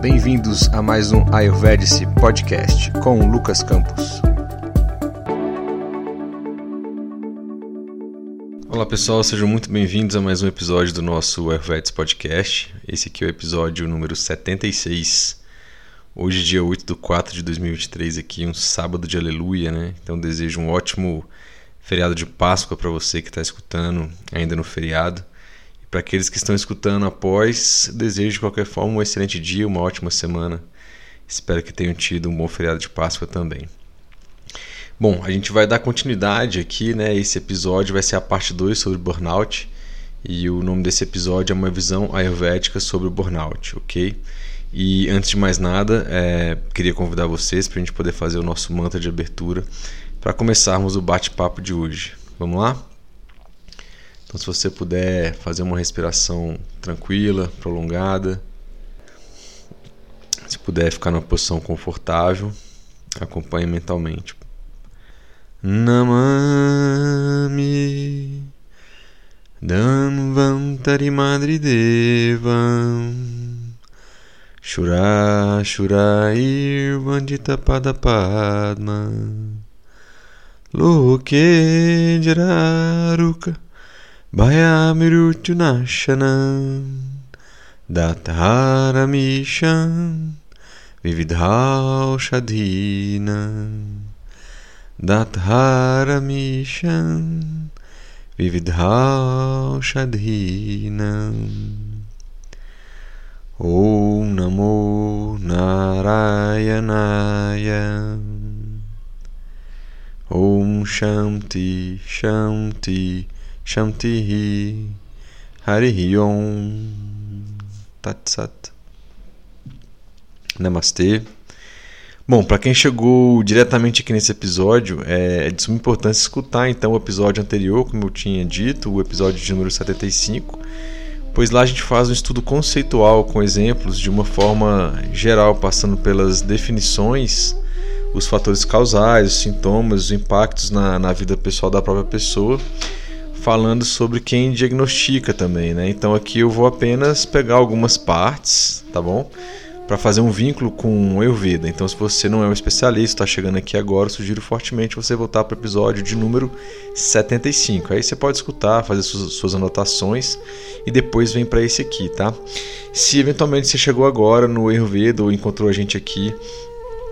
bem-vindos a mais um Ayurvedic Podcast com Lucas Campos. Olá pessoal, sejam muito bem-vindos a mais um episódio do nosso Ayurvedic Podcast. Esse aqui é o episódio número 76. Hoje, dia 8 de 4 de 2023, aqui um sábado de aleluia, né? Então desejo um ótimo feriado de Páscoa para você que está escutando ainda no feriado. Para aqueles que estão escutando após, desejo de qualquer forma um excelente dia, uma ótima semana. Espero que tenham tido um bom feriado de Páscoa também. Bom, a gente vai dar continuidade aqui, né? Esse episódio vai ser a parte 2 sobre burnout. E o nome desse episódio é uma visão ayurvédica sobre o burnout, ok? E antes de mais nada, é, queria convidar vocês para a gente poder fazer o nosso mantra de abertura para começarmos o bate-papo de hoje. Vamos lá? Então, se você puder fazer uma respiração tranquila, prolongada, se puder ficar numa posição confortável, acompanhe mentalmente. Namami Danvantari Madri Devam Shura Shura Irvandita Pada Padma Loke Jararuka भयामिरुचुनाशन दातारमीश विविधाौषधीन दातारमीश विविधाौषधीन ॐ नमो नारायणाय ॐ शं शान्ति शान्ती Shanti Hari Om. Tatsat Namastê. Bom, para quem chegou diretamente aqui nesse episódio, é de suma importância escutar então o episódio anterior, como eu tinha dito, o episódio de número 75, pois lá a gente faz um estudo conceitual com exemplos de uma forma geral, passando pelas definições, os fatores causais, os sintomas, os impactos na, na vida pessoal da própria pessoa falando sobre quem diagnostica também, né? Então aqui eu vou apenas pegar algumas partes, tá bom? Para fazer um vínculo com o Ayurveda. Então, se você não é um especialista, está chegando aqui agora, sugiro fortemente você voltar para o episódio de número 75. Aí você pode escutar, fazer suas, anotações e depois vem para esse aqui, tá? Se eventualmente você chegou agora no Ayurveda ou encontrou a gente aqui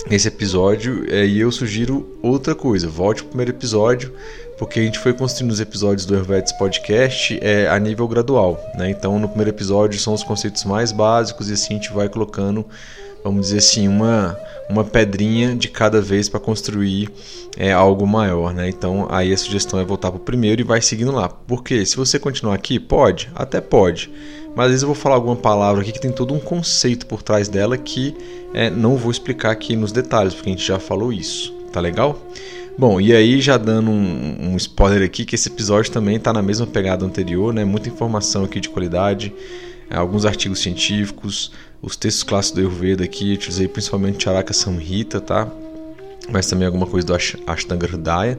nesse episódio, é, e eu sugiro outra coisa. Volte para o primeiro episódio, porque a gente foi construindo os episódios do Hervetes Podcast é, a nível gradual. Né? Então, no primeiro episódio são os conceitos mais básicos e assim a gente vai colocando, vamos dizer assim, uma, uma pedrinha de cada vez para construir é, algo maior. Né? Então, aí a sugestão é voltar para o primeiro e vai seguindo lá. Porque se você continuar aqui, pode, até pode. Mas às vezes eu vou falar alguma palavra aqui que tem todo um conceito por trás dela que é, não vou explicar aqui nos detalhes, porque a gente já falou isso. Tá legal? Bom, e aí já dando um, um spoiler aqui, que esse episódio também está na mesma pegada anterior, né? Muita informação aqui de qualidade, é, alguns artigos científicos, os textos clássicos do Ayurveda aqui, utilizei principalmente Charaka Samhita, tá? Mas também alguma coisa do Ashtanga Hridaya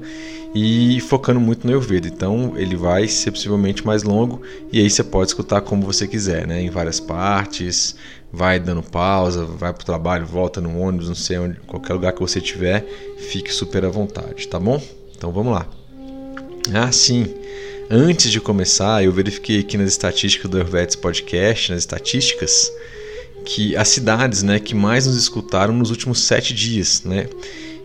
e focando muito no Ayurveda. Então ele vai ser possivelmente mais longo e aí você pode escutar como você quiser, né? Em várias partes, vai dando pausa, vai para o trabalho, volta no ônibus, não sei onde, qualquer lugar que você tiver, fique super à vontade, tá bom? Então vamos lá. Ah, sim. Antes de começar, eu verifiquei aqui nas estatísticas do Ayurvedics Podcast, nas estatísticas, que as cidades, né, que mais nos escutaram nos últimos sete dias, né?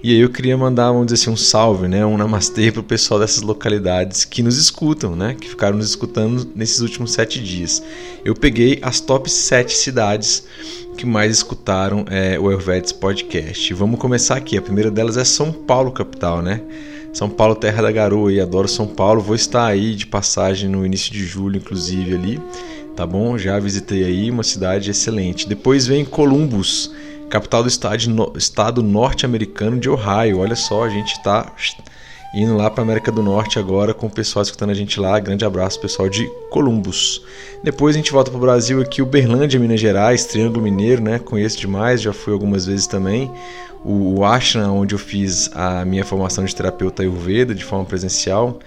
E aí eu queria mandar, vamos dizer assim, um salve, né, um namastê para o pessoal dessas localidades que nos escutam, né, que ficaram nos escutando nesses últimos sete dias. Eu peguei as top 7 cidades que mais escutaram é, o Ayurvedics Podcast. Vamos começar aqui. A primeira delas é São Paulo, capital, né? São Paulo, terra da garoa, e adoro São Paulo. Vou estar aí de passagem no início de julho, inclusive ali, tá bom? Já visitei aí, uma cidade excelente. Depois vem Columbus capital do estado, norte-americano de Ohio. Olha só, a gente está indo lá para América do Norte agora com o pessoal escutando a gente lá. Grande abraço, pessoal de Columbus. Depois a gente volta para o Brasil aqui, Uberlândia, Minas Gerais, Triângulo Mineiro, né? Conheço demais, já fui algumas vezes também. O Ashram, onde eu fiz a minha formação de terapeuta Ayurveda de forma presencial,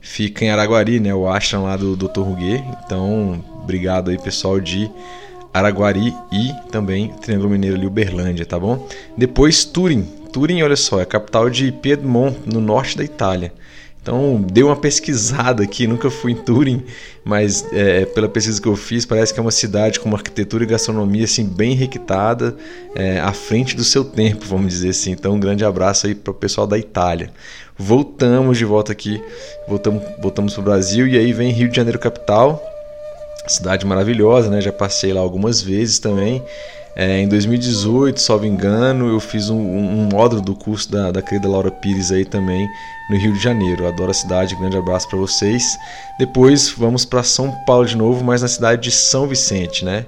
fica em Araguari, né? O Ashram lá do Dr. Ruguet. Então, obrigado aí, pessoal de Araguari e também Triângulo Mineiro ali, Uberlândia, tá bom? Depois Turim. Turim, olha só, é a capital de Piedmont, no norte da Itália. Então, dei uma pesquisada aqui, nunca fui em Turim, mas é, pela pesquisa que eu fiz, parece que é uma cidade com uma arquitetura e gastronomia assim, bem requitada, é, à frente do seu tempo, vamos dizer assim. Então, um grande abraço aí para o pessoal da Itália. Voltamos de volta aqui, voltamos, voltamos para o Brasil e aí vem Rio de Janeiro capital, cidade maravilhosa, né? Já passei lá algumas vezes também. É, em 2018, salvo engano, eu fiz um, um, módulo do curso da, da querida Laura Pires aí também no Rio de Janeiro. Adoro a cidade, grande abraço para vocês. Depois vamos para São Paulo de novo, mas na cidade de São Vicente, né?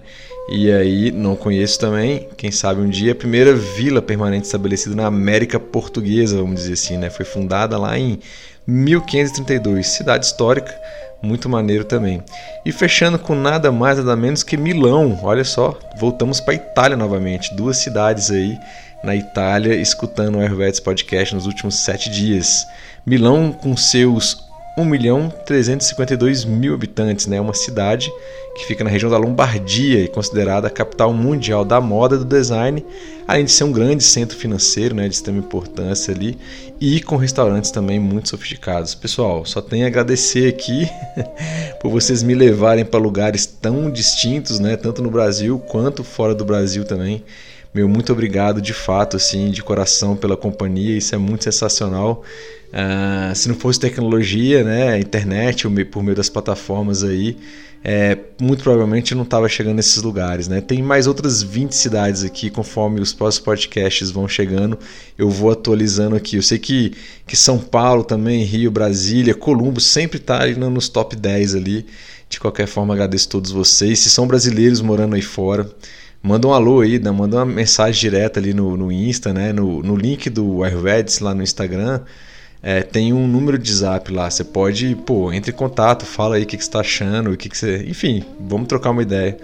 E aí, não conheço também, quem sabe um dia, a primeira vila permanente estabelecida na América Portuguesa, vamos dizer assim, né? Foi fundada lá em 1532, cidade histórica muito maneiro também. E fechando com nada mais nada menos que Milão. Olha só, voltamos para Itália novamente. Duas cidades aí na Itália escutando o Ayurvedas Podcast nos últimos sete dias. Milão com seus 1 milhão 352 mil habitantes, né? Uma cidade que fica na região da Lombardia e considerada a capital mundial da moda e do design, além de ser um grande centro financeiro, né? De extrema importância ali e com restaurantes também muito sofisticados. Pessoal, só tenho a agradecer aqui por vocês me levarem para lugares tão distintos, né? Tanto no Brasil quanto fora do Brasil também. Meu muito obrigado de fato, assim, de coração pela companhia. Isso é muito sensacional. Uh, se não fosse tecnologia, né, internet, por meio das plataformas aí, é, muito provavelmente não estava chegando nesses lugares. Né? Tem mais outras 20 cidades aqui, conforme os próximos podcasts vão chegando, eu vou atualizando aqui. Eu sei que, que São Paulo também, Rio, Brasília, Colombo sempre está nos top 10 ali. De qualquer forma, agradeço a todos vocês. Se são brasileiros morando aí fora, manda um alô aí, né? manda uma mensagem direta ali no, no Insta, né? no, no link do Ayurvedics lá no Instagram é, tem um número de zap lá. Você pode, pô, entre em contato, fala aí o que, que você está achando, o que, que você. Enfim, vamos trocar uma ideia.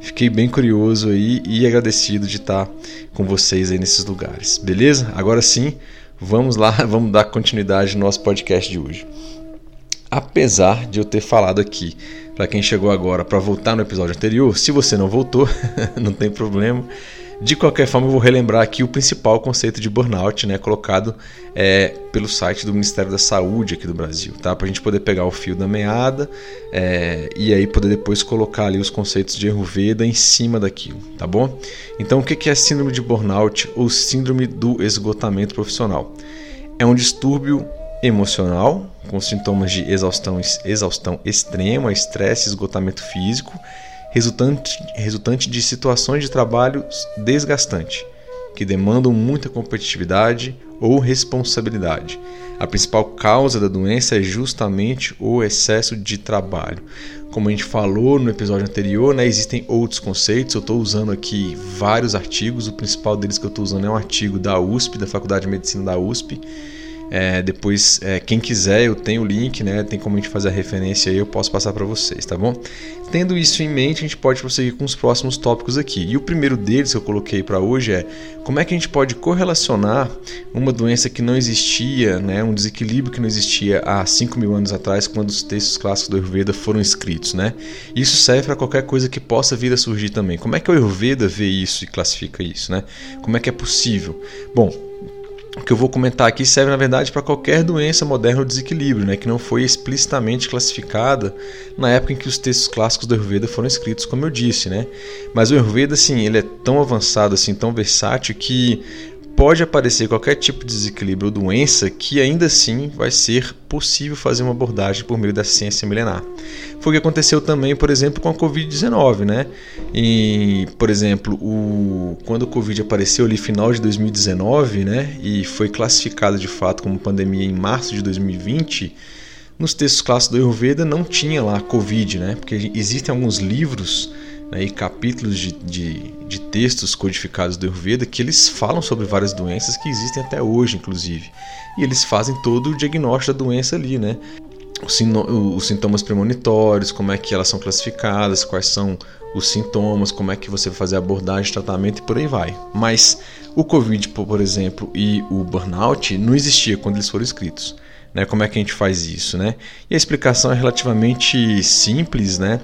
Fiquei bem curioso aí e agradecido de estar com vocês aí nesses lugares. Beleza? Agora sim, vamos lá, vamos dar continuidade no nosso podcast de hoje. Apesar de eu ter falado aqui, para quem chegou agora, para voltar no episódio anterior, se você não voltou, não tem problema de qualquer forma, eu vou relembrar aqui o principal conceito de burnout, né, colocado é, pelo site do Ministério da Saúde aqui do Brasil, tá? Para a gente poder pegar o fio da meada é, e aí poder depois colocar ali os conceitos de Ayurveda em cima daquilo, tá bom? Então, o que é síndrome de burnout ou síndrome do esgotamento profissional? É um distúrbio emocional com sintomas de exaustão, exaustão extrema, estresse, esgotamento físico resultante, resultante de situações de trabalho desgastante, que demandam muita competitividade ou responsabilidade. A principal causa da doença é justamente o excesso de trabalho. Como a gente falou no episódio anterior, né, existem outros conceitos. Eu estou usando aqui vários artigos. O principal deles que eu estou usando é um artigo da USP, da Faculdade de Medicina da USP, é, depois, é, quem quiser, eu tenho o link, né? Tem como a gente fazer a referência aí, eu posso passar para vocês, tá bom? Tendo isso em mente, a gente pode prosseguir com os próximos tópicos aqui. E o primeiro deles que eu coloquei para hoje é como é que a gente pode correlacionar uma doença que não existia, né? Um desequilíbrio que não existia há 5 mil anos atrás, quando os textos clássicos do Ayurveda foram escritos, né? Isso serve para qualquer coisa que possa vir a surgir também. Como é que o Ayurveda vê isso e classifica isso, né? Como é que é possível? Bom, o que eu vou comentar aqui serve na verdade para qualquer doença moderna ou desequilíbrio, né, que não foi explicitamente classificada na época em que os textos clássicos do Ayurveda foram escritos, como eu disse, né? Mas o Ayurveda, assim, ele é tão avançado, assim, tão versátil que pode aparecer qualquer tipo de desequilíbrio ou doença que ainda assim vai ser possível fazer uma abordagem por meio da ciência milenar. Foi o que aconteceu também, por exemplo, com a Covid-19, né? E, por exemplo, o, quando o Covid apareceu ali final de 2019, né, e foi classificado de fato como pandemia em março de 2020, nos textos clássicos do Ayurveda não tinha lá Covid, né? Porque existem alguns livros né, e capítulos de, de, de, textos codificados do Ayurveda que eles falam sobre várias doenças que existem até hoje, inclusive. E eles fazem todo o diagnóstico da doença ali, né? Os, sintomas premonitórios, como é que elas são classificadas, quais são os sintomas, como é que você vai fazer a abordagem, tratamento e por aí vai. Mas o Covid, por exemplo, e o burnout não existia quando eles foram escritos. Né? Como é que a gente faz isso? Né? E a explicação é relativamente simples, né?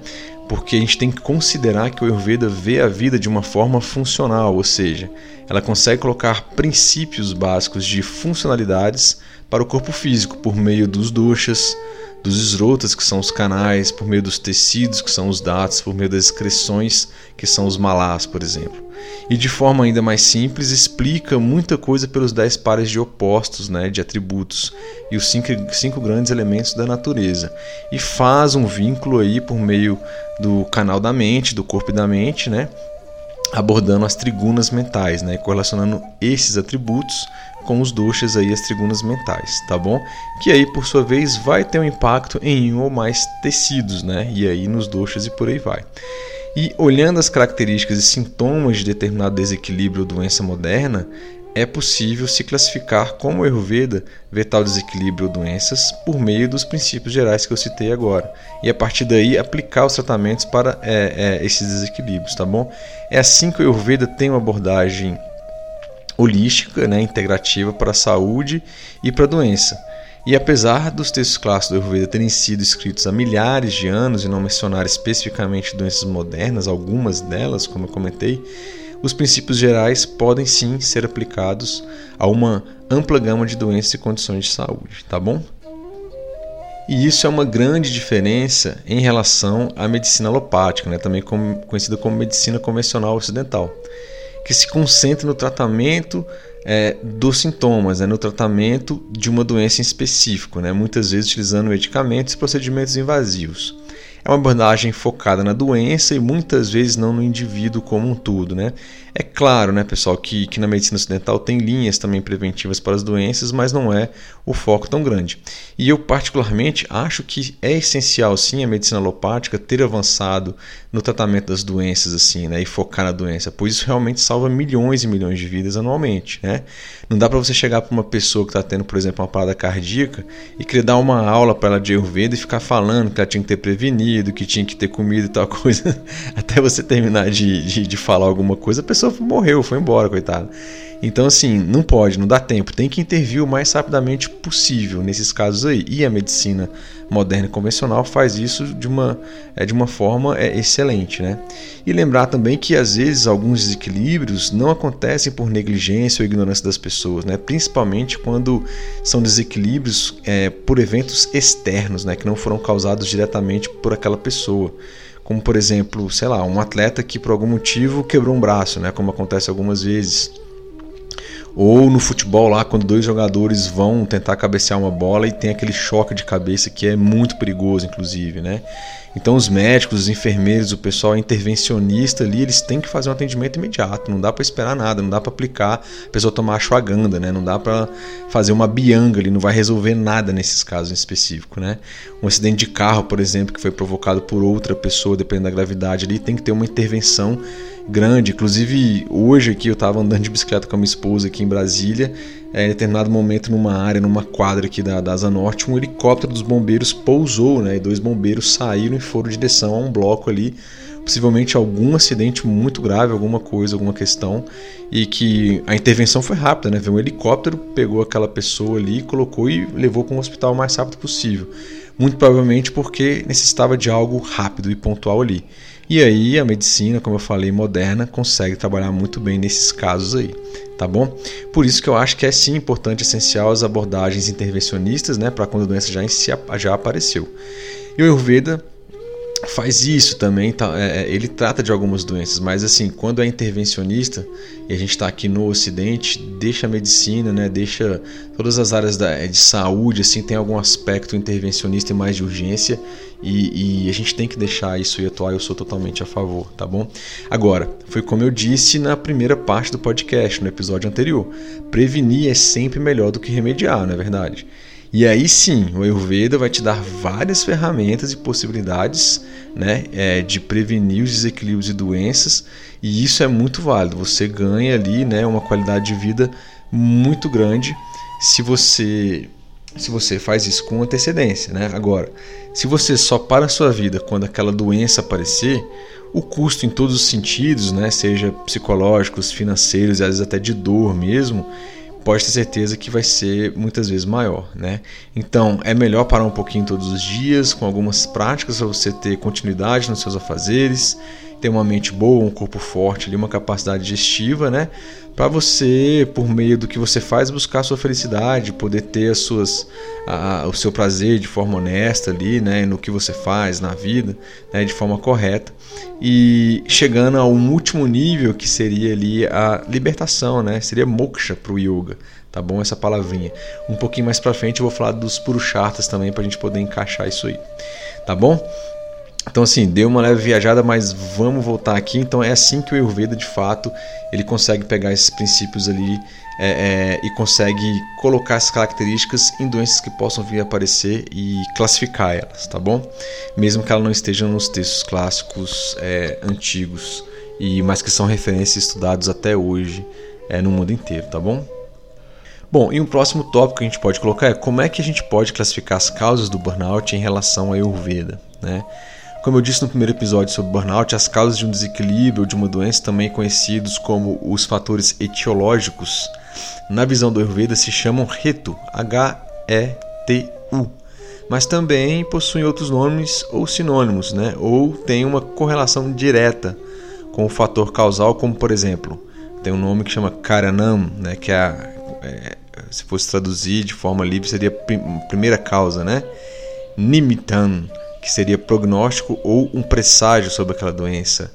porque a gente tem que considerar que o Ayurveda vê a vida de uma forma funcional, ou seja, ela consegue colocar princípios básicos de funcionalidades para o corpo físico por meio dos doshas, dos esrotas, que são os canais, por meio dos tecidos, que são os datos, por meio das excreções, que são os malás, por exemplo. E de forma ainda mais simples, explica muita coisa pelos dez pares de opostos, né, de atributos, e os cinco, cinco grandes elementos da natureza. E faz um vínculo aí por meio do canal da mente, do corpo e da mente, né, abordando as trigunas mentais, né, correlacionando esses atributos com os doshas aí, as trigunas mentais, tá bom? Que aí, por sua vez, vai ter um impacto em um ou mais tecidos, né? E aí nos doshas e por aí vai. E olhando as características e sintomas de determinado desequilíbrio ou doença moderna, é possível se classificar como Ayurveda vê tal desequilíbrio ou doenças por meio dos princípios gerais que eu citei agora. E a partir daí aplicar os tratamentos para é, é, esses desequilíbrios, tá bom? É assim que o Ayurveda tem uma abordagem holística, né, integrativa para a saúde e para a doença. E apesar dos textos clássicos do Ayurveda terem sido escritos há milhares de anos e não mencionar especificamente doenças modernas, algumas delas, como eu comentei, os princípios gerais podem sim ser aplicados a uma ampla gama de doenças e condições de saúde, tá bom? E isso é uma grande diferença em relação à medicina alopática, né, também conhecida como medicina convencional ocidental que se concentra no tratamento é, dos sintomas, né, no tratamento de uma doença em específico, né, muitas vezes utilizando medicamentos e procedimentos invasivos. É uma abordagem focada na doença e muitas vezes não no indivíduo como um todo. Né? É claro, né, pessoal, que, que na medicina ocidental tem linhas também preventivas para as doenças, mas não é o foco tão grande. E eu, particularmente, acho que é essencial, sim, a medicina alopática ter avançado no tratamento das doenças assim, né, e focar na doença, pois isso realmente salva milhões e milhões de vidas anualmente. Né? Não dá para você chegar para uma pessoa que está tendo, por exemplo, uma parada cardíaca e querer dar uma aula para ela de Ayurveda e ficar falando que ela tinha que ter prevenido, que tinha que ter comido e tal coisa, até você terminar de, de, de falar alguma coisa, a pessoa pessoa morreu, foi embora, coitado. Então, assim, não pode, não dá tempo. Tem que intervir o mais rapidamente possível nesses casos aí. E a medicina moderna e convencional faz isso de uma, é, de uma forma é, excelente, né? E lembrar também que às vezes alguns desequilíbrios não acontecem por negligência ou ignorância das pessoas, né? Principalmente quando são desequilíbrios é, por eventos externos, né? Que não foram causados diretamente por aquela pessoa como por exemplo, sei lá, um atleta que por algum motivo quebrou um braço, né, como acontece algumas vezes. Ou no futebol lá, quando dois jogadores vão tentar cabecear uma bola e tem aquele choque de cabeça que é muito perigoso, inclusive, né? Então os médicos, os enfermeiros, o pessoal intervencionista ali, eles têm que fazer um atendimento imediato, não dá para esperar nada, não dá para aplicar, a pessoa tomar ashwagandha, né? Não dá para fazer uma bianga ali, não vai resolver nada nesses casos em específico, né? Um acidente de carro, por exemplo, que foi provocado por outra pessoa, dependendo da gravidade ali, tem que ter uma intervenção grande. Inclusive, hoje aqui eu estava andando de bicicleta com a minha esposa aqui em Brasília é, em determinado momento numa área, numa quadra aqui da, da Asa Norte, um helicóptero dos bombeiros pousou, né? E dois bombeiros saíram e foram em direção a um bloco ali, possivelmente algum acidente muito grave, alguma coisa, alguma questão, e que a intervenção foi rápida, né? Veio um helicóptero, pegou aquela pessoa ali, colocou e levou para um hospital o mais rápido possível. Muito provavelmente porque necessitava de algo rápido e pontual ali. E aí a medicina, como eu falei, moderna, consegue trabalhar muito bem nesses casos aí, tá bom? Por isso que eu acho que é sim importante, essencial as abordagens intervencionistas, né, para quando a doença já, já apareceu. E o Ayurveda faz isso também, tá, é, é, ele trata de algumas doenças, mas assim, quando é intervencionista, e a gente está aqui no Ocidente, deixa a medicina, né, deixa todas as áreas da, é, de saúde, assim, tem algum aspecto intervencionista e mais de urgência, e, e, a gente tem que deixar isso e atuar, eu sou totalmente a favor, tá bom? Agora, foi como eu disse na primeira parte do podcast, no episódio anterior, prevenir é sempre melhor do que remediar, não é verdade? E aí sim, o Ayurveda vai te dar várias ferramentas e possibilidades né, é, de prevenir os desequilíbrios e doenças, e isso é muito válido. Você ganha ali né, uma qualidade de vida muito grande se você se você faz isso com antecedência, né? Agora, se você só para a sua vida quando aquela doença aparecer, o custo em todos os sentidos, né, seja psicológicos, financeiros às vezes até de dor mesmo, pode ter certeza que vai ser muitas vezes maior, né? Então é melhor parar um pouquinho todos os dias com algumas práticas para você ter continuidade nos seus afazeres, ter uma mente boa, um corpo forte, ali, uma capacidade digestiva, né? Para você, por meio do que você faz, buscar a sua felicidade, poder ter as suas, a, o seu prazer de forma honesta ali, né? No que você faz na vida, né? De forma correta e chegando a um último nível que seria ali a libertação, né? Seria moksha para o yoga, tá bom? Essa palavrinha. Um pouquinho mais para frente eu vou falar dos purusharthas também para a gente poder encaixar isso aí, tá bom? Então assim, deu uma leve viajada, mas vamos voltar aqui. Então é assim que o Ayurveda de fato ele consegue pegar esses princípios ali é, é, e consegue colocar essas características em doenças que possam vir a aparecer e classificar elas, tá bom? Mesmo que ela não esteja nos textos clássicos é, antigos e mas que são referências estudados até hoje é, no mundo inteiro, tá bom? Bom, e um próximo tópico que a gente pode colocar é como é que a gente pode classificar as causas do burnout em relação à Ayurveda, né? Como eu disse no primeiro episódio sobre burnout, as causas de um desequilíbrio ou de uma doença, também conhecidos como os fatores etiológicos, na visão do Ayurveda se chamam Retu, H-E-T-U, mas também possuem outros nomes ou sinônimos, né? ou tem uma correlação direta com o fator causal, como por exemplo, tem um nome que chama Karanam, né? que é, a, é se fosse traduzir de forma livre seria a primeira causa, né? Nimitan, que seria prognóstico ou um presságio sobre aquela doença.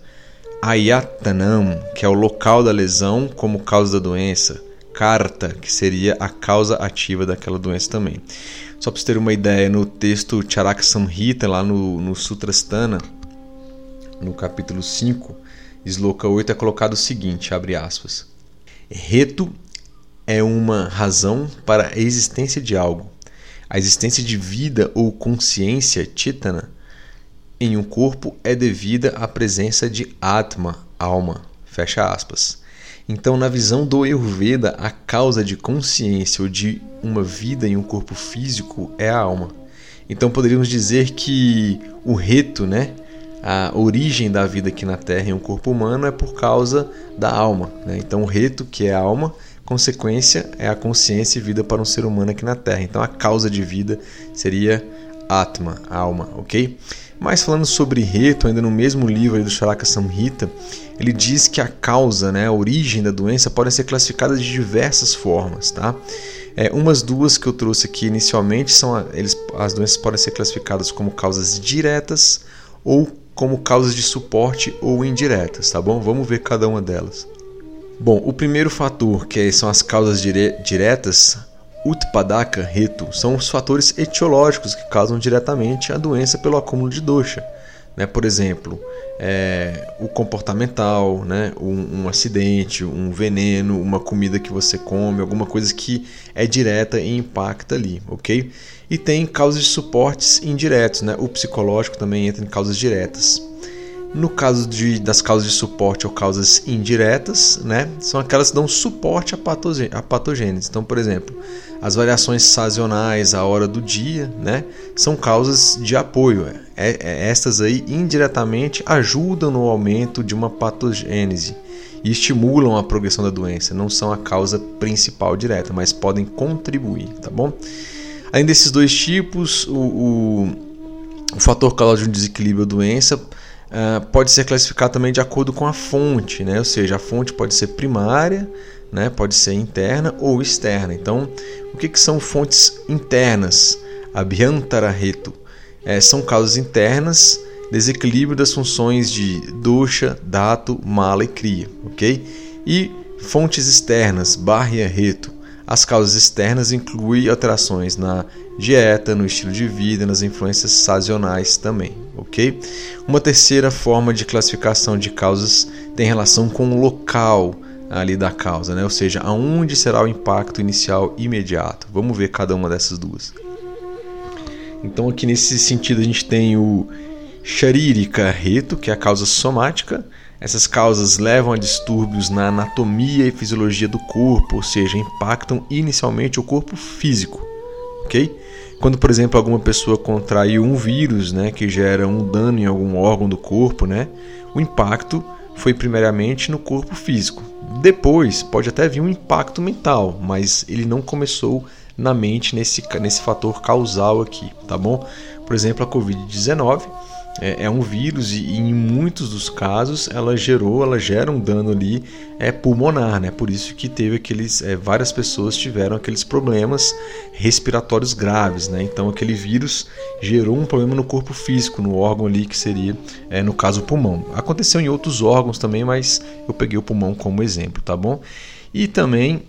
Ayatanam, que é o local da lesão como causa da doença. Karta, que seria a causa ativa daquela doença também. Só para você ter uma ideia, no texto Charaka Samhita, lá no, no Sutrasthana, no capítulo 5, Sloka 8 é colocado o seguinte, abre aspas. Reto é uma razão para a existência de algo a existência de vida ou consciência títana em um corpo é devida à presença de Atma, alma. Fecha aspas. Então, na visão do Ayurveda, a causa de consciência ou de uma vida em um corpo físico é a alma. Então, poderíamos dizer que o reto, né, a origem da vida aqui na Terra em um corpo humano é por causa da alma. Né? Então, o reto, que é a alma, Consequência é a consciência e vida para um ser humano aqui na Terra. Então a causa de vida seria Atma, alma, ok? Mas falando sobre Reto, ainda no mesmo livro do Charaka Samhita, ele diz que a causa, né, a origem da doença podem ser classificadas de diversas formas, tá? É, umas duas que eu trouxe aqui inicialmente são eles, as doenças podem ser classificadas como causas diretas ou como causas de suporte ou indiretas, tá bom? Vamos ver cada uma delas. Bom, o primeiro fator, que são as causas dire diretas, Utpadaka Reto, são os fatores etiológicos que causam diretamente a doença pelo acúmulo de dosha. Né? Por exemplo, é, o comportamental, né? Um, um, acidente, um veneno, uma comida que você come, alguma coisa que é direta e impacta ali, ok? E tem causas de suportes indiretos, né? O psicológico também entra em causas diretas. No caso de, das causas de suporte ou causas indiretas, né, são aquelas que dão suporte à, à patogênese. Então, por exemplo, as variações sazonais, a hora do dia, né, são causas de apoio. É, é, estas aí indiretamente ajudam no aumento de uma patogênese e estimulam a progressão da doença. Não são a causa principal direta, mas podem contribuir, tá bom? Além desses dois tipos, o, o, o fator causal de um desequilíbrio ou doença uh, pode ser classificado também de acordo com a fonte, né? ou seja, a fonte pode ser primária, né? pode ser interna ou externa. Então, o que, que são fontes internas? Abhyantara reto é, são causas internas, desequilíbrio das funções de dosha, dato, mala e cria, ok? E fontes externas, barria reto. As causas externas incluem alterações na dieta, no estilo de vida, nas influências sazonais também, ok? Uma terceira forma de classificação de causas tem relação com o local ali da causa, né? ou seja, aonde será o impacto inicial imediato. Vamos ver cada uma dessas duas. Então aqui nesse sentido a gente tem o Sharirika Reto, que é a causa somática. Essas causas levam a distúrbios na anatomia e fisiologia do corpo, ou seja, impactam inicialmente o corpo físico, ok? Quando, por exemplo, alguma pessoa contraiu um vírus, né, que gera um dano em algum órgão do corpo, né, o impacto foi primariamente no corpo físico. Depois pode até vir um impacto mental, mas ele não começou na mente nesse, nesse fator causal aqui, tá bom? Por exemplo, a Covid-19 é, é, um vírus e, e, em muitos dos casos ela gerou, ela gera um dano ali é, pulmonar, né? Por isso que teve aqueles, é, várias pessoas tiveram aqueles problemas respiratórios graves, né? Então aquele vírus gerou um problema no corpo físico, no órgão ali que seria, é, no caso, o pulmão. Aconteceu em outros órgãos também, mas eu peguei o pulmão como exemplo, tá bom? E também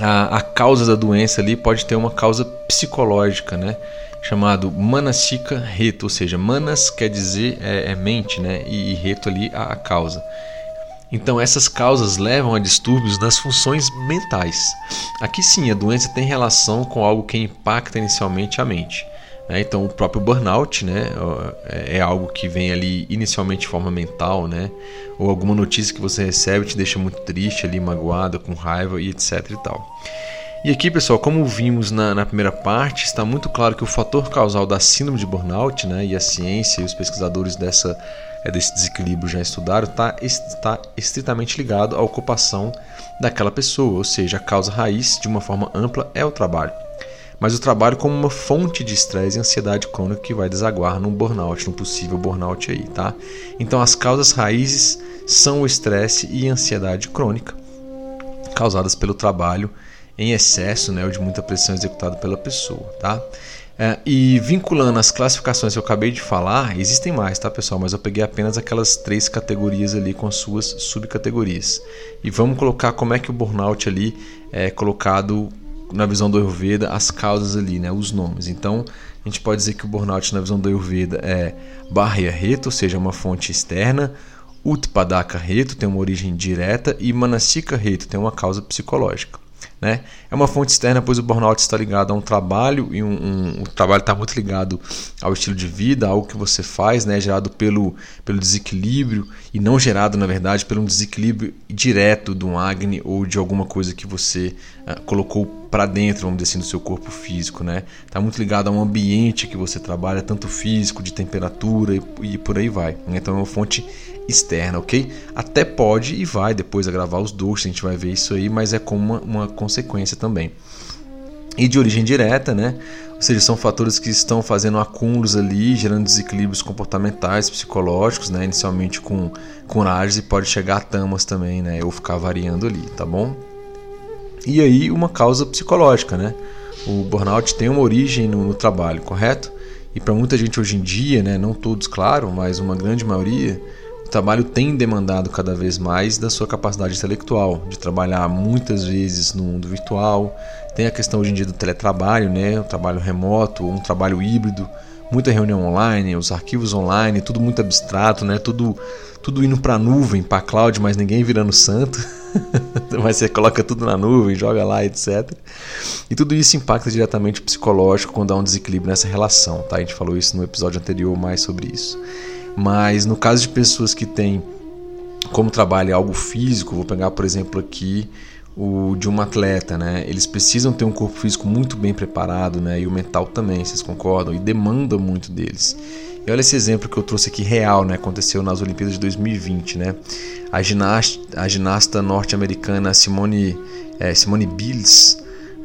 a, a causa da doença ali pode ter uma causa psicológica, né? Chamado Manasika Reto, ou seja, Manas quer dizer é, é mente, né? E, e Reto ali a, a causa. Então essas causas levam a distúrbios nas funções mentais. Aqui sim, a doença tem relação com algo que impacta inicialmente a mente. Né? Então o próprio burnout né, é, é algo que vem ali inicialmente de forma mental, né? ou alguma notícia que você recebe te deixa muito triste, ali magoada, com raiva e etc. E tal. E aqui, pessoal, como vimos na, na, primeira parte, está muito claro que o fator causal da síndrome de burnout, né, e a ciência e os pesquisadores dessa, é, desse desequilíbrio já estudaram, tá, está estritamente ligado à ocupação daquela pessoa, ou seja, a causa raiz, de uma forma ampla, é o trabalho. Mas o trabalho como uma fonte de estresse e ansiedade crônica que vai desaguar num burnout, num possível burnout aí, tá? Então as causas raízes são o estresse e ansiedade crônica causadas pelo trabalho em excesso, né, ou de muita pressão executada pela pessoa, tá? É, e vinculando as classificações que eu acabei de falar, existem mais, tá pessoal? Mas eu peguei apenas aquelas três categorias ali com as suas subcategorias. E vamos colocar como é que o burnout ali é colocado na visão do Ayurveda, as causas ali, né, os nomes. Então, a gente pode dizer que o burnout na visão do Ayurveda é Bahya Reta, ou seja, uma fonte externa, Utpadaka Reto tem uma origem direta e Manasika Reto tem uma causa psicológica. Né? É uma fonte externa, pois o burnout está ligado a um trabalho e um, um o trabalho está muito ligado ao estilo de vida, algo que você faz, né? gerado pelo, pelo desequilíbrio e não gerado, na verdade, pelo um desequilíbrio direto do Agni ou de alguma coisa que você uh, colocou para dentro, vamos dizer assim, do seu corpo físico. Está né? Tá muito ligado a um ambiente que você trabalha, tanto físico, de temperatura e, e por aí vai. Então é uma fonte externa, ok? Até pode e vai depois agravar os dois, a gente vai ver isso aí, mas é como uma, uma consequência também. E de origem direta, né? Ou seja, são fatores que estão fazendo acúmulos ali, gerando desequilíbrios comportamentais, psicológicos, né? Inicialmente com, com e pode chegar a tamas também, né? Ou ficar variando ali, tá bom? E aí uma causa psicológica, né? O burnout tem uma origem no, no trabalho, correto? E para muita gente hoje em dia, né, não todos, claro, mas uma grande maioria, o trabalho tem demandado cada vez mais da sua capacidade intelectual, de trabalhar muitas vezes no mundo virtual. Tem a questão hoje em dia do teletrabalho, né? o trabalho remoto, um trabalho híbrido, muita reunião online, os arquivos online, tudo muito abstrato, né? tudo, tudo indo para a nuvem, para a cloud, mas ninguém virando santo. mas você coloca tudo na nuvem, joga lá, etc. E tudo isso impacta diretamente o psicológico quando há um desequilíbrio nessa relação. Tá? A gente falou isso no episódio anterior mais sobre isso. Mas no caso de pessoas que têm como trabalho algo físico, vou pegar por exemplo aqui o de um atleta, né? Eles precisam ter um corpo físico muito bem preparado, né? E o mental também, vocês concordam? E demanda muito deles. E olha esse exemplo que eu trouxe aqui real, né? Aconteceu nas Olimpíadas de 2020, né? A ginasta, a ginasta norte-americana Simone, é, Simone Biles,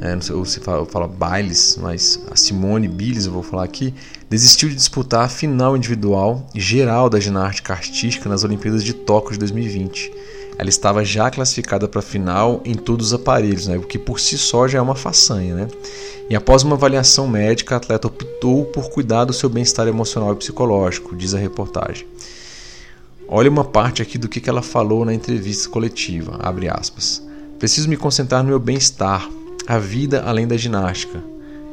é, não sei se fala, fala Biles, mas a Simone Biles, eu vou falar aqui, desistiu de disputar a final individual geral da ginástica artística nas Olimpíadas de Tóquio de 2020. Ela estava já classificada para a final em todos os aparelhos, né, o que por si só já é uma façanha. Né? E após uma avaliação médica, a atleta optou por cuidar do seu bem-estar emocional e psicológico, diz a reportagem. Olha uma parte aqui do que ela falou na entrevista coletiva, abre aspas. Preciso me concentrar no meu bem-estar, a vida além da ginástica.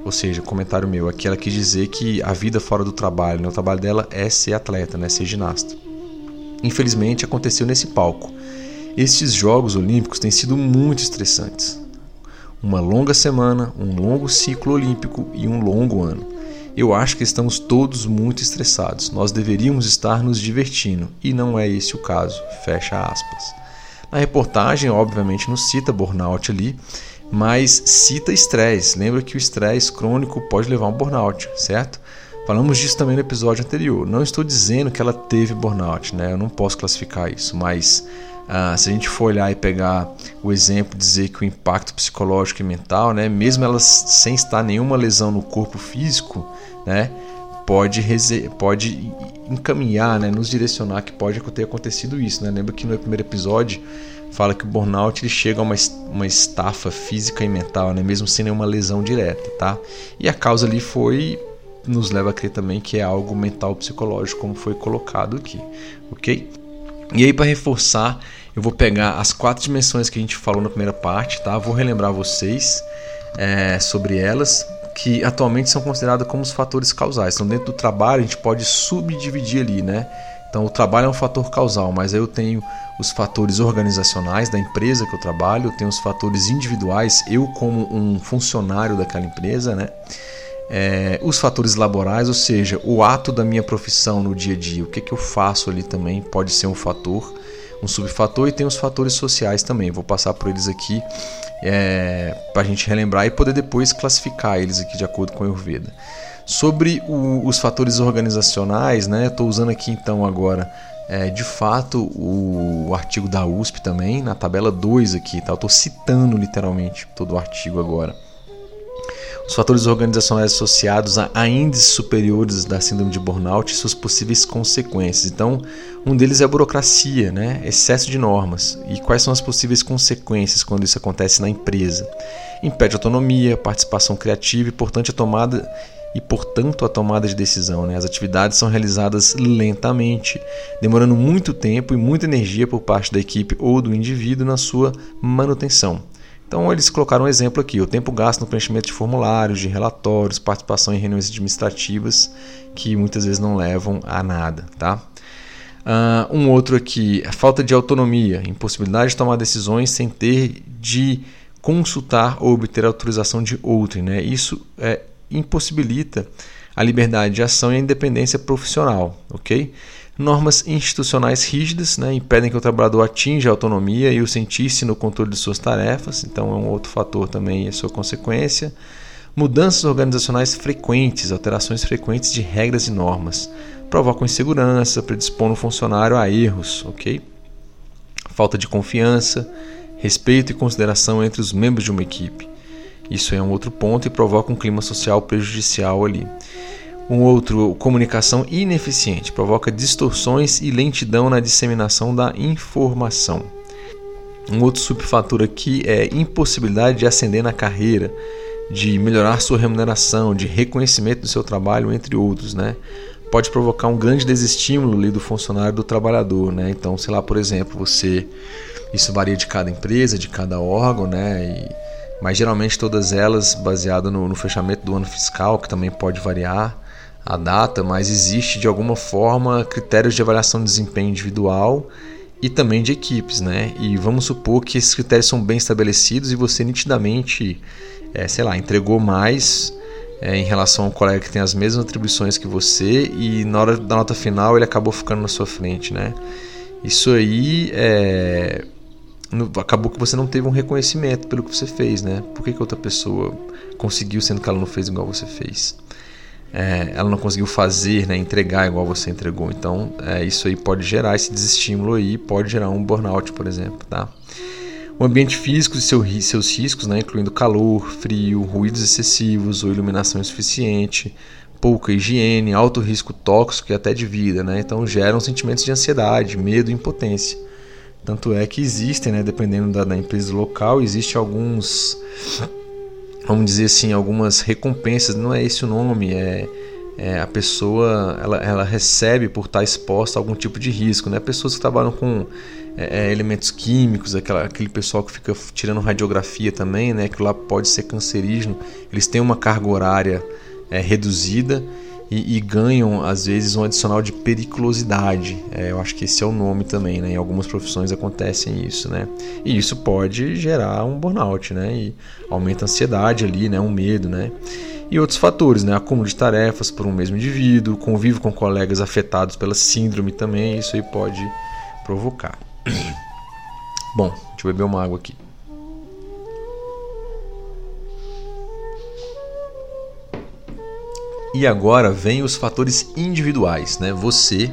Ou seja, comentário meu, aqui ela quis dizer que a vida fora do trabalho, né? o trabalho dela é ser atleta, né? ser ginasta. Infelizmente aconteceu nesse palco. Estes Jogos Olímpicos têm sido muito estressantes. Uma longa semana, um longo ciclo olímpico e um longo ano. Eu acho que estamos todos muito estressados. Nós deveríamos estar nos divertindo e não é esse o caso. Fecha aspas. Na reportagem, obviamente, não cita burnout ali, mas cita estresse. Lembra que o estresse crônico pode levar a um burnout, certo? Falamos disso também no episódio anterior. Não estou dizendo que ela teve burnout, né? Eu não posso classificar isso, mas ah, se a gente for olhar e pegar o exemplo, dizer que o impacto psicológico e mental, né, mesmo ela sem estar nenhuma lesão no corpo físico, né, pode, pode encaminhar, né, nos direcionar que pode ter acontecido isso. Né? Lembra que no primeiro episódio fala que o burnout ele chega a uma, uma estafa física e mental, né, mesmo sem nenhuma lesão direta. Tá? E a causa ali foi nos leva a crer também que é algo mental psicológico, como foi colocado aqui, ok? E aí para reforçar, eu vou pegar as quatro dimensões que a gente falou na primeira parte, tá? Vou relembrar vocês é, sobre elas, que atualmente são consideradas como os fatores causais. Então dentro do trabalho a gente pode subdividir ali, né? Então o trabalho é um fator causal, mas eu tenho os fatores organizacionais da empresa que eu trabalho, eu tenho os fatores individuais, eu como um funcionário daquela empresa, né? é, os fatores laborais, ou seja, o ato da minha profissão no dia a dia, o que, que eu faço ali também pode ser um fator, um subfator, e tem os fatores sociais também. Vou passar por eles aqui é, para a gente relembrar e poder depois classificar eles aqui de acordo com a Ayurveda. Sobre o, os fatores organizacionais, né? Estou usando aqui então agora é, de fato o, o, artigo da USP também, na tabela 2 aqui, tá? Estou citando literalmente todo o artigo agora os fatores organizacionais associados a índices superiores da síndrome de burnout e suas possíveis consequências. Então, um deles é a burocracia, né? excesso de normas. E quais são as possíveis consequências quando isso acontece na empresa? Impede autonomia, participação criativa e, portanto, a tomada e, portanto, a tomada de decisão. Né? As atividades são realizadas lentamente, demorando muito tempo e muita energia por parte da equipe ou do indivíduo na sua manutenção. Então eles colocaram um exemplo aqui: o tempo gasto no preenchimento de formulários, de relatórios, participação em reuniões administrativas que muitas vezes não levam a nada, tá? Uh, um outro aqui, a falta de autonomia, impossibilidade de tomar decisões sem ter de consultar ou obter autorização de outro, né? Isso é, impossibilita a liberdade de ação e a independência profissional, ok? Normas institucionais rígidas né, impedem que o trabalhador atinja a autonomia e o sentisse no controle de suas tarefas, então é um outro fator também a sua consequência. Mudanças organizacionais frequentes, alterações frequentes de regras e normas, provocam insegurança, predispondo o funcionário a erros, ok? Falta de confiança, respeito e consideração entre os membros de uma equipe. Isso é um outro ponto e provoca um clima social prejudicial ali. Um outro, comunicação ineficiente, provoca distorções e lentidão na disseminação da informação. Um outro subfator aqui é impossibilidade de ascender na carreira, de melhorar sua remuneração, de reconhecimento do seu trabalho, entre outros, né? Pode provocar um grande desestímulo ali do funcionário do trabalhador, né? Então, sei lá, por exemplo, você isso varia de cada empresa, de cada órgão, né? E, mas geralmente todas elas baseado no, no fechamento do ano fiscal, que também pode variar a data, mas existe de alguma forma critérios de avaliação de desempenho individual e também de equipes, né? E vamos supor que esses critérios são bem estabelecidos e você nitidamente, é, sei lá, entregou mais é, em relação ao colega que tem as mesmas atribuições que você e na hora da nota final ele acabou ficando na sua frente, né? Isso aí é, acabou que você não teve um reconhecimento pelo que você fez, né? Por que, que outra pessoa conseguiu sendo que ela não fez igual você fez? é, ela não conseguiu fazer, né, entregar igual você entregou. Então, é, isso aí pode gerar esse desestímulo aí, pode gerar um burnout, por exemplo, tá? O ambiente físico e seu, seus riscos, né, incluindo calor, frio, ruídos excessivos ou iluminação insuficiente, pouca higiene, alto risco tóxico e até de vida, né? Então geram sentimentos de ansiedade, medo e impotência. Tanto é que existem, né, dependendo da, da empresa local, existe alguns vamos dizer assim, algumas recompensas, não é esse o nome, é, é a pessoa ela, ela, recebe por estar exposta a algum tipo de risco, né? Pessoas que trabalham com é, é, elementos químicos, aquela, aquele pessoal que fica tirando radiografia também, né? Que lá pode ser cancerígeno, eles têm uma carga horária é, reduzida e, e, ganham às vezes um adicional de periculosidade. É, eu acho que esse é o nome também, né? Em algumas profissões acontecem isso, né? E isso pode gerar um burnout, né? E aumenta a ansiedade ali, né? Um medo, né? E outros fatores, né? Acúmulo de tarefas por um mesmo indivíduo, convívio com colegas afetados pela síndrome também, isso aí pode provocar. Bom, deixa eu beber uma água aqui. E agora vem os fatores individuais, né? Você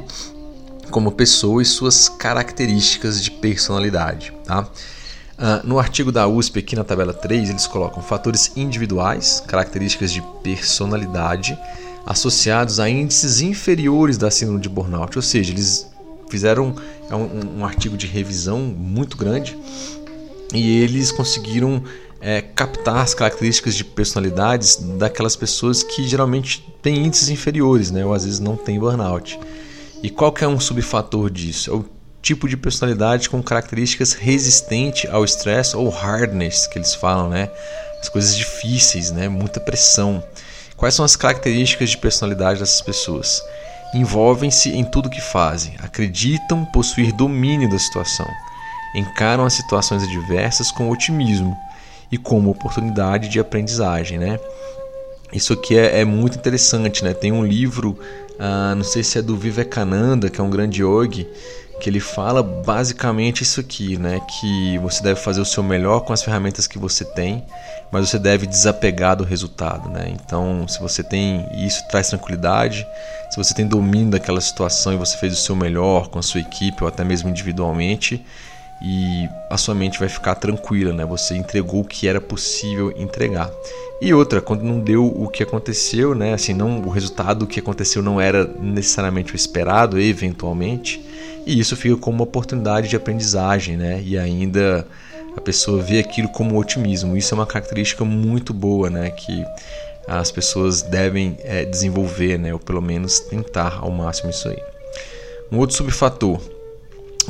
como pessoa e suas características de personalidade, tá? Uh, no artigo da USP, aqui na tabela 3, eles colocam fatores individuais, características de personalidade, associados a índices inferiores da síndrome de burnout. Ou seja, eles fizeram é um, um artigo de revisão muito grande e eles conseguiram é, captar as características de personalidades daquelas pessoas que geralmente têm índices inferiores, né? ou às vezes não têm burnout. E qual que é um subfator disso? É o tipo de personalidade com características resistente ao estresse ou hardness que eles falam, né? As coisas difíceis, né? Muita pressão. Quais são as características de personalidade dessas pessoas? Envolvem-se em tudo que fazem, acreditam possuir domínio da situação, encaram as situações adversas com otimismo e como oportunidade de aprendizagem, né? Isso aqui é, é muito interessante, né? Tem um livro, ah, não sei se é do Vivekananda, que é um grande yogi, que ele fala basicamente isso aqui, né? Que você deve fazer o seu melhor com as ferramentas que você tem, mas você deve desapegar do resultado, né? Então, se você tem isso traz tranquilidade, se você tem domínio daquela situação e você fez o seu melhor com a sua equipe ou até mesmo individualmente, e a sua mente vai ficar tranquila, né? Você entregou o que era possível entregar. E outra, quando não deu o que aconteceu, né? Assim, não o resultado do que aconteceu não era necessariamente o esperado, eventualmente, e isso fica como uma oportunidade de aprendizagem, né? E ainda a pessoa vê aquilo como otimismo. Isso é uma característica muito boa, né? Que as pessoas devem é, desenvolver, né? Ou pelo menos tentar ao máximo isso aí. Um outro subfator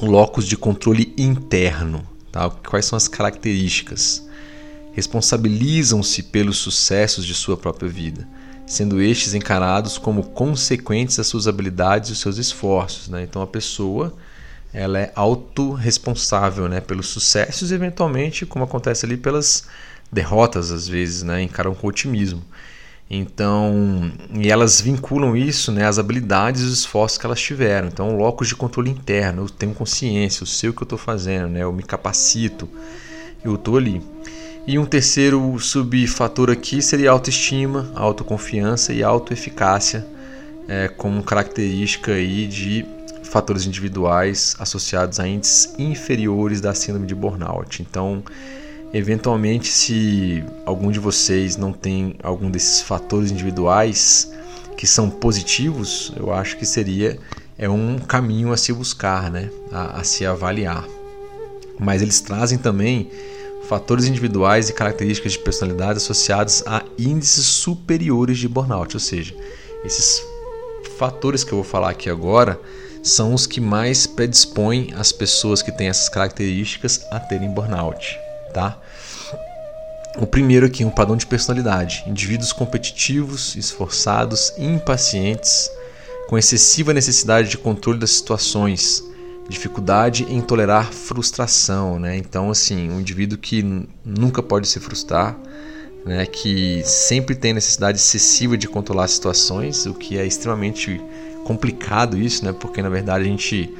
locus de controle interno. Tá? Quais são as características? Responsabilizam-se pelos sucessos de sua própria vida, sendo estes encarados como consequentes das suas habilidades e seus esforços. Né? Então a pessoa ela é autorresponsável né? pelos sucessos e eventualmente, como acontece ali, pelas derrotas às vezes, né? encaram com otimismo. Então, e elas vinculam isso né, às habilidades e os esforços que elas tiveram. Então, locos de controle interno, eu tenho consciência, eu sei o que eu estou fazendo, né, eu me capacito, eu estou ali. E um terceiro subfator aqui seria autoestima, autoconfiança e autoeficácia, é, como característica aí de fatores individuais associados a índices inferiores da síndrome de burnout. Então, Eventualmente, se algum de vocês não tem algum desses fatores individuais que são positivos, eu acho que seria é um caminho a se buscar, né? a, a se avaliar. Mas eles trazem também fatores individuais e características de personalidade associados a índices superiores de burnout, ou seja, esses fatores que eu vou falar aqui agora são os que mais predispõem as pessoas que têm essas características a terem burnout tá? O primeiro aqui, um padrão de personalidade. Indivíduos competitivos, esforçados, impacientes, com excessiva necessidade de controle das situações, dificuldade em tolerar frustração, né? Então, assim, um indivíduo que nunca pode se frustrar, né? Que sempre tem necessidade excessiva de controlar as situações, o que é extremamente complicado isso, né? Porque na verdade a gente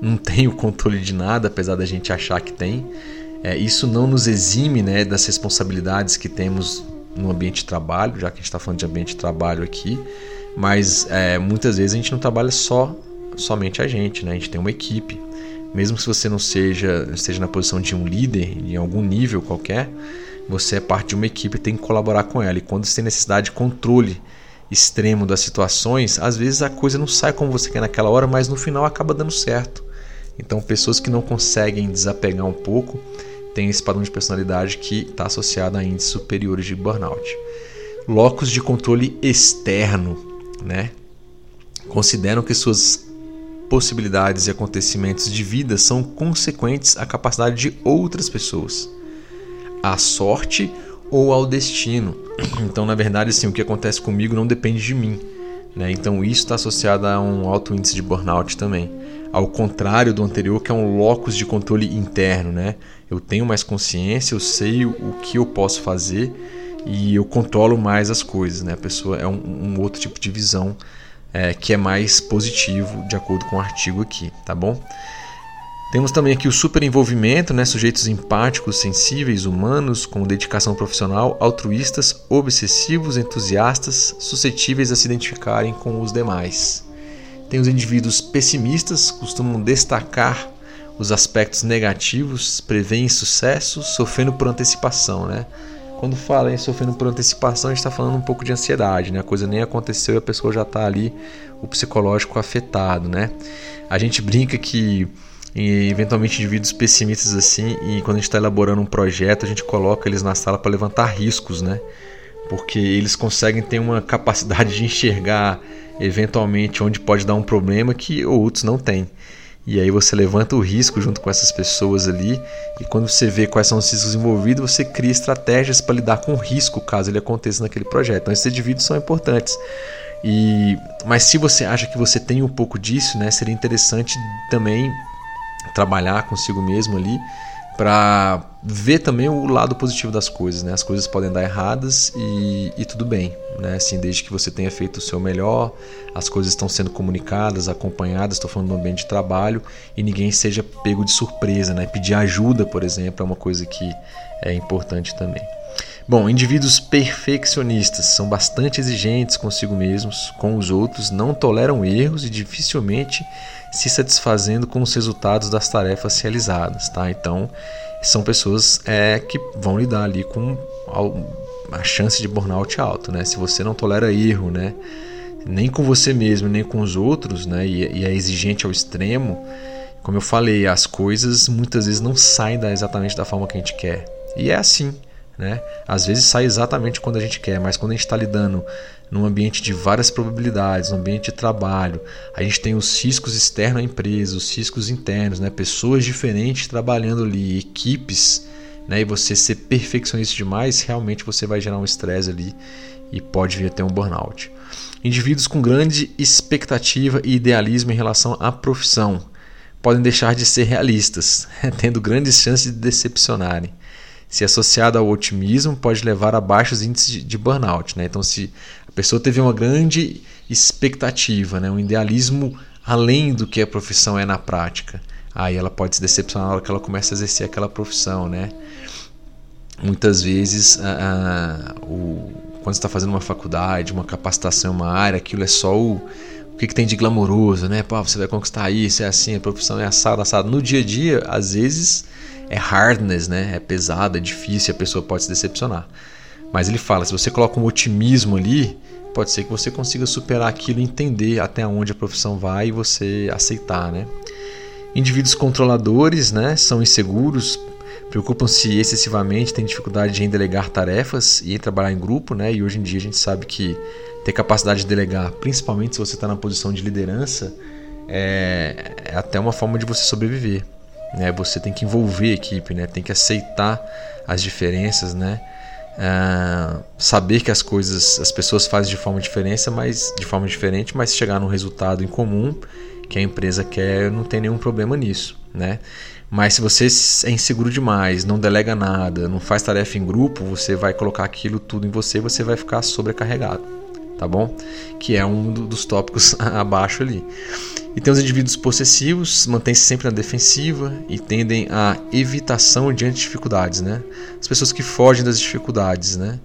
não tem o controle de nada, apesar da gente achar que tem. É, isso não nos exime né, das responsabilidades que temos no ambiente de trabalho, já que a gente está falando de ambiente de trabalho aqui, mas é, muitas vezes a gente não trabalha só somente a gente, né? a gente tem uma equipe. Mesmo se você não seja esteja na posição de um líder em algum nível qualquer, você é parte de uma equipe e tem que colaborar com ela. E quando você tem necessidade de controle extremo das situações, às vezes a coisa não sai como você quer naquela hora, mas no final acaba dando certo. Então, pessoas que não conseguem desapegar um pouco têm esse padrão de personalidade que está associado a índices superiores de burnout. Locos de controle externo, né? Consideram que suas possibilidades e acontecimentos de vida são consequentes à capacidade de outras pessoas, à sorte ou ao destino. Então, na verdade, assim, o que acontece comigo não depende de mim. Né? Então, isso está associado a um alto índice de burnout também ao contrário do anterior, que é um locus de controle interno, né? Eu tenho mais consciência, eu sei o que eu posso fazer e eu controlo mais as coisas, né? A pessoa é um, um outro tipo de visão é, que é mais positivo, de acordo com o artigo aqui, tá bom? Temos também aqui o superenvolvimento, né? sujeitos empáticos, sensíveis, humanos, com dedicação profissional, altruístas, obsessivos, entusiastas, suscetíveis a se identificarem com os demais. Tem os indivíduos pessimistas, costumam destacar os aspectos negativos, preveem sucessos, sofrendo por antecipação, né? Quando fala em sofrendo por antecipação, a gente está falando um pouco de ansiedade, né? A coisa nem aconteceu e a pessoa já está ali, o psicológico afetado, né? A gente brinca que eventualmente indivíduos pessimistas assim e quando a gente está elaborando um projeto a gente coloca eles na sala para levantar riscos né porque eles conseguem ter uma capacidade de enxergar eventualmente onde pode dar um problema que outros não têm. E aí você levanta o risco junto com essas pessoas ali e quando você vê quais são os riscos envolvidos você cria estratégias para lidar com o risco caso ele aconteça naquele projeto. Então esses indivíduos são importantes. E mas se você acha que você tem um pouco disso né seria interessante também trabalhar consigo mesmo ali para ver também o lado positivo das coisas, né? As coisas podem dar erradas e, e, tudo bem, né? Assim, desde que você tenha feito o seu melhor, as coisas estão sendo comunicadas, acompanhadas, estou falando do ambiente de trabalho e ninguém seja pego de surpresa, né? Pedir ajuda, por exemplo, é uma coisa que é importante também. Bom, indivíduos perfeccionistas são bastante exigentes consigo mesmos, com os outros, não toleram erros e dificilmente se satisfazendo com os resultados das tarefas realizadas, tá? Então, são pessoas é, que vão lidar ali com a chance de burnout alto, né? Se você não tolera erro, né? Nem com você mesmo, nem com os outros, né? E, e é exigente ao extremo, como eu falei, as coisas muitas vezes não saem da, exatamente da forma que a gente quer. E é assim, né? Às vezes sai exatamente quando a gente quer, mas quando a gente está lidando num ambiente de várias probabilidades, num ambiente de trabalho. A gente tem os riscos externos à empresa, os riscos internos, né? pessoas diferentes trabalhando ali, equipes, né? e você ser perfeccionista demais, realmente você vai gerar um estresse ali e pode vir a ter um burnout. Indivíduos com grande expectativa e idealismo em relação à profissão podem deixar de ser realistas, tendo grandes chances de decepcionarem se associado ao otimismo, pode levar a baixos índices de burnout. Né? Então, se pessoa teve uma grande expectativa, né? um idealismo além do que a profissão é na prática, aí ela pode se decepcionar na hora que ela começa a exercer aquela profissão. Né? Muitas vezes, a, a, o, quando está fazendo uma faculdade, uma capacitação, uma área, aquilo é só o, o que, que, tem de glamouroso, né? Pô, você vai conquistar isso, é assim, a profissão é assada, assada. No dia a dia, às vezes é hardness, né? É pesado, é difícil, a pessoa pode se decepcionar. Mas ele fala, se você coloca um otimismo ali, pode ser que você consiga superar aquilo, entender até onde a profissão vai e você aceitar, né? Indivíduos controladores, né, são inseguros, preocupam-se excessivamente, têm dificuldade em delegar tarefas e em trabalhar em grupo, né? E hoje em dia a gente sabe que ter capacidade de delegar, principalmente se você está na posição de liderança, é, é até uma forma de você sobreviver. Né? Você tem que envolver a equipe, né? tem que aceitar as diferenças, né? Uh, saber que as coisas, as pessoas fazem de forma diferente, mas de forma diferente, mas chegar num resultado em comum que a empresa quer, não tem nenhum problema nisso, né? Mas se você é inseguro demais, não delega nada, não faz tarefa em grupo, você vai colocar aquilo tudo em você, você vai ficar sobrecarregado, tá bom? Que é um dos tópicos abaixo ali. E tem os indivíduos possessivos, mantêm-se sempre na defensiva e tendem à evitação diante de dificuldades, né? As pessoas que fogem das dificuldades, né?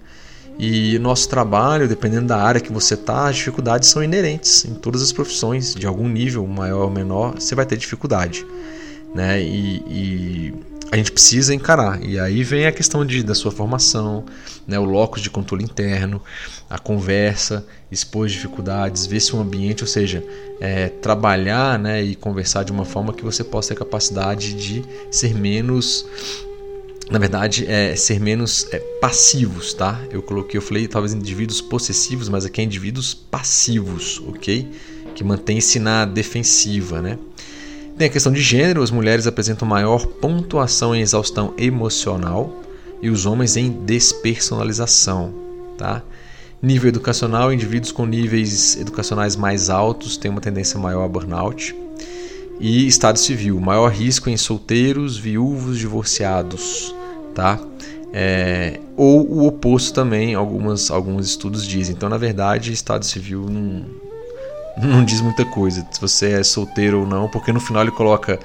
E nosso trabalho, dependendo da área que você está, as dificuldades são inerentes em todas as profissões, de algum nível, maior ou menor, você vai ter dificuldade, né? E, e a gente precisa encarar. E aí vem a questão de, da sua formação, né, o locus de controle interno, a conversa, expor dificuldades, ver se o ambiente, ou seja, é, trabalhar né, e conversar de uma forma que você possa ter capacidade de ser menos na verdade, é ser menos é, passivos, tá? Eu coloquei, eu falei talvez indivíduos possessivos, mas aqui é indivíduos passivos, ok? Que mantém-se na defensiva, né? Tem a questão de gênero, as mulheres apresentam maior pontuação em exaustão emocional e os homens em despersonalização. Tá? Nível educacional, indivíduos com níveis educacionais mais altos têm uma tendência maior a burnout. E estado civil, maior risco em solteiros, viúvos, divorciados. Tá? É, ou o oposto também, algumas, alguns estudos dizem. Então, na verdade, estado civil não, não diz muita coisa se você é solteiro ou não, porque no final ele coloca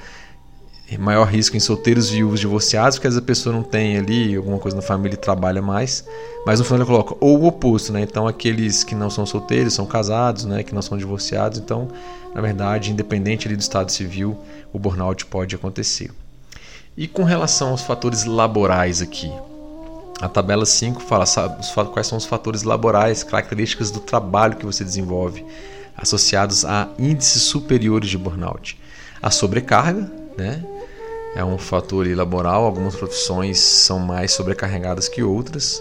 maior risco em solteiros, viúvos, divorciados, porque às vezes a pessoa não tem ali alguma coisa na família e trabalha mais. Mas no final ele coloca ou o oposto, né? Então aqueles que não são solteiros, são casados, né? Que não são divorciados. Então, na verdade, independente ali do estado civil, o burnout pode acontecer. E com relação aos fatores laborais aqui, a tabela 5 fala sabe, quais são os fatores laborais, características do trabalho que você desenvolve, associados a índices superiores de burnout. A sobrecarga, né? É um fator laboral, algumas profissões são mais sobrecarregadas que outras.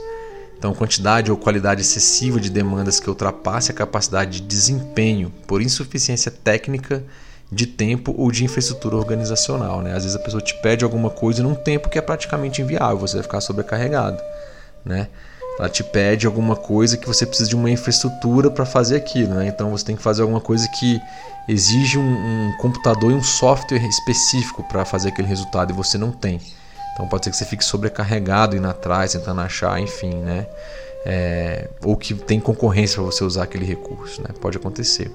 Então, quantidade ou qualidade excessiva de demandas que ultrapasse a capacidade de desempenho por insuficiência técnica de tempo ou de infraestrutura organizacional. Né? Às vezes a pessoa te pede alguma coisa num tempo que é praticamente inviável, você vai ficar sobrecarregado. Né? Ela te pede alguma coisa que você precisa de uma infraestrutura para fazer aquilo. Né? Então você tem que fazer alguma coisa que exige um, um computador e um software específico para fazer aquele resultado e você não tem. Então pode ser que você fique sobrecarregado indo atrás, tentando achar, enfim, né? É, ou que tem concorrência para você usar aquele recurso, né? Pode acontecer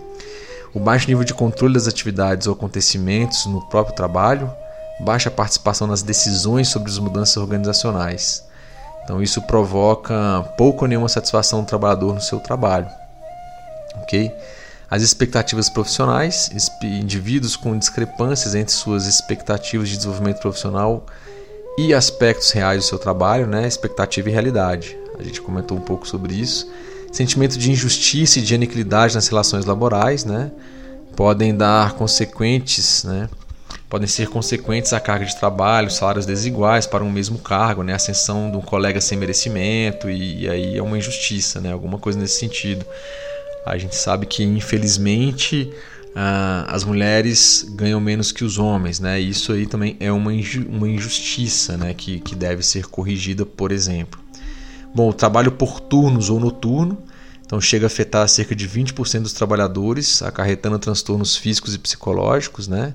o baixo nível de controle das atividades ou acontecimentos no próprio trabalho, baixa participação nas decisões sobre as mudanças organizacionais. Então isso provoca pouco ou nenhuma satisfação do trabalhador no seu trabalho. OK? As expectativas profissionais, indivíduos com discrepâncias entre suas expectativas de desenvolvimento profissional e aspectos reais do seu trabalho, né? expectativa e realidade. A gente comentou um pouco sobre isso sentimento de injustiça e de aniquilidade nas relações laborais, né? podem dar consequentes, né? Podem ser consequentes à carga de trabalho, salários desiguais para um mesmo cargo, né? ascensão de um colega sem merecimento e, e aí é uma injustiça, né? alguma coisa nesse sentido. A gente sabe que infelizmente ah, as mulheres ganham menos que os homens, né? Isso aí também é uma, uma injustiça, né? Que, que deve ser corrigida, por exemplo. Bom, o trabalho por turnos ou noturno, então chega a afetar cerca de 20% dos trabalhadores, acarretando transtornos físicos e psicológicos, né?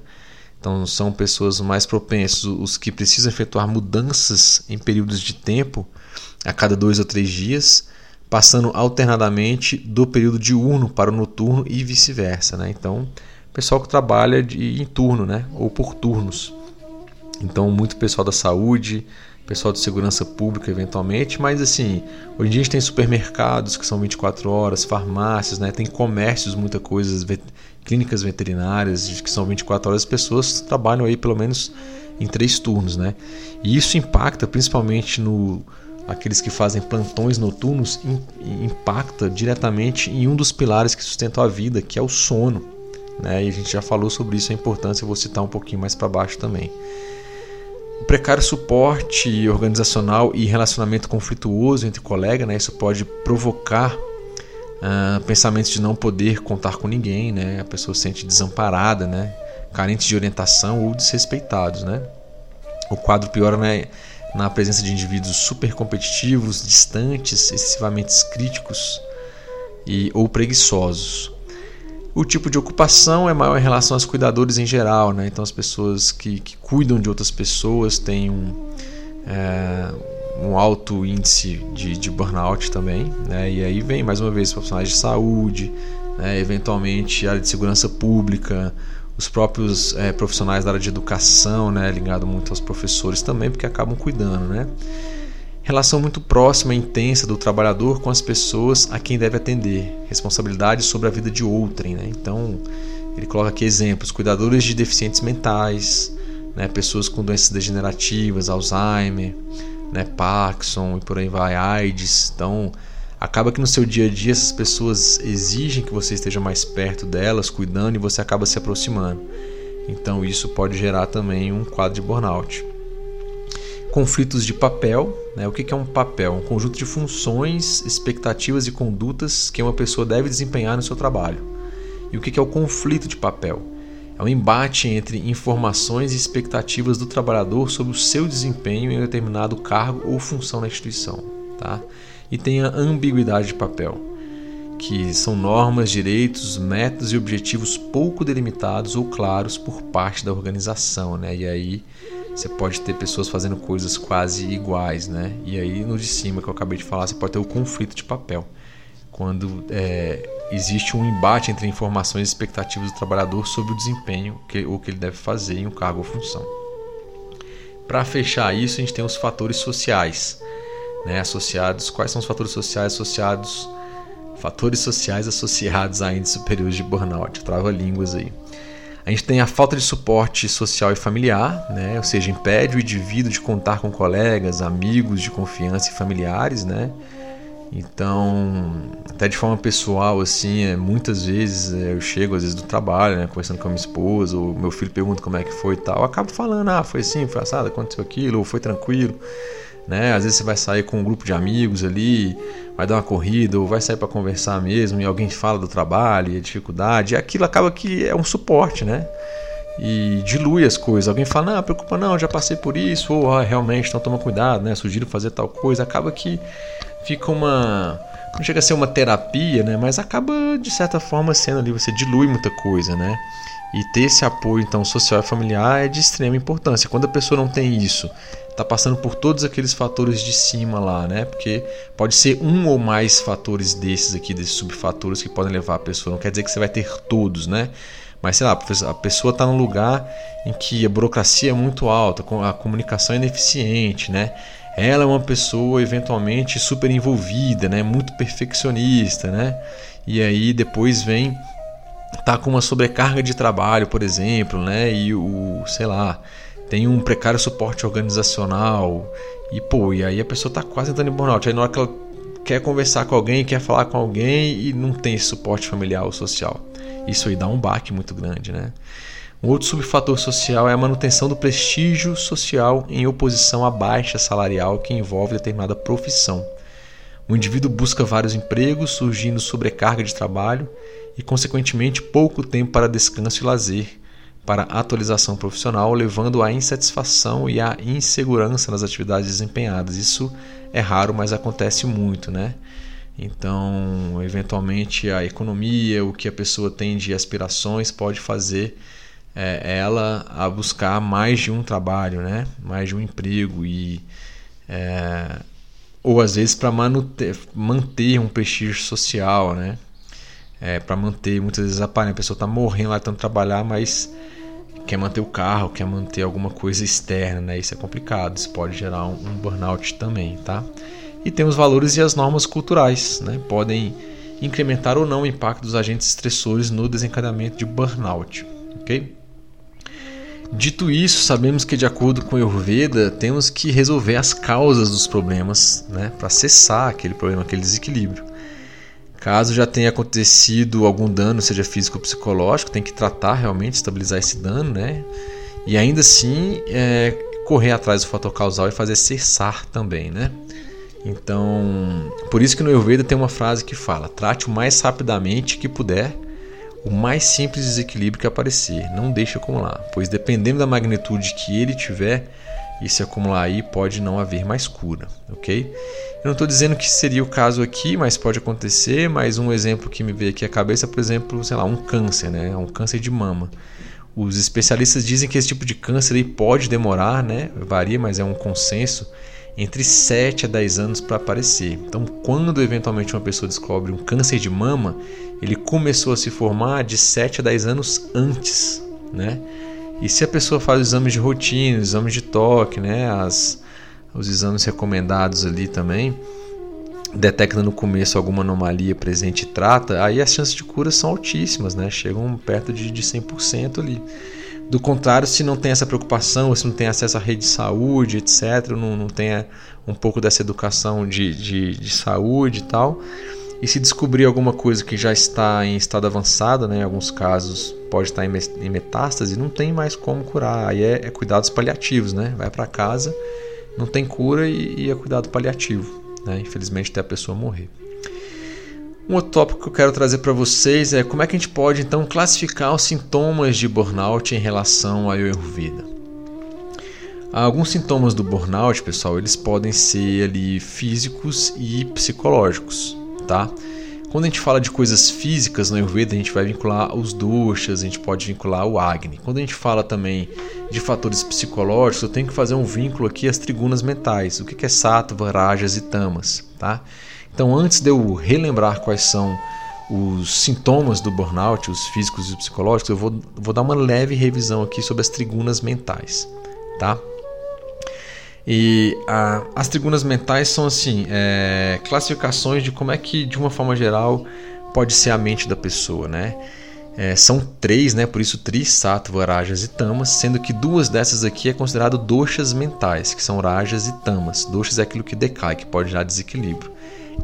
Então são pessoas mais propensas, os que precisam efetuar mudanças em períodos de tempo a cada dois ou três dias, passando alternadamente do período diurno para o noturno e vice-versa, né? Então, pessoal que trabalha de, em turno, né? Ou por turnos. Então, muito pessoal da saúde, pessoal de segurança pública eventualmente, mas assim, hoje em dia a gente tem supermercados que são 24 horas, farmácias, né? tem comércios, muita coisa, clínicas veterinárias que são 24 horas, as pessoas trabalham aí pelo menos em três turnos, né? E isso impacta principalmente no aqueles que fazem plantões noturnos, impacta diretamente em um dos pilares que sustentam a vida, que é o sono, né? E a gente já falou sobre isso, a importância, eu vou citar um pouquinho mais para baixo também. O precário suporte organizacional e relacionamento conflituoso entre colegas, né, isso pode provocar uh, pensamentos de não poder contar com ninguém, né, a pessoa se sente desamparada, né, carente de orientação ou desrespeitados. Né. O quadro piora né, na presença de indivíduos super competitivos, distantes, excessivamente críticos e, ou preguiçosos. O tipo de ocupação é maior em relação aos cuidadores em geral, né? Então as pessoas que, que cuidam de outras pessoas têm um, é, um alto índice de, de burnout também, né? E aí vem mais uma vez profissionais de saúde, né? eventualmente área de segurança pública, os próprios é, profissionais da área de educação, né? Ligado muito aos professores também, porque acabam cuidando, né? Relação muito próxima e intensa do trabalhador com as pessoas a quem deve atender, responsabilidade sobre a vida de outrem. Né? Então, ele coloca aqui exemplos: cuidadores de deficientes mentais, né? pessoas com doenças degenerativas, Alzheimer, né? Parkinson e por aí vai, AIDS. Então, acaba que no seu dia a dia essas pessoas exigem que você esteja mais perto delas, cuidando, e você acaba se aproximando. Então, isso pode gerar também um quadro de burnout conflitos de papel. Né? O que é um papel? Um conjunto de funções, expectativas e condutas que uma pessoa deve desempenhar no seu trabalho. E o que é o conflito de papel? É um embate entre informações e expectativas do trabalhador sobre o seu desempenho em determinado cargo ou função na instituição. Tá? E tem a ambiguidade de papel, que são normas, direitos, métodos e objetivos pouco delimitados ou claros por parte da organização. Né? E aí você pode ter pessoas fazendo coisas quase iguais, né? E aí no de cima que eu acabei de falar, você pode ter o conflito de papel, quando é, existe um embate entre informações e expectativas do trabalhador sobre o desempenho que, o que ele deve fazer em um cargo ou função. para fechar isso, a gente tem os fatores sociais, né, associados. Quais são os fatores sociais associados? Fatores sociais associados a índices superiores de burnout. Trava línguas aí. A gente tem a falta de suporte social e familiar, né? ou seja, impede o indivíduo de contar com colegas, amigos de confiança e familiares, né? Então, até de forma pessoal, assim, é, muitas vezes é, eu chego, às vezes, do trabalho, né, conversando com a minha esposa, ou meu filho pergunta como é que foi e tal, eu acabo falando, ah, foi assim, foi assado, aconteceu aquilo, ou foi tranquilo, né? Às vezes você vai sair com um grupo de amigos ali, vai dar uma corrida, ou vai sair para conversar mesmo, e alguém fala do trabalho, e dificuldade, e aquilo acaba que é um suporte, né? E dilui as coisas. Alguém fala, não, preocupa não, já passei por isso, ou ah, realmente, então toma cuidado, né? Sugiro fazer tal coisa. Acaba que fica uma. Não chega a ser uma terapia, né? Mas acaba, de certa forma, sendo ali, você dilui muita coisa, né? E ter esse apoio, então, social e familiar é de extrema importância. Quando a pessoa não tem isso, está passando por todos aqueles fatores de cima lá, né? Porque pode ser um ou mais fatores desses aqui, desses subfatores que podem levar a pessoa. Não quer dizer que você vai ter todos, né? Mas sei lá, a pessoa está num lugar em que a burocracia é muito alta, a comunicação é ineficiente, né? Ela é uma pessoa eventualmente super envolvida, né? Muito perfeccionista, né? E aí depois vem tá com uma sobrecarga de trabalho, por exemplo, né? E o, sei lá, tem um precário suporte organizacional e pô, e aí a pessoa tá quase entrando em burnout. Aí na hora que ela quer conversar com alguém, quer falar com alguém e não tem esse suporte familiar ou social. Isso aí dá um baque muito grande, né? Um outro subfator social é a manutenção do prestígio social em oposição à baixa salarial que envolve determinada profissão. O indivíduo busca vários empregos, surgindo sobrecarga de trabalho e, consequentemente, pouco tempo para descanso e lazer, para atualização profissional, levando à insatisfação e à insegurança nas atividades desempenhadas. Isso é raro, mas acontece muito, né? Então, eventualmente, a economia, o que a pessoa tem de aspirações, pode fazer é, ela a buscar mais de um trabalho, né? mais de um emprego e é, ou às vezes para manter um prestígio social, né? É, para manter muitas vezes a pessoa está morrendo lá tanto trabalhar, mas quer manter o carro, quer manter alguma coisa externa, né? Isso é complicado, isso pode gerar um, um burnout também, tá? E tem os valores e as normas culturais, né? Podem incrementar ou não o impacto dos agentes estressores no desencadeamento de burnout, ok? Dito isso, sabemos que de acordo com Ayurveda, temos que resolver as causas dos problemas, né, para cessar aquele problema, aquele desequilíbrio. Caso já tenha acontecido algum dano, seja físico ou psicológico, tem que tratar realmente, estabilizar esse dano, né? E ainda assim, é, correr atrás do fator causal e fazer cessar também, né? Então, por isso que no Ayurveda tem uma frase que fala: trate o mais rapidamente que puder o mais simples desequilíbrio que aparecer, não deixe acumular, pois dependendo da magnitude que ele tiver, e se acumular aí pode não haver mais cura, ok? Eu não estou dizendo que seria o caso aqui, mas pode acontecer. Mas um exemplo que me veio aqui à cabeça, por exemplo, sei lá, um câncer, né? Um câncer de mama. Os especialistas dizem que esse tipo de câncer aí pode demorar, né? Varia, mas é um consenso entre 7 a 10 anos para aparecer. Então, quando eventualmente uma pessoa descobre um câncer de mama, ele começou a se formar de 7 a 10 anos antes, né? E se a pessoa faz exames de rotina, exames de toque, né, as, os exames recomendados ali também, detecta no começo alguma anomalia presente e trata, aí as chances de cura são altíssimas, né? Chegam perto de, de 100% ali. Do contrário, se não tem essa preocupação, se não tem acesso à rede de saúde, etc., não, não tem um pouco dessa educação de, de, de saúde e tal, e se descobrir alguma coisa que já está em estado avançado, né, em alguns casos pode estar em metástase, não tem mais como curar. Aí é, é cuidados paliativos, né? Vai para casa, não tem cura e, e é cuidado paliativo, né? Infelizmente até a pessoa morrer. Um outro tópico que eu quero trazer para vocês é como é que a gente pode então classificar os sintomas de burnout em relação à Ayurveda. Alguns sintomas do burnout, pessoal, eles podem ser ali físicos e psicológicos, tá? Quando a gente fala de coisas físicas no Ayurveda, a gente vai vincular os doshas, a gente pode vincular o Agni. Quando a gente fala também de fatores psicológicos, eu tenho que fazer um vínculo aqui às trigunas mentais. O que é Sattva, Rajas e Tamas, tá? Então, antes de eu relembrar quais são os sintomas do burnout, os físicos e os psicológicos, eu vou, vou dar uma leve revisão aqui sobre as trigunas mentais, tá? E a, as trigunas mentais são assim, é, classificações de como é que, de uma forma geral, pode ser a mente da pessoa, né? É, são três, né? Por isso tri, sattva, rajas e tamas, sendo que duas dessas aqui é considerado doshas mentais, que são rajas e tamas. Doshas é aquilo que decai, que pode gerar desequilíbrio.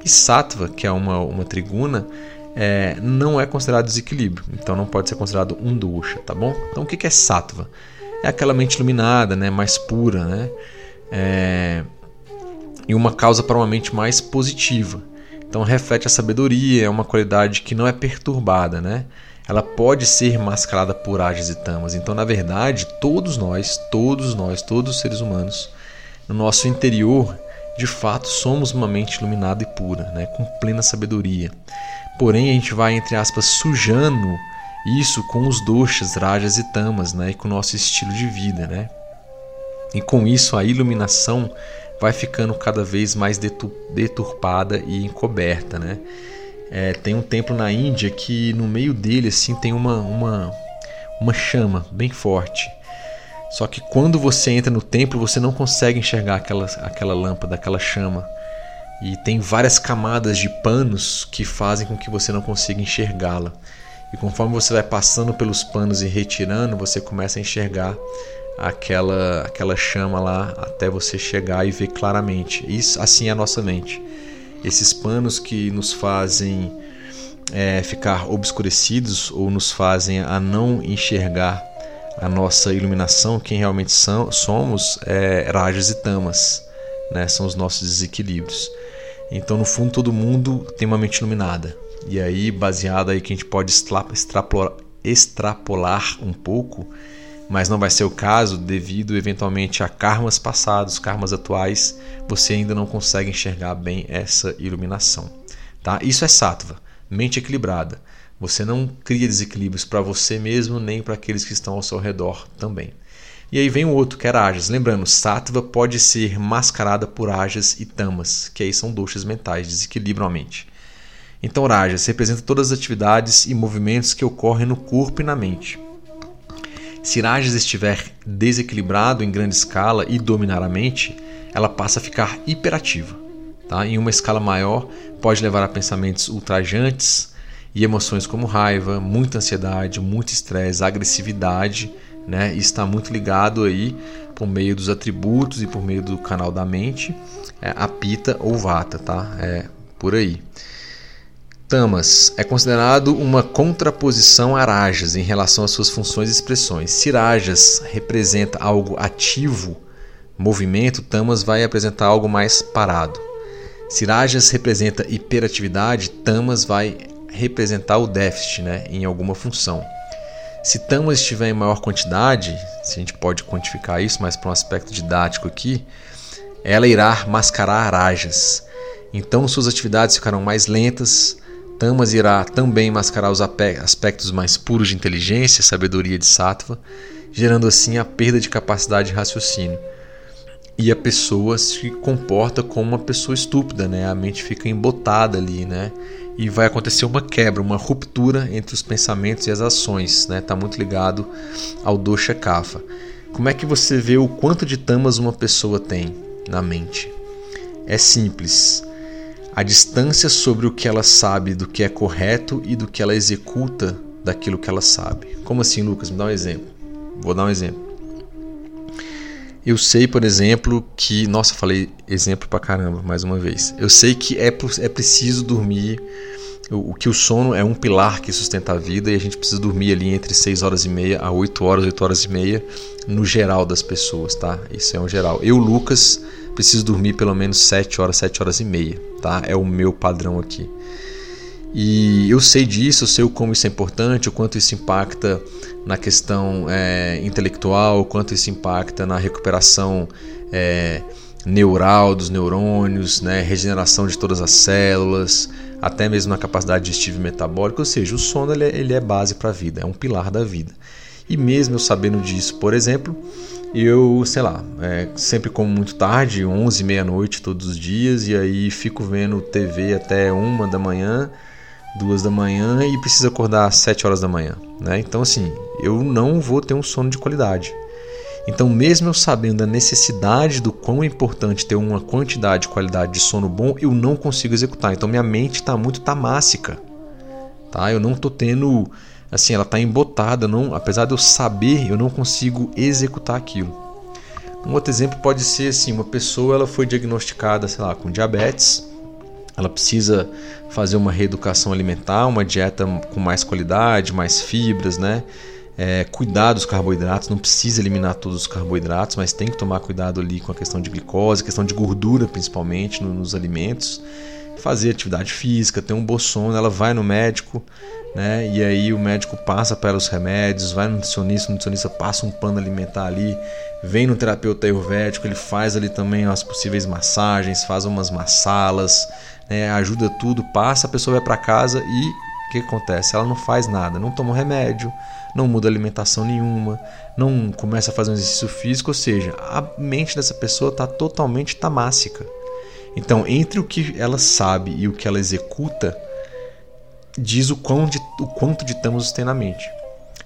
E sattva, que é uma, uma triguna, é, não é considerado desequilíbrio, então não pode ser considerado um dosha, tá bom? Então o que é sattva? É aquela mente iluminada, né? Mais pura, né? É, e uma causa para uma mente mais positiva. Então reflete a sabedoria, é uma qualidade que não é perturbada, né? ela pode ser mascarada por ages e tamas. Então, na verdade, todos nós, todos nós, todos os seres humanos, no nosso interior, de fato, somos uma mente iluminada e pura, né, com plena sabedoria. Porém, a gente vai, entre aspas, sujando isso com os doshas, rajas e tamas, né, e com o nosso estilo de vida, né? E com isso a iluminação vai ficando cada vez mais deturpada e encoberta, né? É, tem um templo na Índia que no meio dele assim tem uma, uma, uma chama bem forte. Só que quando você entra no templo, você não consegue enxergar aquela, aquela lâmpada, aquela chama. E tem várias camadas de panos que fazem com que você não consiga enxergá-la. E conforme você vai passando pelos panos e retirando, você começa a enxergar aquela aquela chama lá até você chegar e ver claramente. Isso assim é a nossa mente esses panos que nos fazem é, ficar obscurecidos ou nos fazem a não enxergar a nossa iluminação, quem realmente são, somos, é, rajas e tamas, né? são os nossos desequilíbrios. Então, no fundo, todo mundo tem uma mente iluminada. E aí, baseado aí que a gente pode extrapolar, extrapolar um pouco, mas não vai ser o caso devido eventualmente a karmas passados, karmas atuais, você ainda não consegue enxergar bem essa iluminação. Tá? Isso é sattva, mente equilibrada. Você não cria desequilíbrios para você mesmo nem para aqueles que estão ao seu redor também. E aí vem o outro, que é rajas. Lembrando, sattva pode ser mascarada por rajas e tamas, que aí são doshas mentais, desequilibram a mente. Então, rajas representa todas as atividades e movimentos que ocorrem no corpo e na mente. Se Rajas estiver desequilibrado em grande escala e dominar a mente, ela passa a ficar hiperativa. Tá? Em uma escala maior, pode levar a pensamentos ultrajantes e emoções como raiva, muita ansiedade, muito estresse, agressividade, né? E está muito ligado aí por meio dos atributos e por meio do canal da mente, é, a pita ou vata, tá? É por aí. Tamas é considerado uma contraposição a Rajas em relação às suas funções e expressões. Se Rajas representa algo ativo, movimento, Tamas vai apresentar algo mais parado. Se Rajas representa hiperatividade, Tamas vai representar o déficit né, em alguma função. Se Tamas estiver em maior quantidade, se a gente pode quantificar isso, mas para um aspecto didático aqui, ela irá mascarar Rajas. Então suas atividades ficarão mais lentas, Tamas irá também mascarar os aspectos mais puros de inteligência, sabedoria de Sattva, gerando assim a perda de capacidade de raciocínio. E a pessoa se comporta como uma pessoa estúpida, né? A mente fica embotada ali, né? E vai acontecer uma quebra, uma ruptura entre os pensamentos e as ações, né? Tá muito ligado ao dosha kapha. Como é que você vê o quanto de tamas uma pessoa tem na mente? É simples a distância sobre o que ela sabe do que é correto e do que ela executa daquilo que ela sabe. Como assim, Lucas? Me dá um exemplo. Vou dar um exemplo. Eu sei, por exemplo, que. Nossa, falei exemplo pra caramba, mais uma vez. Eu sei que é, é preciso dormir. O, que o sono é um pilar que sustenta a vida e a gente precisa dormir ali entre 6 horas e meia a 8 horas, 8 horas e meia, no geral das pessoas, tá? Isso é um geral. Eu, Lucas, preciso dormir pelo menos 7 horas, 7 horas e meia, tá? É o meu padrão aqui. E eu sei disso, eu sei o como isso é importante, o quanto isso impacta na questão é, intelectual, quanto isso impacta na recuperação é, neural dos neurônios, né, regeneração de todas as células, até mesmo na capacidade digestiva e metabólica. Ou seja, o sono ele é, ele é base para a vida, é um pilar da vida. E mesmo eu sabendo disso, por exemplo, eu, sei lá, é, sempre como muito tarde, 11, meia-noite todos os dias, e aí fico vendo TV até uma da manhã, duas da manhã e preciso acordar às 7 horas da manhã. Né? Então, assim, eu não vou ter um sono de qualidade. Então, mesmo eu sabendo da necessidade do quão é importante ter uma quantidade e qualidade de sono bom, eu não consigo executar. Então, minha mente está muito tamássica. Tá? Eu não estou tendo. Assim, ela está embotada. Não, apesar de eu saber, eu não consigo executar aquilo. Um outro exemplo pode ser assim: uma pessoa ela foi diagnosticada, sei lá, com diabetes. Ela precisa fazer uma reeducação alimentar, uma dieta com mais qualidade, mais fibras, né? é, cuidar dos carboidratos, não precisa eliminar todos os carboidratos, mas tem que tomar cuidado ali com a questão de glicose, questão de gordura principalmente no, nos alimentos, fazer atividade física, ter um bom sono, ela vai no médico, né? E aí o médico passa para os remédios, vai no nutricionista, o nutricionista passa um plano alimentar ali, vem no terapeuta ayurvédico, ele faz ali também as possíveis massagens, faz umas massalas, né? ajuda tudo, passa, a pessoa vai para casa e o que acontece? Ela não faz nada, não toma remédio, não muda alimentação nenhuma, não começa a fazer um exercício físico, ou seja, a mente dessa pessoa está totalmente tamássica. Então, entre o que ela sabe e o que ela executa, diz o, quão de, o quanto ditamos tem na mente.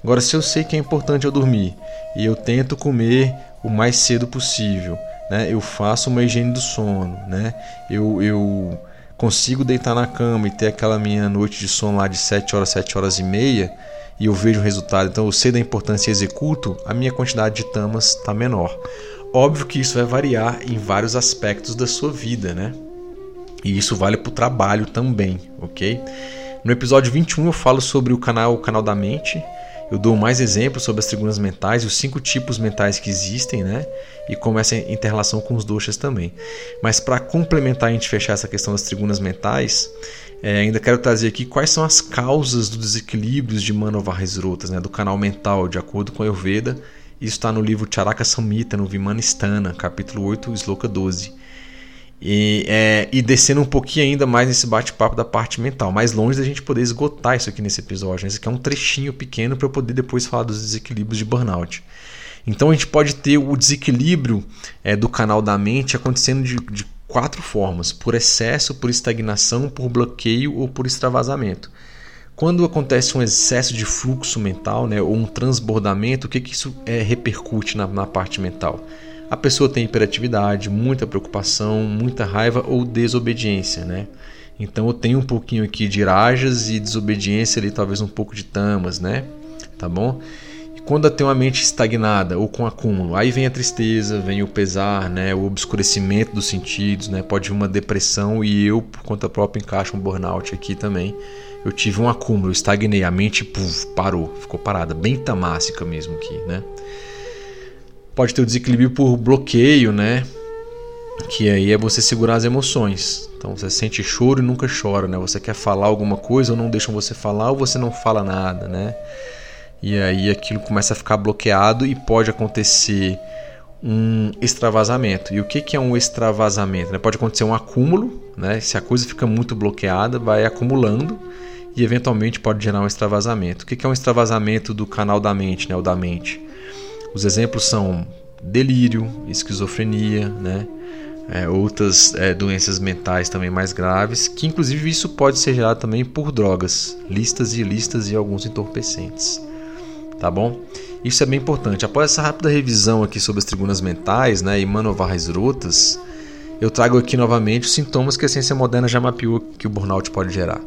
Agora, se eu sei que é importante eu dormir e eu tento comer o mais cedo possível, né? eu faço uma higiene do sono, né? eu, eu consigo deitar na cama e ter aquela minha noite de sono lá de 7 horas, 7 horas e meia, e eu vejo o resultado, então eu sei da importância e executo, a minha quantidade de tamas está menor. Óbvio que isso vai variar em vários aspectos da sua vida, né? E isso vale para o trabalho também, ok? No episódio 21 eu falo sobre o canal o canal da mente. Eu dou mais exemplos sobre as tribunas mentais e os cinco tipos mentais que existem, né? E como essa interrelação com os doshas também. Mas para complementar e a gente fechar essa questão das tribunas mentais, é, ainda quero trazer aqui quais são as causas dos desequilíbrios de Manovarresrotas, né, do canal mental, de acordo com a Ayurveda. Isso está no livro Charaka Samhita, no Vimanistana, capítulo 8, Sloka 12. E, é, e descendo um pouquinho ainda mais nesse bate-papo da parte mental, mais longe da gente poder esgotar isso aqui nesse episódio. Né? Esse aqui é um trechinho pequeno para eu poder depois falar dos desequilíbrios de burnout. Então a gente pode ter o desequilíbrio é, do canal da mente acontecendo de, de quatro formas: por excesso, por estagnação, por bloqueio ou por extravasamento. Quando acontece um excesso de fluxo mental, né, ou um transbordamento, o que, que isso é, repercute na, na parte mental? A pessoa tem hiperatividade, muita preocupação, muita raiva ou desobediência, né? Então eu tenho um pouquinho aqui de rajas e desobediência ali, talvez um pouco de tamas, né? Tá bom? quando tem uma mente estagnada ou com acúmulo, aí vem a tristeza, vem o pesar, né, o obscurecimento dos sentidos, né, pode vir uma depressão e eu, por conta própria, encaixo um burnout aqui também. Eu tive um acúmulo, estagnei, a mente puf, parou, ficou parada, bem tamássica mesmo aqui, né. Pode ter o desequilíbrio por bloqueio, né, que aí é você segurar as emoções. Então você sente choro e nunca chora, né? Você quer falar alguma coisa ou não deixam você falar ou você não fala nada, né? e aí aquilo começa a ficar bloqueado e pode acontecer um extravasamento. E o que, que é um extravasamento? Né? Pode acontecer um acúmulo, né? se a coisa fica muito bloqueada, vai acumulando e eventualmente pode gerar um extravasamento. O que, que é um extravasamento do canal da mente, né? da mente? Os exemplos são delírio, esquizofrenia, né? É, outras é, doenças mentais também mais graves, que inclusive isso pode ser gerado também por drogas, listas e listas e alguns entorpecentes tá bom? Isso é bem importante. Após essa rápida revisão aqui sobre as tribunas mentais né, e manovarras rotas, eu trago aqui novamente os sintomas que a ciência moderna já mapeou que o burnout pode gerar.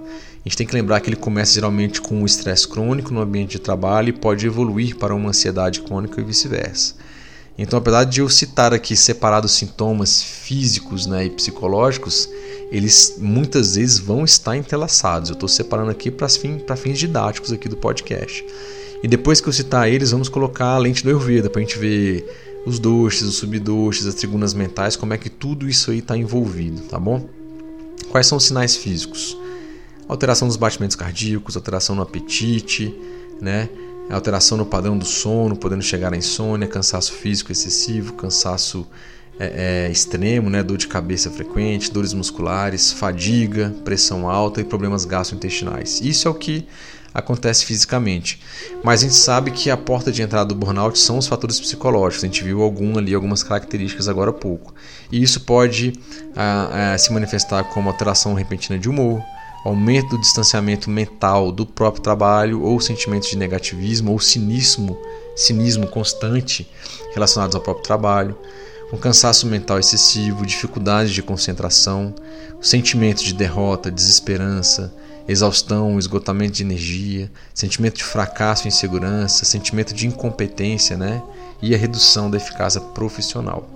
A gente tem que lembrar que ele começa geralmente com um estresse crônico no ambiente de trabalho e pode evoluir para uma ansiedade crônica e vice-versa. Então, apesar de eu citar aqui separados sintomas físicos né, e psicológicos, eles muitas vezes vão estar entrelaçados. Eu estou separando aqui para fins didáticos aqui do podcast. E depois que eu citar eles, vamos colocar a lente do Ayurveda para a gente ver os doces, os subdoces, as tribunas mentais, como é que tudo isso aí está envolvido, tá bom? Quais são os sinais físicos? Alteração dos batimentos cardíacos, alteração no apetite, né? alteração no padrão do sono, podendo chegar à insônia, cansaço físico excessivo, cansaço é, é, extremo, né? dor de cabeça frequente, dores musculares, fadiga, pressão alta e problemas gastrointestinais. Isso é o que acontece fisicamente. Mas a gente sabe que a porta de entrada do burnout são os fatores psicológicos. A gente viu algum ali, algumas características agora há pouco. E isso pode ah, ah, se manifestar como alteração repentina de humor, aumento do distanciamento mental do próprio trabalho, ou sentimentos de negativismo ou cinismo cinismo constante relacionados ao próprio trabalho, um cansaço mental excessivo, dificuldade de concentração, sentimento de derrota, desesperança, exaustão, esgotamento de energia, sentimento de fracasso e insegurança, sentimento de incompetência, né? E a redução da eficácia profissional.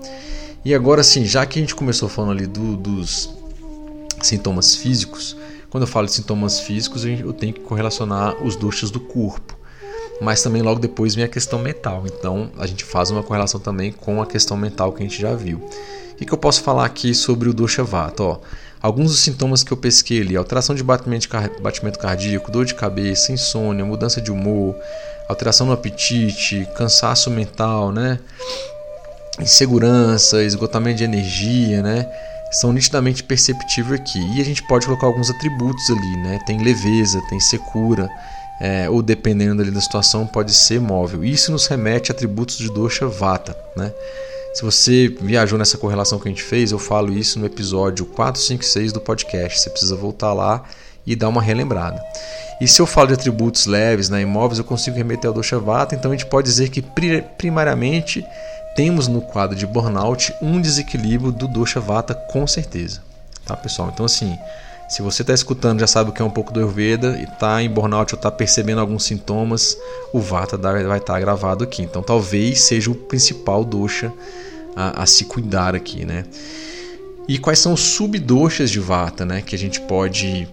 E agora sim, já que a gente começou falando ali do, dos sintomas físicos, quando eu falo de sintomas físicos, eu tenho que correlacionar os doxas do corpo. Mas também logo depois vem a questão mental. Então a gente faz uma correlação também com a questão mental que a gente já viu. O que, eu posso falar aqui sobre o dosha vata? Ó, alguns dos sintomas que eu pesquei ali: alteração de batimento, batimento cardíaco, dor de cabeça, insônia, mudança de humor, alteração no apetite, cansaço mental, né? insegurança, esgotamento de energia, né? São nitidamente perceptíveis aqui. E a gente pode colocar alguns atributos ali, né? Tem leveza, tem secura, é, ou dependendo ali da situação, pode ser móvel. Isso nos remete a atributos de dosha vata, né? Se você viajou nessa correlação que a gente fez, eu falo isso no episódio 456 do podcast. Você precisa voltar lá e dar uma relembrada. E se eu falo de atributos leves, né, imóveis, eu consigo remeter ao dosha vata, então a gente pode dizer que primariamente temos no quadro de burnout um desequilíbrio do dosha vata com certeza. Tá, pessoal? Então assim, se você está escutando, já sabe o que é um pouco do Ayurveda e está em burnout ou está percebendo alguns sintomas, o Vata vai estar tá gravado aqui. Então talvez seja o principal dosha a, a, se cuidar aqui, né? E quais são os subdoshas de Vata, né? Que a gente pode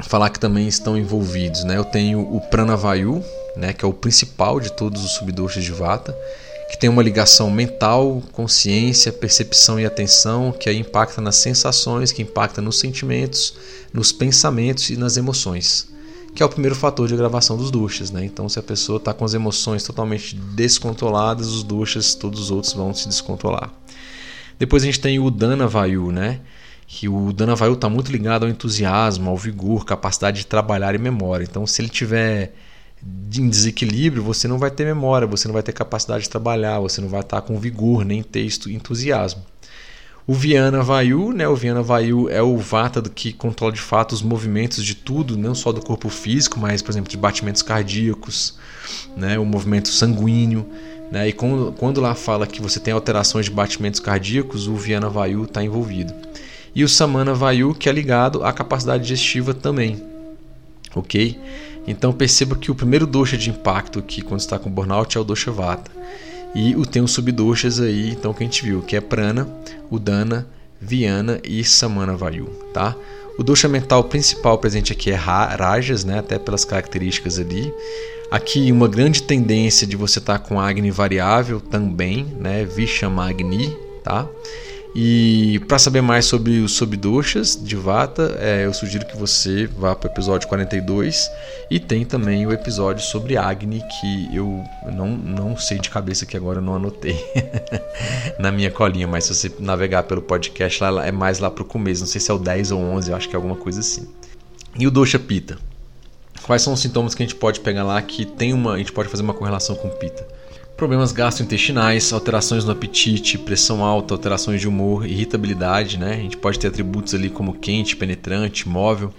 falar que também estão envolvidos, né? Eu tenho o Pranavayu, né? Que é o principal de todos os subdoshas de Vata que tem uma ligação mental, consciência, percepção e atenção, que aí impacta nas sensações, que impacta nos sentimentos, nos pensamentos e nas emoções, que é o primeiro fator de gravação dos duchas, né? Então, se a pessoa está com as emoções totalmente descontroladas, os duchas, todos os outros vão se descontrolar. Depois a gente tem o Dana Vayu, né? Que o Dana Vayu está muito ligado ao entusiasmo, ao vigor, capacidade de trabalhar e memória. Então, se ele tiver em desequilíbrio, você não vai ter memória, você não vai ter capacidade de trabalhar, você não vai estar com vigor, nem texto, entusiasmo. O Viana Vayu, né? O Viana Vayu é o Vata que controla de fato os movimentos de tudo, não só do corpo físico, mas, por exemplo, de batimentos cardíacos, né? O movimento sanguíneo, né? E quando, quando lá fala que você tem alterações de batimentos cardíacos, o Viana Vayu está envolvido. E o Samana Vayu, que é ligado à capacidade digestiva também, ok? Então perceba que o primeiro dosha de impacto aqui quando está com burnout é o dosha vata. E tem os subdoshas aí, então que a gente viu, que é prana, udana, viana e samana vayu, tá? O dosha mental principal presente aqui é rajas, né, até pelas características ali. Aqui uma grande tendência de você estar tá com Agni variável também, né, Vishamagni, tá? E para saber mais sobre os subdoshas de Vata, é, eu sugiro que você vá para o episódio 42 e tem também o episódio sobre Agni, que eu não, não sei de cabeça que agora não anotei na minha colinha, mas se você navegar pelo podcast lá é mais lá para o começo, não sei se é o 10 ou 11, eu acho que é alguma coisa assim. E o Dosha Pita? Quais são os sintomas que a gente pode pegar lá que tem uma, a gente pode fazer uma correlação com Pita? Problemas gastrointestinais, alterações no apetite, pressão alta, alterações de humor, irritabilidade, né? A gente pode ter atributos ali como quente, penetrante, móvel.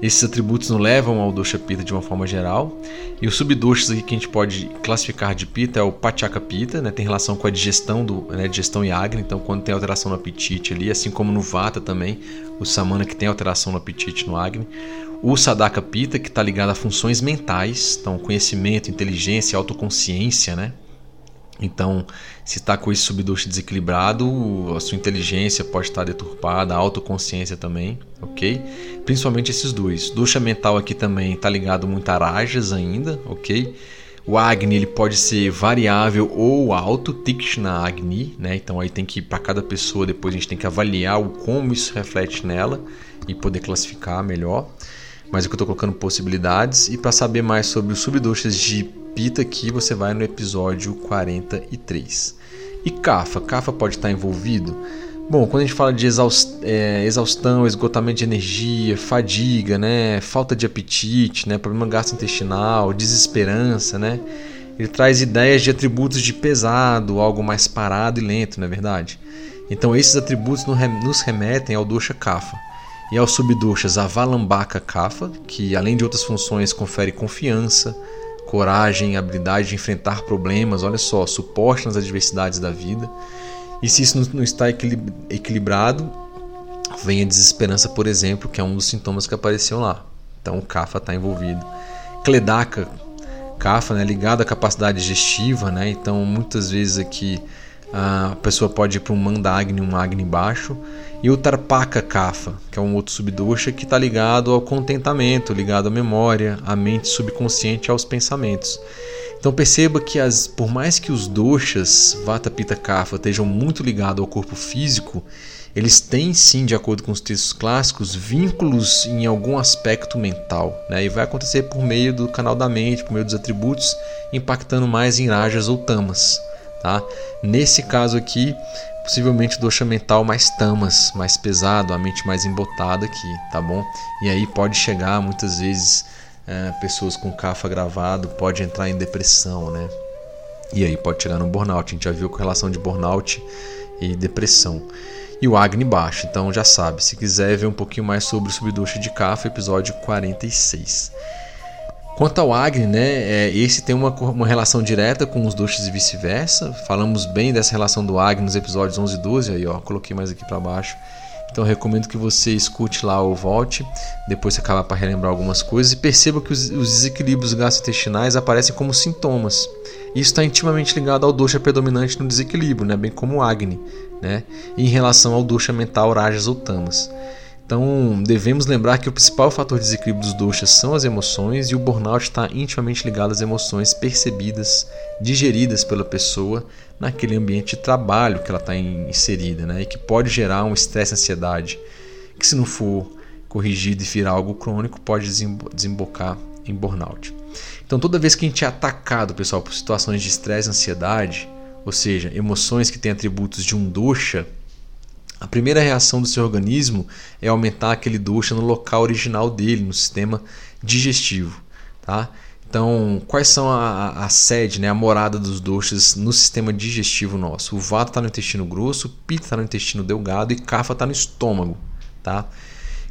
Esses atributos não levam ao dosha pita de uma forma geral. E os subdoshas aqui que a gente pode classificar de pita é o pachaka pita, né? Tem relação com a digestão do, né? digestão e agni, então quando tem alteração no apetite ali, assim como no vata também, o samana que tem alteração no apetite no agni. O sadaka pita que está ligado a funções mentais, então conhecimento, inteligência, autoconsciência, né? Então, se está com esse subdoce desequilibrado, a sua inteligência pode estar deturpada, a autoconsciência também, ok? Principalmente esses dois. Ducha mental aqui também está ligado muito a rajas ainda, ok? O Agni ele pode ser variável ou alto, Tikshna Agni, né? Então aí tem que para cada pessoa depois a gente tem que avaliar o como isso reflete nela e poder classificar melhor. Mas que eu estou colocando possibilidades e para saber mais sobre os subdoshas de Pita aqui você vai no episódio 43. E Kafa, Kafa pode estar envolvido? Bom, quando a gente fala de é, exaustão, esgotamento de energia, fadiga, né, falta de apetite, né, problema gastrointestinal, desesperança, né, ele traz ideias de atributos de pesado, algo mais parado e lento, não é verdade? Então esses atributos nos remetem ao dosha kapha e aos subdoshas avalambaka kapha, que além de outras funções confere confiança, coragem, habilidade de enfrentar problemas, olha só, suporte nas adversidades da vida. E se isso não está equilibrado, vem a desesperança, por exemplo, que é um dos sintomas que apareceu lá. Então o CAFA está envolvido. Cledaca, CAFA, né, ligado à capacidade digestiva, né? Então muitas vezes aqui a pessoa pode ir para um Mandagni, um Agni baixo, e o Tarpaka Kapha, que é um outro subdosha que está ligado ao contentamento, ligado à memória, à mente subconsciente, aos pensamentos. Então perceba que as, por mais que os doshas Vata Pitta Kapha estejam muito ligados ao corpo físico, eles têm sim, de acordo com os textos clássicos, vínculos em algum aspecto mental, né? e vai acontecer por meio do canal da mente, por meio dos atributos, impactando mais em rajas ou tamas. Tá? Nesse caso aqui, possivelmente dosha mental mais tamas, mais pesado, a mente mais embotada aqui, tá bom? E aí pode chegar muitas vezes é, pessoas com cafa gravado, pode entrar em depressão, né? E aí pode chegar no burnout. A gente já viu com relação de burnout e depressão. E o Agni baixo, então já sabe. Se quiser ver um pouquinho mais sobre o subdosha de Kapha, episódio 46. Quanto ao Agni, né, é, esse tem uma, uma relação direta com os doshas e vice-versa. Falamos bem dessa relação do Agni nos episódios 11 e 12, aí ó, coloquei mais aqui para baixo. Então recomendo que você escute lá ou volte, depois você acaba para relembrar algumas coisas e perceba que os, os desequilíbrios gastrointestinais aparecem como sintomas. Isso está intimamente ligado ao dosha predominante no desequilíbrio, né, bem como o Agni, né, em relação ao dosha mental, rajas ou tamas. Então, devemos lembrar que o principal fator de desequilíbrio dos doshas são as emoções e o burnout está intimamente ligado às emoções percebidas, digeridas pela pessoa naquele ambiente de trabalho que ela está inserida, né? e que pode gerar um estresse ansiedade, que se não for corrigido e virar algo crônico, pode desembocar em burnout. Então, toda vez que a gente é atacado, pessoal, por situações de estresse ansiedade, ou seja, emoções que têm atributos de um dosha, a primeira reação do seu organismo é aumentar aquele dosha no local original dele, no sistema digestivo. Tá? Então, quais são a, a sede, né, a morada dos doshas no sistema digestivo nosso? O vata está no intestino grosso, o pitta está no intestino delgado e kapha está no estômago. Tá?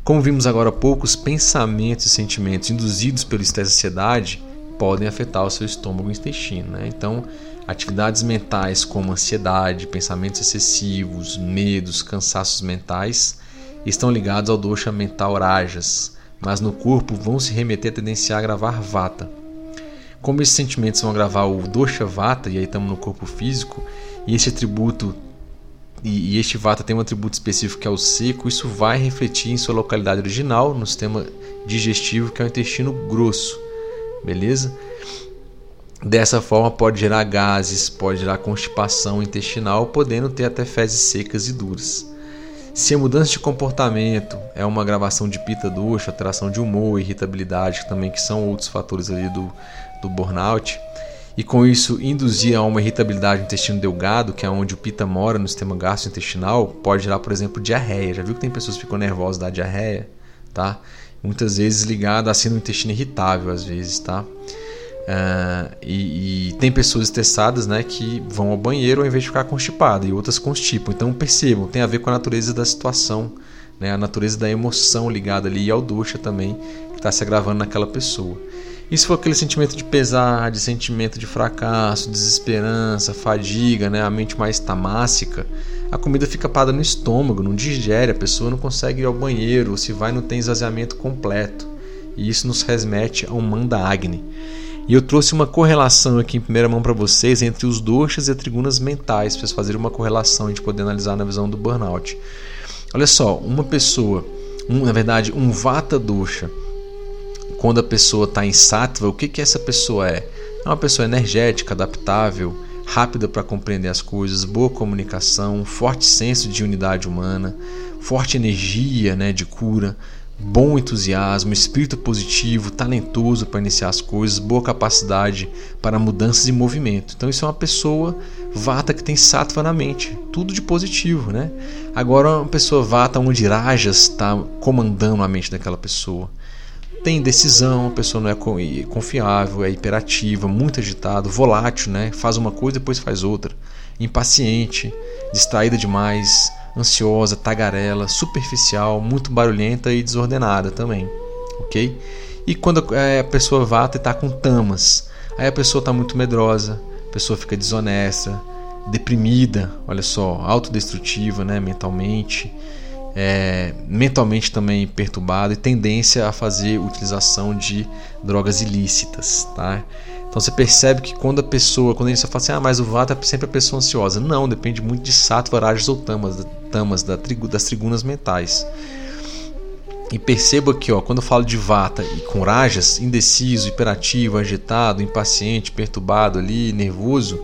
Como vimos agora há pouco, os pensamentos e sentimentos induzidos pelo estresse e ansiedade podem afetar o seu estômago e intestino. Né? Então, Atividades mentais como ansiedade, pensamentos excessivos, medos, cansaços mentais estão ligados ao dosha mental rajas, mas no corpo vão se remeter a tendenciar a gravar vata. Como esses sentimentos vão gravar o dosha vata, e aí estamos no corpo físico, e esse atributo e, este vata tem um atributo específico que é o seco, isso vai refletir em sua localidade original, no sistema digestivo, que é o intestino grosso. Beleza? Dessa forma, pode gerar gases, pode gerar constipação intestinal, podendo ter até fezes secas e duras. Se a mudança de comportamento é uma agravação de pita ducha, alteração de humor, irritabilidade, também que são outros fatores ali do, do burnout, e com isso induzir a uma irritabilidade no intestino delgado, que é onde o pita mora no sistema gastrointestinal, pode gerar, por exemplo, diarreia. Já viu que tem pessoas que ficam nervosas da diarreia, tá? Muitas vezes ligada assim no intestino irritável, às vezes, tá? Uh, e, e, tem pessoas estressadas né, que vão ao banheiro ao invés de ficar constipada, e outras constipam. Então percebam, tem a ver com a natureza da situação, né, a natureza da emoção ligada ali ao ducha também, que está se agravando naquela pessoa. E se for aquele sentimento de pesar, de sentimento de fracasso, desesperança, fadiga, né, a mente mais tamássica, a comida fica parada no estômago, não digere, a pessoa não consegue ir ao banheiro, ou se vai não tem esvaziamento completo. E isso nos remete ao Manda Agni. E eu trouxe uma correlação aqui em primeira mão para vocês entre os doshas e as trigunas mentais, para vocês fazerem uma correlação e a gente poder analisar na visão do burnout. Olha só, uma pessoa, um, na verdade, um vata dosha, quando a pessoa está em sattva, o que, que essa pessoa é? É uma pessoa energética, adaptável, rápida para compreender as coisas, boa comunicação, forte senso de unidade humana, forte energia né, de cura, bom entusiasmo, espírito positivo, talentoso para iniciar as coisas, boa capacidade para mudanças e movimento. Então isso é uma pessoa vata que tem sattva na mente, tudo de positivo, né? Agora uma pessoa vata onde rajas está comandando a mente daquela pessoa. Tem decisão, a pessoa não é confiável, é hiperativa, muito agitado, volátil, né? Faz uma coisa depois faz outra, impaciente, distraída demais, ansiosa, tagarela, superficial, muito barulhenta e desordenada também, ok? E quando é, a pessoa vata está com tamas, Aí a pessoa está muito medrosa, a pessoa fica desonesta, deprimida, olha só, autodestrutiva, né, mentalmente, é, mentalmente também perturbado e tendência a fazer utilização de drogas ilícitas, tá? Então você percebe que quando a pessoa, quando a gente fala assim, ah, mas o Vata é sempre a pessoa ansiosa. Não, depende muito de Sattva, Rajas ou Tamas, tamas da das trigunas mentais. E perceba aqui, ó, quando eu falo de Vata e com Rajas, indeciso, hiperativo, agitado, impaciente, perturbado ali, nervoso,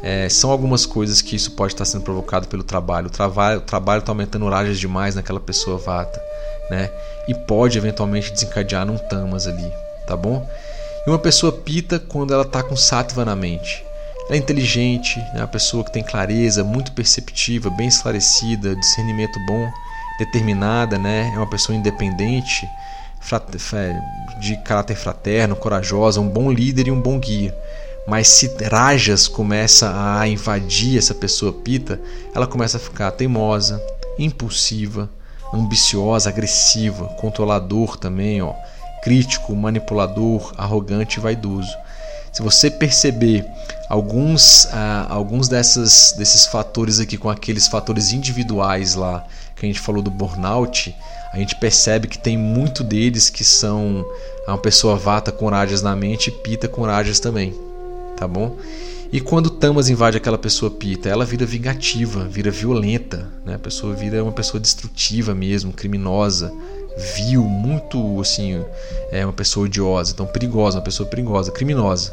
é, são algumas coisas que isso pode estar sendo provocado pelo trabalho. O trabalho está aumentando Rajas demais naquela pessoa Vata, né? E pode eventualmente desencadear num Tamas ali, tá bom? E uma pessoa pita quando ela está com sattva na mente. Ela é inteligente, é uma pessoa que tem clareza, muito perceptiva, bem esclarecida, discernimento bom, determinada, né? é uma pessoa independente, de caráter fraterno, corajosa, um bom líder e um bom guia. Mas se Rajas começa a invadir essa pessoa pita, ela começa a ficar teimosa, impulsiva, ambiciosa, agressiva, controlador também, ó crítico, manipulador, arrogante e vaidoso. Se você perceber alguns, ah, alguns dessas, desses fatores aqui com aqueles fatores individuais lá que a gente falou do burnout, a gente percebe que tem muito deles que são uma pessoa vata com rajas na mente e pita com rajas também, tá bom? E quando Tamas invade aquela pessoa pita, ela vira vingativa, vira violenta, né? A pessoa vira uma pessoa destrutiva mesmo, criminosa, vil, muito assim, é uma pessoa odiosa, então perigosa, uma pessoa perigosa, criminosa.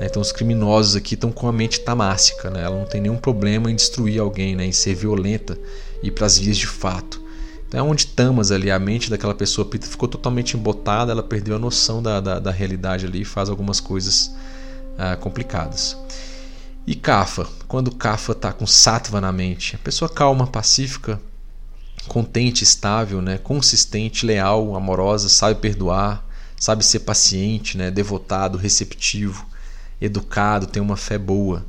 Né? Então os criminosos aqui estão com a mente tamássica, né? ela não tem nenhum problema em destruir alguém, né? em ser violenta e para as vias de fato. Então é onde Tamas ali, a mente daquela pessoa ficou totalmente embotada, ela perdeu a noção da, da, da realidade ali e faz algumas coisas ah, complicadas. E Kafa, quando Kafa está com Sattva na mente, a pessoa calma, pacífica, contente, estável, né? consistente, leal, amorosa, sabe perdoar, sabe ser paciente, né? devotado, receptivo, educado, tem uma fé boa.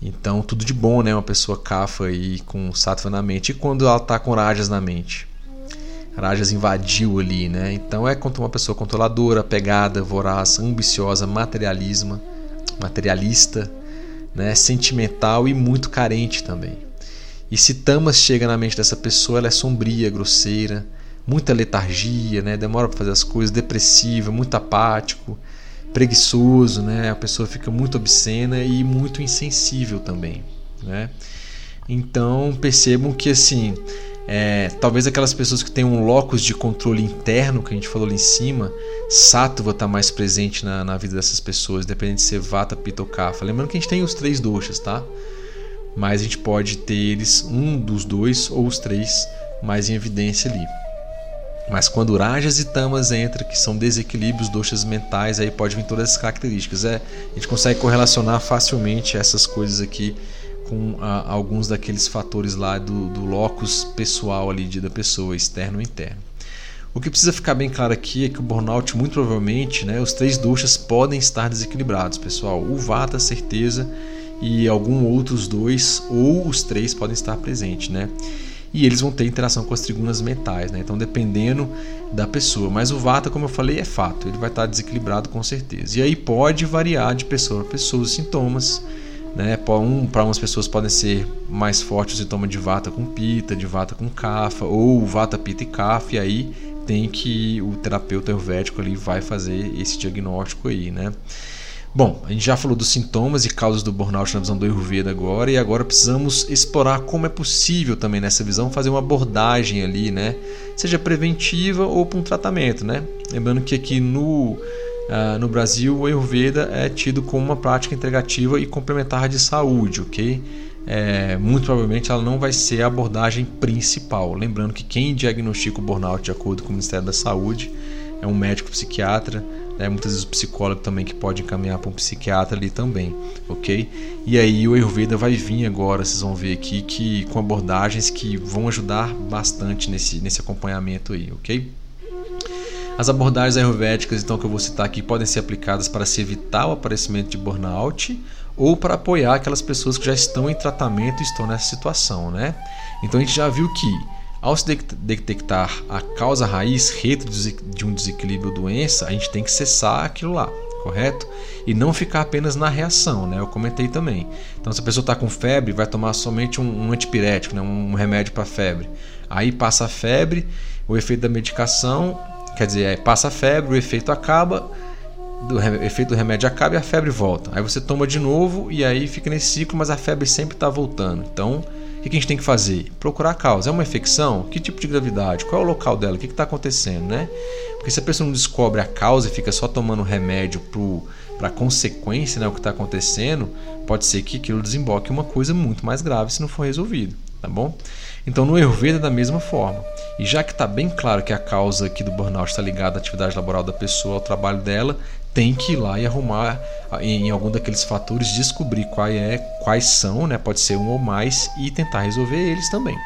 Então, tudo de bom, né? Uma pessoa cafa e com sattva na mente. E quando ela está com rajas na mente? Rajas invadiu ali, né? Então é uma pessoa controladora, pegada, voraz, ambiciosa, materialismo, materialista, né? sentimental e muito carente também. E se tamas chega na mente dessa pessoa, ela é sombria, grosseira, muita letargia, né? demora para fazer as coisas, depressiva, muito apático, preguiçoso, né? a pessoa fica muito obscena e muito insensível também. Né? Então percebam que assim, é, talvez aquelas pessoas que têm um locus de controle interno, que a gente falou ali em cima, Sattva está mais presente na, na, vida dessas pessoas, dependendo de ser Vata, Pitta ou Kapha. Lembrando que a gente tem os três doshas, tá? Mas a gente pode ter eles, um dos dois ou os três, mais em evidência ali. Mas quando Rajas e Tamas entram, que são desequilíbrios, doxas mentais, aí pode vir todas essas características. É, a gente consegue correlacionar facilmente essas coisas aqui com a, ah, alguns daqueles fatores lá do, do locus pessoal ali de, da pessoa, externo ou interno. O que precisa ficar bem claro aqui é que o burnout, muito provavelmente, né, os três doxas podem estar desequilibrados, pessoal. O Vata, certeza, e algum outros dois ou os três podem estar presentes, né? E eles vão ter interação com as trigunas mentais, né? Então dependendo da pessoa. Mas o Vata, como eu falei, é fato, ele vai estar desequilibrado com certeza. E aí pode variar de pessoa para pessoa os sintomas. Né? Para um, umas pessoas podem ser mais fortes o sintoma de Vata com Pita, de Vata com Kapha, ou Vata, Pita e Kapha, e aí tem que o terapeuta ayurvédico ali vai fazer esse diagnóstico aí, né? Bom, a gente já falou dos sintomas e causas do burnout na visão do Ayurveda agora, e agora precisamos explorar como é possível também nessa visão fazer uma abordagem ali, né? Seja preventiva ou para um tratamento, né? Lembrando que aqui no, uh, no Brasil o Ayurveda é tido como uma prática integrativa e complementar de saúde, ok? É, muito provavelmente ela não vai ser a abordagem principal. Lembrando que quem diagnostica o burnout de acordo com o Ministério da Saúde é um médico psiquiatra, né? muitas vezes o psicólogo também que pode encaminhar para um psiquiatra ali também, ok? E aí o Ayurveda vai vir agora, vocês vão ver aqui, que com abordagens que vão ajudar bastante nesse, nesse acompanhamento aí, ok? As abordagens ayurvédicas, então, que eu vou citar aqui, podem ser aplicadas para se evitar o aparecimento de burnout ou para apoiar aquelas pessoas que já estão em tratamento e estão nessa situação, né? Então a gente já viu que ao se detectar a causa raiz reto de um desequilíbrio ou doença, a gente tem que cessar aquilo lá, correto? E não ficar apenas na reação, né? Eu comentei também. Então, se a pessoa está com febre, vai tomar somente um, um antipirético, né? um remédio para febre. Aí passa a febre, o efeito da medicação, quer dizer, passa a febre, o efeito acaba, do efeito do remédio acaba e a febre volta. Aí você toma de novo e aí fica nesse ciclo, mas a febre sempre está voltando. Então, o que a gente tem que fazer? Procurar a causa. É uma infecção? Que tipo de gravidade? Qual é o local dela? O que está acontecendo, né? Porque se a pessoa não descobre a causa e fica só tomando remédio para a consequência, né, o que está acontecendo, pode ser que aquilo desemboque uma coisa muito mais grave se não for resolvido, tá bom? Então no Ayurveda é da mesma forma. E já que está bem claro que a causa aqui do burnout está ligada à atividade laboral da pessoa, ao trabalho dela, tem que ir lá e arrumar em algum daqueles fatores, descobrir qual é, quais são, né? pode ser um ou mais, e tentar resolver eles também.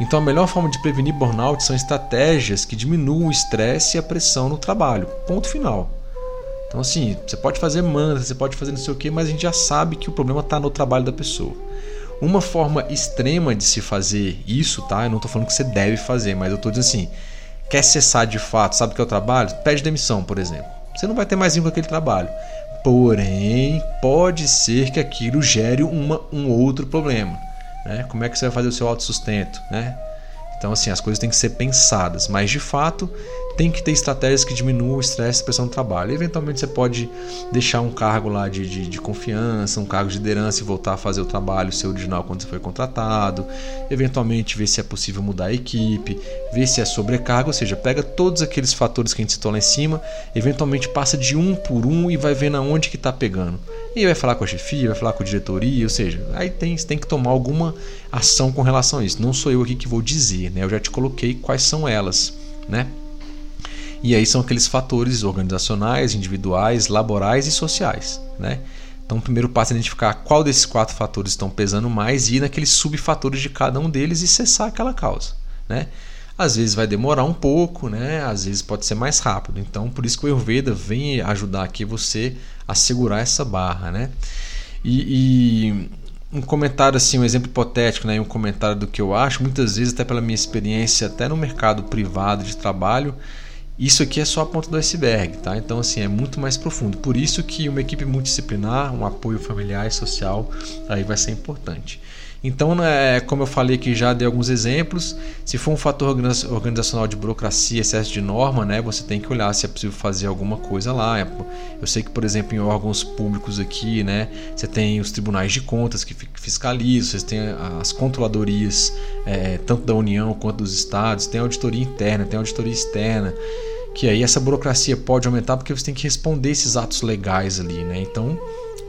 Então a melhor forma de prevenir burnout são estratégias que diminuam o estresse e a pressão no trabalho. Ponto final. Então assim, você pode fazer mantra, você pode fazer não sei o que, mas a gente já sabe que o problema está no trabalho da pessoa. Uma forma extrema de se fazer isso, tá? Eu não estou falando que você deve fazer, mas eu estou dizendo assim, quer cessar de fato, sabe o que é o trabalho? Pede demissão, por exemplo. Você não vai ter mais vínculo com aquele trabalho. Porém, pode ser que aquilo gere uma, um outro problema. Né? Como é que você vai fazer o seu autossustento? Né? Então, assim, as coisas têm que ser pensadas, mas de fato tem que ter estratégias que diminuam o estresse e a pressão do trabalho. eventualmente você pode deixar um cargo lá de, de, de, confiança, um cargo de liderança e voltar a fazer o trabalho seu original quando você foi contratado. Eventualmente ver se é possível mudar a equipe, ver se é sobrecarga, ou seja, pega todos aqueles fatores que a gente citou lá em cima, eventualmente passa de um por um e vai vendo aonde que está pegando. E vai falar com a chefia, vai falar com a diretoria, ou seja, aí tem, tem que tomar alguma ação com relação a isso. Não sou eu aqui que vou dizer, né? Eu já te coloquei quais são elas, né? E aí são aqueles fatores organizacionais, individuais, laborais e sociais. Né? Então, o primeiro passo é identificar qual desses quatro fatores estão pesando mais e ir naqueles subfatores de cada um deles e cessar aquela causa. Né? Às vezes vai demorar um pouco, né? às vezes pode ser mais rápido. Então, por isso que o Ayurveda vem ajudar aqui você a segurar essa barra. Né? E, e um comentário assim, um exemplo hipotético, né? um comentário do que eu acho, muitas vezes, até pela minha experiência, até no mercado privado de trabalho, isso aqui é só a ponta do iceberg, tá? Então, assim, é muito mais profundo. Por isso que uma equipe multidisciplinar, um apoio familiar e social, aí vai ser importante. Então, é, como eu falei aqui, já dei alguns exemplos. Se for um fator organizacional de burocracia, excesso de norma, né, você tem que olhar se é possível fazer alguma coisa lá. Eu sei que, por exemplo, em órgãos públicos aqui, né, você tem os tribunais de contas que fiscalizam, você tem as controladorias, é, tanto da União quanto dos estados, tem auditoria interna, tem auditoria externa que aí essa burocracia pode aumentar porque você tem que responder esses atos legais ali, né? Então,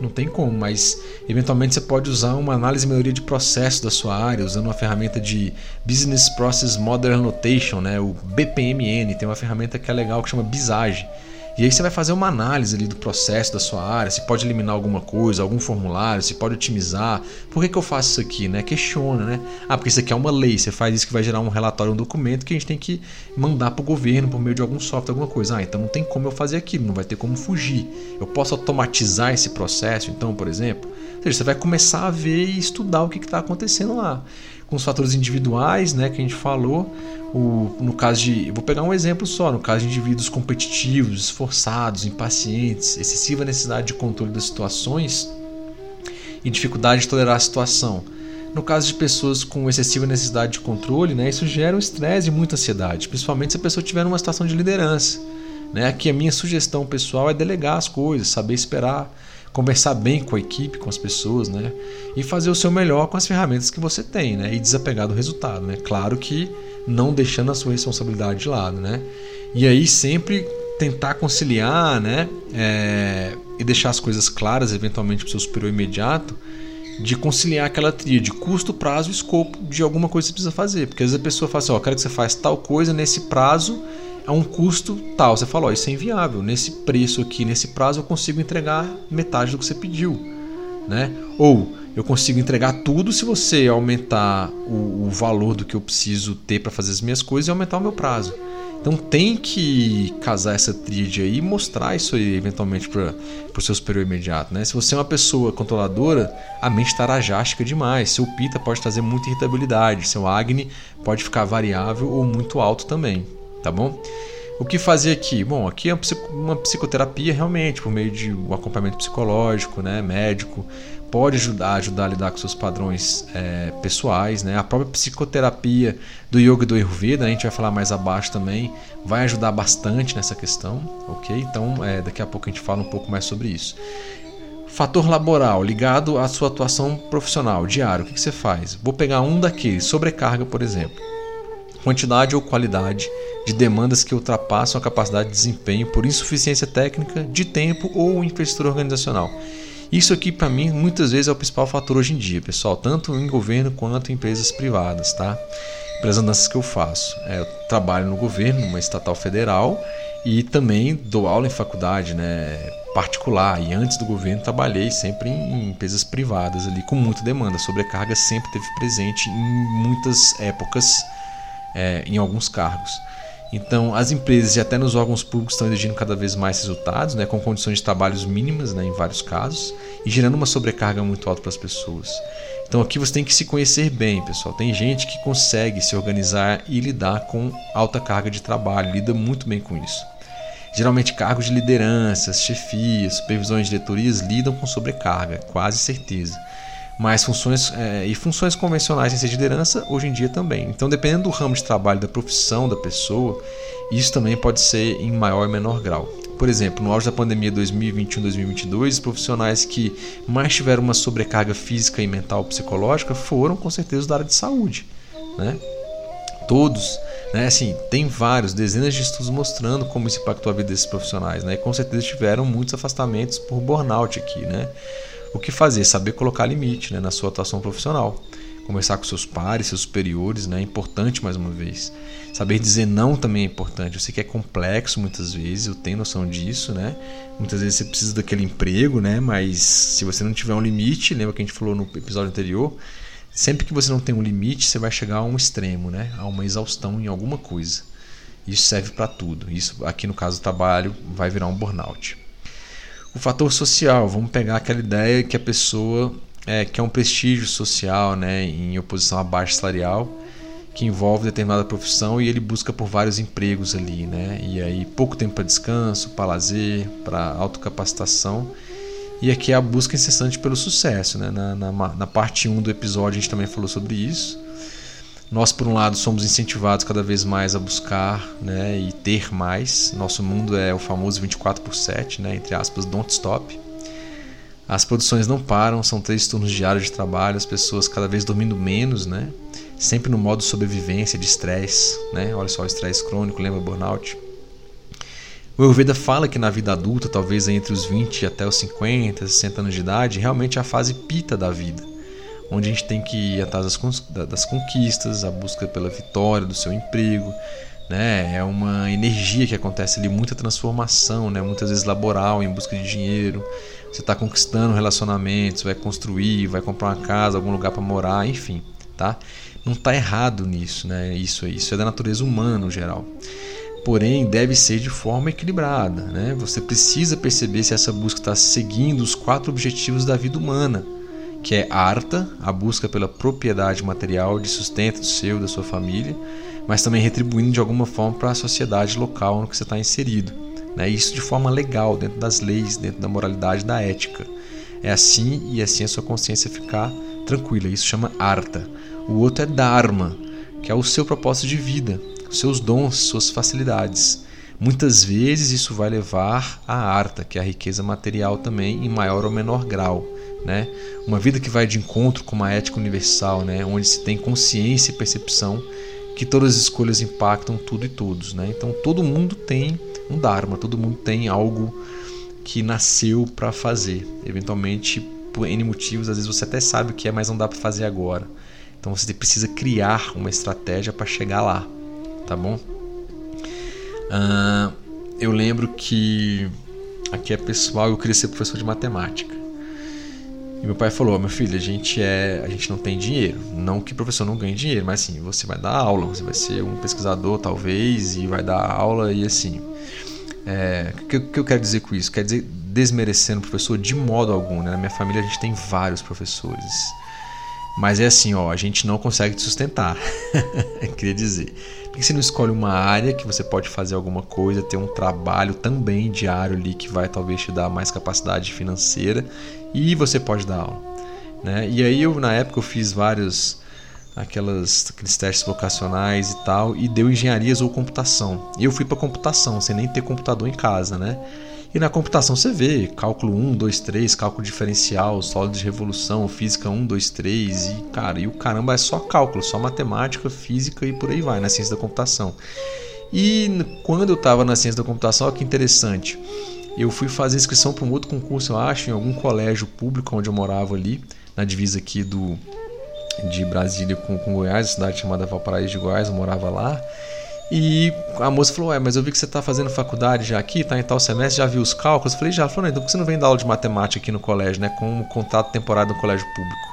não tem como, mas eventualmente você pode usar uma análise e melhoria de processo da sua área, usando uma ferramenta de Business Process Model Annotation, né, o BPMN, tem uma ferramenta que é legal que chama Bisage e aí você vai fazer uma análise ali do processo da sua área, se pode eliminar alguma coisa, algum formulário, se pode otimizar. Por que, que eu faço isso aqui? Né? Questiona, né? Ah, porque isso aqui é uma lei, você faz isso que vai gerar um relatório, um documento que a gente tem que mandar para o governo por meio de algum software, alguma coisa. Ah, então não tem como eu fazer aquilo, não vai ter como fugir. Eu posso automatizar esse processo, então, por exemplo. Ou seja, você vai começar a ver e estudar o que está acontecendo lá com os fatores individuais, né, que a gente falou. O, no caso de, vou pegar um exemplo só, no caso de indivíduos competitivos, esforçados, impacientes, excessiva necessidade de controle das situações e dificuldade de tolerar a situação. No caso de pessoas com excessiva necessidade de controle, né, isso gera um estresse e muita ansiedade, principalmente se a pessoa estiver numa situação de liderança. Né? Aqui a minha sugestão pessoal é delegar as coisas, saber esperar, conversar bem com a equipe, com as pessoas, né? E fazer o seu melhor com as ferramentas que você tem, né? E desapegar do resultado, né? Claro que não deixando a sua responsabilidade de lado, né? E aí sempre tentar conciliar, né? É, e deixar as coisas claras, eventualmente, para o seu superior imediato, de conciliar aquela tria de custo, prazo e escopo de alguma coisa que você precisa fazer. Porque às vezes a pessoa fala assim, ó, oh, quero que você faça tal coisa nesse prazo a um custo tal. Você falou, isso é inviável. Nesse preço aqui, nesse prazo, eu consigo entregar metade do que você pediu. Né? Ou eu consigo entregar tudo se você aumentar o, o valor do que eu preciso ter para fazer as minhas coisas e aumentar o meu prazo. Então tem que casar essa tríade aí e mostrar isso aí eventualmente para o seu superior imediato. Né? Se você é uma pessoa controladora, a mente estará jástica demais. Seu pita pode trazer muita irritabilidade, seu agni pode ficar variável ou muito alto também tá bom? O que fazer aqui? Bom, aqui é uma psicoterapia realmente, por meio de um acompanhamento psicológico, né, médico, pode ajudar, ajudar a lidar com seus padrões é, pessoais, né? A própria psicoterapia do yoga e do ayurveda, a gente vai falar mais abaixo também, vai ajudar bastante nessa questão, ok? Então, é, daqui a pouco a gente fala um pouco mais sobre isso. Fator laboral ligado à sua atuação profissional, diário, o que, que você faz? Vou pegar um daqueles, sobrecarga, por exemplo. Quantidade ou qualidade de demandas que ultrapassam a capacidade de desempenho por insuficiência técnica, de tempo ou infraestrutura organizacional. Isso aqui, para mim, muitas vezes é o principal fator hoje em dia, pessoal, tanto em governo quanto em empresas privadas, tá? Pelas andanças que eu faço. É, eu trabalho no governo, numa estatal federal, e também dou aula em faculdade, né? particular e antes do governo trabalhei sempre em empresas privadas ali com muita demanda sobrecarga sempre teve presente em muitas épocas é, em alguns cargos. Então as empresas e até nos órgãos públicos estão exigindo cada vez mais resultados né, com condições de trabalhos mínimas né, em vários casos e gerando uma sobrecarga muito alta para as pessoas. Então aqui você tem que se conhecer bem pessoal. Tem gente que consegue se organizar e lidar com alta carga de trabalho lida muito bem com isso. Geralmente, cargos de lideranças, chefias, supervisões diretorias lidam com sobrecarga, quase certeza. Mas funções é, e funções convencionais em ser de liderança hoje em dia também. Então, dependendo do ramo de trabalho, da profissão da pessoa, isso também pode ser em maior ou menor grau. Por exemplo, no auge da pandemia 2021-2022, os profissionais que mais tiveram uma sobrecarga física e mental psicológica foram, com certeza, da área de saúde. Né? Todos né? Assim, tem vários, dezenas de estudos mostrando como isso impactou a vida desses profissionais. Né? E com certeza tiveram muitos afastamentos por burnout aqui. Né? O que fazer? Saber colocar limite né, na sua atuação profissional. Conversar com seus pares, seus superiores, né? é importante mais uma vez. Saber dizer não também é importante. Eu sei que é complexo muitas vezes, eu tenho noção disso, né? Muitas vezes você precisa daquele emprego, né? Mas se você não tiver um limite, lembra que a gente falou no episódio anterior, Sempre que você não tem um limite, você vai chegar a um extremo, né? a uma exaustão em alguma coisa. Isso serve para tudo. Isso aqui no caso do trabalho vai virar um burnout. O fator social, vamos pegar aquela ideia que a pessoa é, quer um prestígio social, né, em oposição à baixa salarial, que envolve determinada profissão e ele busca por vários empregos ali, né? E aí pouco tempo para descanso, para lazer, para autocapacitação e aqui é a busca incessante pelo sucesso. Né? Na, na, na parte 1 do episódio a gente também falou sobre isso. Nós, por um lado, somos incentivados cada vez mais a buscar né, e ter mais. Nosso mundo é o famoso 24 por 7, né, entre aspas, don't stop. As produções não param, são três turnos diários de trabalho, as pessoas cada vez dormindo menos, né? sempre no modo sobrevivência de estresse. Né? Olha só, estresse crônico, lembra burnout? O Ayurveda fala que na vida adulta, talvez entre os 20 até os 50, 60 anos de idade, realmente é a fase pita da vida, onde a gente tem que ir atrás das conquistas, a busca pela vitória do seu emprego, né? É uma energia que acontece ali, muita transformação, né? Muitas vezes laboral, em busca de dinheiro. Você está conquistando relacionamentos, vai construir, vai comprar uma casa, algum lugar para morar, enfim, tá? Não está errado nisso, né? Isso, isso é da natureza humana no geral porém deve ser de forma equilibrada. Né? Você precisa perceber se essa busca está seguindo os quatro objetivos da vida humana, que é arta, a busca pela propriedade material de sustento seu, da sua família, mas também retribuindo de alguma forma para a sociedade local no que você está inserido. Né? Isso de forma legal, dentro das leis, dentro da moralidade, da ética. É assim e assim a sua consciência ficar tranquila. Isso chama arta. O outro é dharma, que é o seu propósito de vida, seus dons, suas facilidades. Muitas vezes isso vai levar à arta, que é a riqueza material também, em maior ou menor grau. Né? Uma vida que vai de encontro com uma ética universal, né? onde se tem consciência e percepção que todas as escolhas impactam tudo e todos. Né? Então todo mundo tem um Dharma, todo mundo tem algo que nasceu para fazer. Eventualmente, por N motivos, às vezes você até sabe o que é, mas não dá para fazer agora. Então você precisa criar uma estratégia para chegar lá tá bom? Uh, eu lembro que aqui é pessoal, eu queria ser professor de matemática. E meu pai falou: "Meu filho, a gente é, a gente não tem dinheiro. Não que professor não ganhe dinheiro, mas assim, você vai dar aula, você vai ser um pesquisador talvez e vai dar aula e assim. É, o que, que eu quero dizer com isso? Quer dizer desmerecendo o professor de modo algum. Né? Na minha família a gente tem vários professores. Mas é assim, ó, a gente não consegue te sustentar. Queria dizer. Porque que você não escolhe uma área que você pode fazer alguma coisa, ter um trabalho também diário ali que vai talvez te dar mais capacidade financeira e você pode dar aula. Né? E aí eu na época eu fiz vários aquelas, aqueles testes vocacionais e tal e deu engenharias ou computação. E eu fui para computação sem nem ter computador em casa, né? E na computação você vê cálculo 1, 2, 3, cálculo diferencial, sólido de revolução, física 1, 2, 3 e cara, e o caramba é só cálculo, só matemática, física e por aí vai na ciência da computação. E quando eu estava na ciência da computação, olha que interessante. Eu fui fazer inscrição para um outro concurso, eu acho, em algum colégio público onde eu morava ali, na divisa aqui do de Brasília com, com Goiás, cidade chamada Valparaíso de Goiás, eu morava lá. E a moça falou: Ué, mas eu vi que você está fazendo faculdade já aqui, está em tal semestre, já viu os cálculos? Eu falei: Já. Falou: Então por que você não vem dar aula de matemática aqui no colégio, né? Com um contato temporário no colégio público.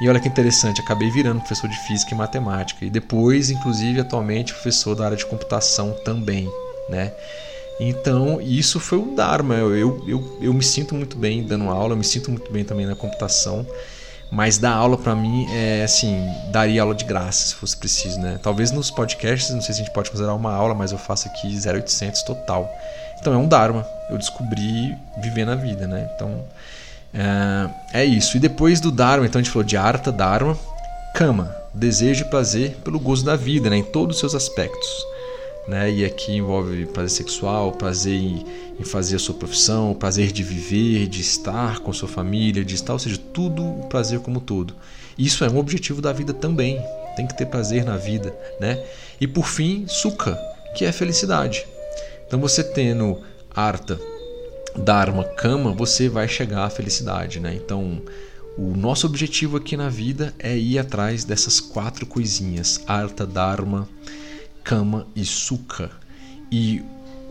E olha que interessante, acabei virando professor de física e matemática. E depois, inclusive, atualmente, professor da área de computação também, né? Então, isso foi o Dharma. Eu, eu, eu, me sinto muito bem dando aula, eu me sinto muito bem também na computação. Mas dar aula para mim é assim, daria aula de graça se fosse preciso, né? Talvez nos podcasts, não sei se a gente pode considerar uma aula, mas eu faço aqui 0800 total. Então é um dharma. Eu descobri viver na vida, né? Então é, é isso. E depois do dharma, então a gente falou de arta, dharma, kama, desejo e prazer pelo gozo da vida, né? Em todos os seus aspectos né? E aqui envolve prazer sexual, prazer em, em, fazer a sua profissão, prazer de viver, de estar com a sua família, de estar, ou seja, tudo o prazer como todo. Isso é um objetivo da vida também. Tem que ter prazer na vida, né? E por fim, sukha, que é felicidade. Então você tendo arta, dharma, kama, você vai chegar à felicidade, né? Então o nosso objetivo aqui na vida é ir atrás dessas quatro coisinhas: arta, dharma, Kama e Sukha. E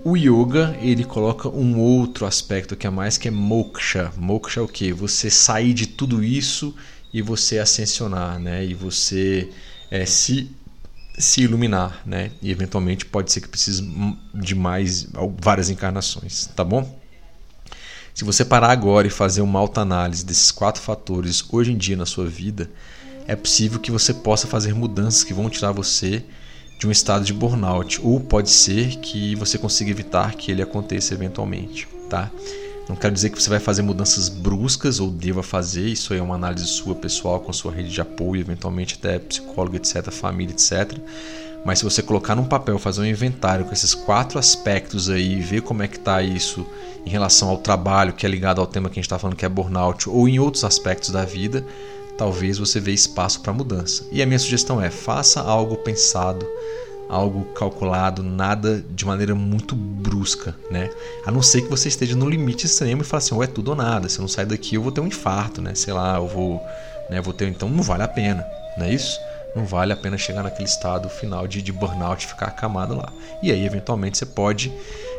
o yoga, ele coloca um outro aspecto que é mais que é moksha. Moksha é o que? Você sair de tudo isso e você ascensionar, né? E você é, se se iluminar, né? E eventualmente pode ser que precise de mais várias encarnações, tá bom? Se você parar agora e fazer uma alta análise desses quatro fatores hoje em dia na sua vida, é possível que você possa fazer mudanças que vão tirar você de um estado de burnout, ou pode ser que você consiga evitar que ele aconteça eventualmente, tá? Não quero dizer que você vai fazer mudanças bruscas ou deva fazer, isso é uma análise sua pessoal com sua rede de apoio, eventualmente até psicólogo, etc, família, etc. Mas se você colocar num papel, fazer um inventário com esses quatro aspectos aí, ver como é que está isso em relação ao trabalho, que é ligado ao tema que a gente está falando que é burnout, ou em outros aspectos da vida, talvez você veja espaço para mudança. E a minha sugestão é: faça algo pensado, algo calculado, nada de maneira muito brusca, né? A não ser que você esteja no limite extremo e fale assim: ou é tudo ou nada. Se eu não sair daqui, eu vou ter um infarto, né? Sei lá, eu vou, né? Vou ter, então não vale a pena, não é isso? Não vale a pena chegar naquele estado final de, de burnout ficar acamado lá. E aí, eventualmente, você pode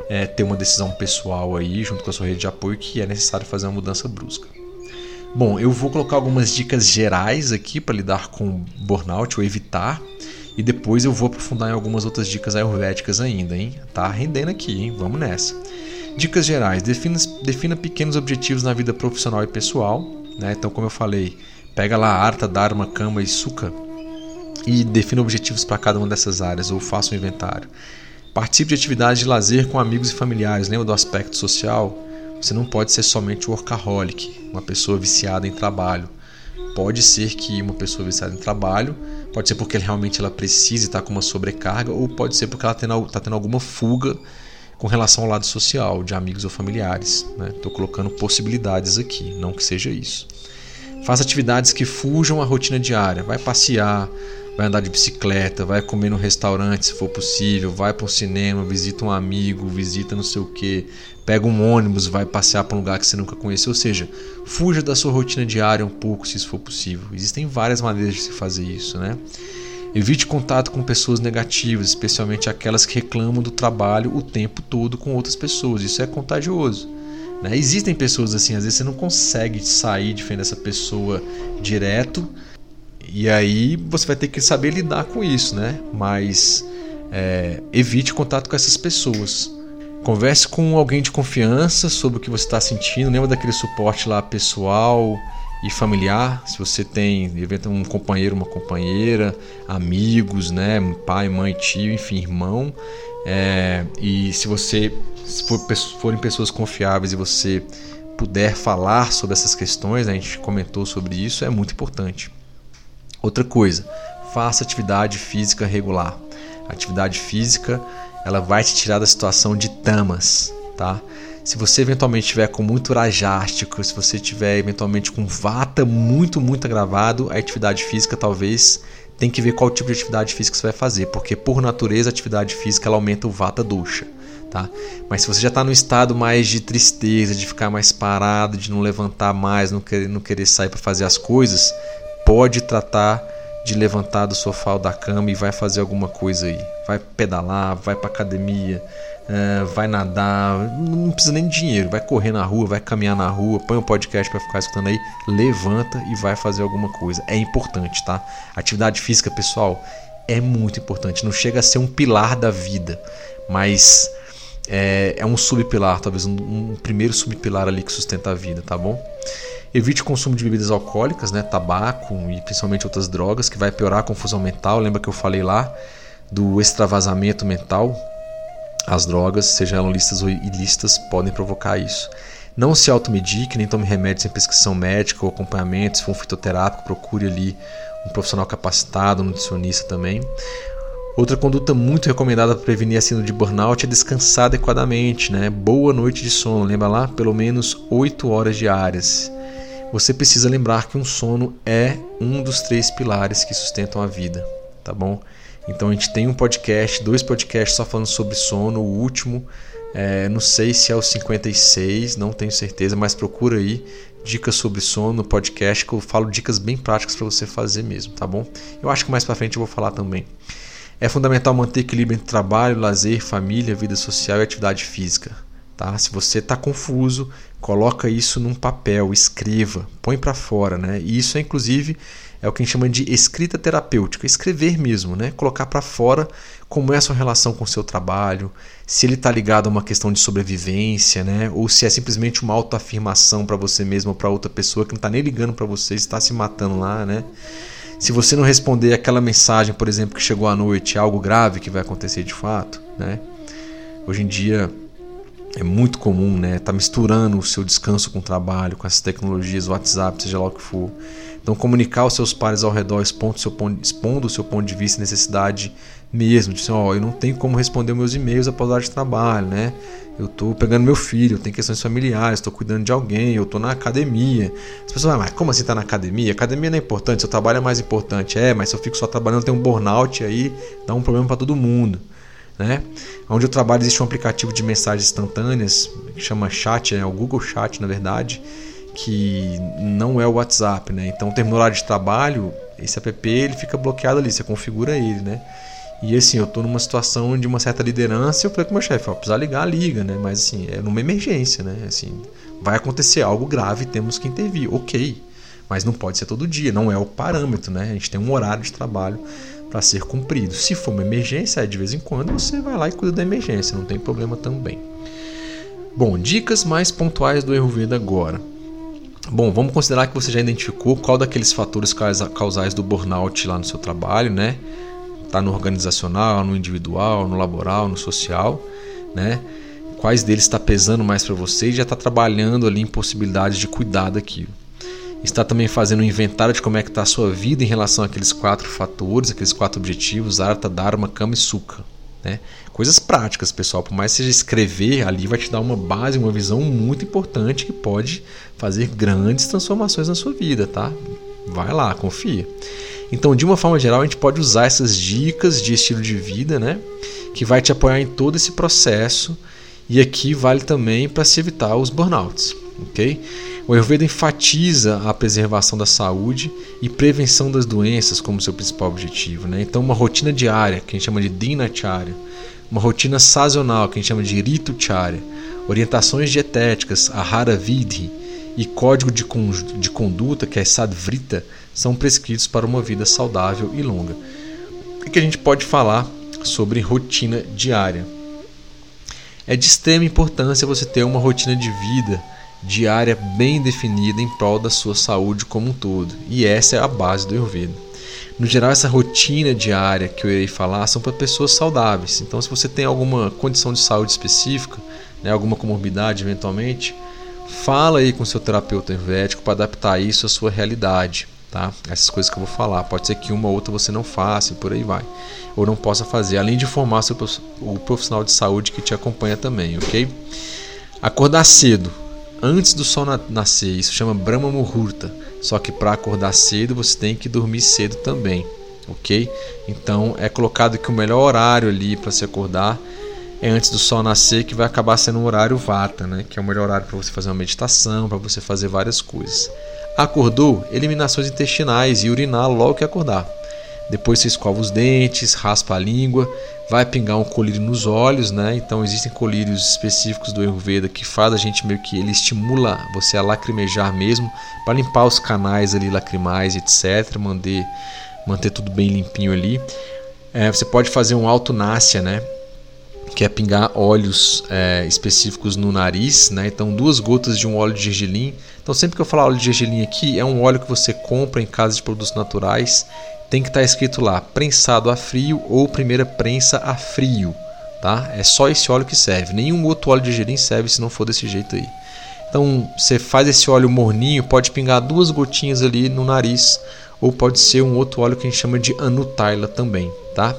é, ter uma decisão pessoal aí, junto com a sua rede de apoio, que é necessário fazer uma mudança brusca. Bom, eu vou colocar algumas dicas gerais aqui para lidar com burnout ou evitar. E depois eu vou aprofundar em algumas outras dicas ayurvédicas ainda, hein? Tá rendendo aqui, hein? Vamos nessa. Dicas gerais: defina, defina pequenos objetivos na vida profissional e pessoal. Né? Então, como eu falei, pega lá Arta, Dharma, Kama e Sukha e defina objetivos para cada uma dessas áreas ou faça um inventário. Participe de atividades de lazer com amigos e familiares. Lembra do aspecto social? Você não pode ser somente workaholic, uma pessoa viciada em trabalho. Pode ser que uma pessoa viciada em trabalho, pode ser porque realmente ela precisa estar com uma sobrecarga, ou pode ser porque ela está tendo alguma fuga com relação ao lado social, de amigos ou familiares. Estou né? colocando possibilidades aqui, não que seja isso. Faça atividades que fujam à rotina diária. Vai passear, vai andar de bicicleta, vai comer no restaurante se for possível, vai para o cinema, visita um amigo, visita não sei o que, pega um ônibus, vai passear para um lugar que você nunca conheceu, ou seja, fuja da sua rotina diária um pouco se isso for possível. Existem várias maneiras de se fazer isso, né? Evite contato com pessoas negativas, especialmente aquelas que reclamam do trabalho o tempo todo com outras pessoas. Isso é contagioso. Né? Existem pessoas assim, às vezes você não consegue sair de frente dessa pessoa direto, e aí você vai ter que saber lidar com isso, né? Mas é, evite contato com essas pessoas. Converse com alguém de confiança sobre o que você está sentindo. Lembra daquele suporte lá pessoal e familiar, se você tem um companheiro, uma companheira, amigos, né, pai, mãe, tio, enfim, irmão, é, e se você se for, forem pessoas confiáveis e você puder falar sobre essas questões, né, a gente comentou sobre isso, é muito importante. Outra coisa, faça atividade física regular. atividade física, ela vai te tirar da situação de tamas, tá? Se você eventualmente tiver com muito urajástico, se você tiver eventualmente com vata muito, muito agravado, a atividade física talvez tem que ver qual tipo de atividade física você vai fazer, porque por natureza a atividade física ela aumenta o vata dosha, tá? Mas se você já está no estado mais de tristeza, de ficar mais parado, de não levantar mais, não querer, não querer sair para fazer as coisas, pode tratar de levantar do sofá ou da cama e vai fazer alguma coisa aí. Vai pedalar, vai para academia, é, vai nadar, não precisa nem de dinheiro, vai correr na rua, vai caminhar na rua, põe um podcast para ficar escutando aí, levanta e vai fazer alguma coisa. É importante, tá? Atividade física, pessoal, é muito importante. Não chega a ser um pilar da vida, mas é, é um subpilar, talvez um, um primeiro subpilar ali que sustenta a vida, tá bom? Evite o consumo de bebidas alcoólicas, né, tabaco e principalmente outras drogas, que vai piorar a confusão mental. Lembra que eu falei lá do extravasamento mental? As drogas, sejam listas ou ilícitas, podem provocar isso. Não se automedique, nem tome remédios sem prescrição médica ou acompanhamento. Se for um fitoterápico, procure ali um profissional capacitado, um nutricionista também. Outra conduta muito recomendada para prevenir a síndrome de burnout é descansar adequadamente, né? Boa noite de sono, lembra lá? Pelo menos 8 horas diárias. Você precisa lembrar que um sono é um dos três pilares que sustentam a vida, tá bom? Então a gente tem um podcast, dois podcasts só falando sobre sono. O último, é, não sei se é o 56, não tenho certeza, mas procura aí dicas sobre sono no podcast que eu falo dicas bem práticas para você fazer mesmo, tá bom? Eu acho que mais para frente eu vou falar também. É fundamental manter equilíbrio entre trabalho, lazer, família, vida social e atividade física. Tá? Se você está confuso, coloca isso num papel, escreva, põe para fora, né? E isso é inclusive é o que a gente chama de escrita terapêutica, escrever mesmo, né? Colocar para fora como é a sua relação com o seu trabalho, se ele está ligado a uma questão de sobrevivência, né? Ou se é simplesmente uma autoafirmação para você mesmo ou para outra pessoa que não está nem ligando para você, está se matando lá, né? Se você não responder aquela mensagem, por exemplo, que chegou à noite, é algo grave que vai acontecer de fato, né? Hoje em dia é muito comum, né? Tá misturando o seu descanso com o trabalho, com essas tecnologias, WhatsApp, seja lá o que for. Então, comunicar aos seus pares ao redor, expondo o seu ponto, expondo o seu ponto de vista e necessidade mesmo. De dizer, ó, eu não tenho como responder meus e-mails após hora de trabalho, né? Eu estou pegando meu filho, eu tenho questões familiares, estou cuidando de alguém, eu estou na academia. As pessoas falam, mas como assim está na academia? Academia não é importante, seu trabalho é mais importante. É, mas se eu fico só trabalhando, tem um burnout aí, dá um problema para todo mundo. Né? Onde eu trabalho existe um aplicativo de mensagens instantâneas que chama Chat, é o Google Chat, na verdade, que não é o WhatsApp, né? Então, terminou horário de trabalho, esse app ele fica bloqueado ali, você configura ele, né? E assim, eu tô numa situação de uma certa liderança, eu falei com o meu chefe, ó, precisar ligar, liga, né? Mas assim, é numa emergência, né? Assim, vai acontecer algo grave, temos que intervir. OK. Mas não pode ser todo dia, não é o parâmetro, né? A gente tem um horário de trabalho para ser cumprido. Se for uma emergência, de vez em quando você vai lá e cuida da emergência, não tem problema também. Bom, dicas mais pontuais do Ayurveda agora. Bom, vamos considerar que você já identificou qual daqueles fatores causais do burnout lá no seu trabalho, né? Tá no organizacional, no individual, no laboral, no social, né? Quais deles está pesando mais para você e já está trabalhando ali em possibilidades de cuidar daquilo. Está também fazendo um inventário de como é que está a sua vida em relação àqueles quatro fatores, aqueles quatro objetivos, Artha, Dharma, Kama e Sukha. Né? Coisas práticas, pessoal. Por mais que seja escrever, ali vai te dar uma base, uma visão muito importante que pode fazer grandes transformações na sua vida, tá? Vai lá, confia. Então, de uma forma geral, a gente pode usar essas dicas de estilo de vida, né? Que vai te apoiar em todo esse processo. E aqui vale também para se evitar os burnouts, ok? O Ayurveda enfatiza a preservação da saúde e prevenção das doenças como seu principal objetivo. Né? Então, uma rotina diária, que a gente chama de Dinacharya, uma rotina sazonal, que a gente chama de Ritucharya, orientações dietéticas, Ahara Vidhi, e código de, de conduta, que é Sadvrita, são prescritos para uma vida saudável e longa. O que a gente pode falar sobre rotina diária? É de extrema importância você ter uma rotina de vida diária bem definida em prol da sua saúde como um todo. E essa é a base do Ayurveda. No geral, essa rotina diária que eu irei falar são para pessoas saudáveis. Então, se você tem alguma condição de saúde específica, né, alguma comorbidade eventualmente, fala aí com seu terapeuta ayurvédico para adaptar isso à sua realidade. Tá? Essas coisas que eu vou falar. Pode ser que uma ou outra você não faça e por aí vai. Ou não possa fazer. Além de informar o profissional de saúde que te acompanha também, ok? Acordar cedo antes do sol nascer. Isso chama Brahma Muhurta. Só que para acordar cedo você tem que dormir cedo também, ok? Então é colocado que o melhor horário ali para se acordar é antes do sol nascer, que vai acabar sendo um horário Vata, né? Que é o melhor horário para você fazer uma meditação, para você fazer várias coisas. Acordou? Eliminações intestinais e urinar logo que acordar. Depois você escova os dentes, raspa a língua, vai pingar um colírio nos olhos, né? Então existem colírios específicos do Ayurveda que faz a gente meio que ele estimula você a lacrimejar mesmo, para limpar os canais ali lacrimais, etc, manter manter tudo bem limpinho ali. É, você pode fazer um autonácia, né? Que é pingar óleos é, específicos no nariz, né? Então duas gotas de um óleo de gergelim. Então sempre que eu falar óleo de gergelim aqui, é um óleo que você compra em casa de produtos naturais tem que estar tá escrito lá prensado a frio ou primeira prensa a frio, tá? É só esse óleo que serve. Nenhum outro óleo de gergelim serve se não for desse jeito aí. Então, você faz esse óleo morninho, pode pingar duas gotinhas ali no nariz, ou pode ser um outro óleo que a gente chama de anutaila também, tá?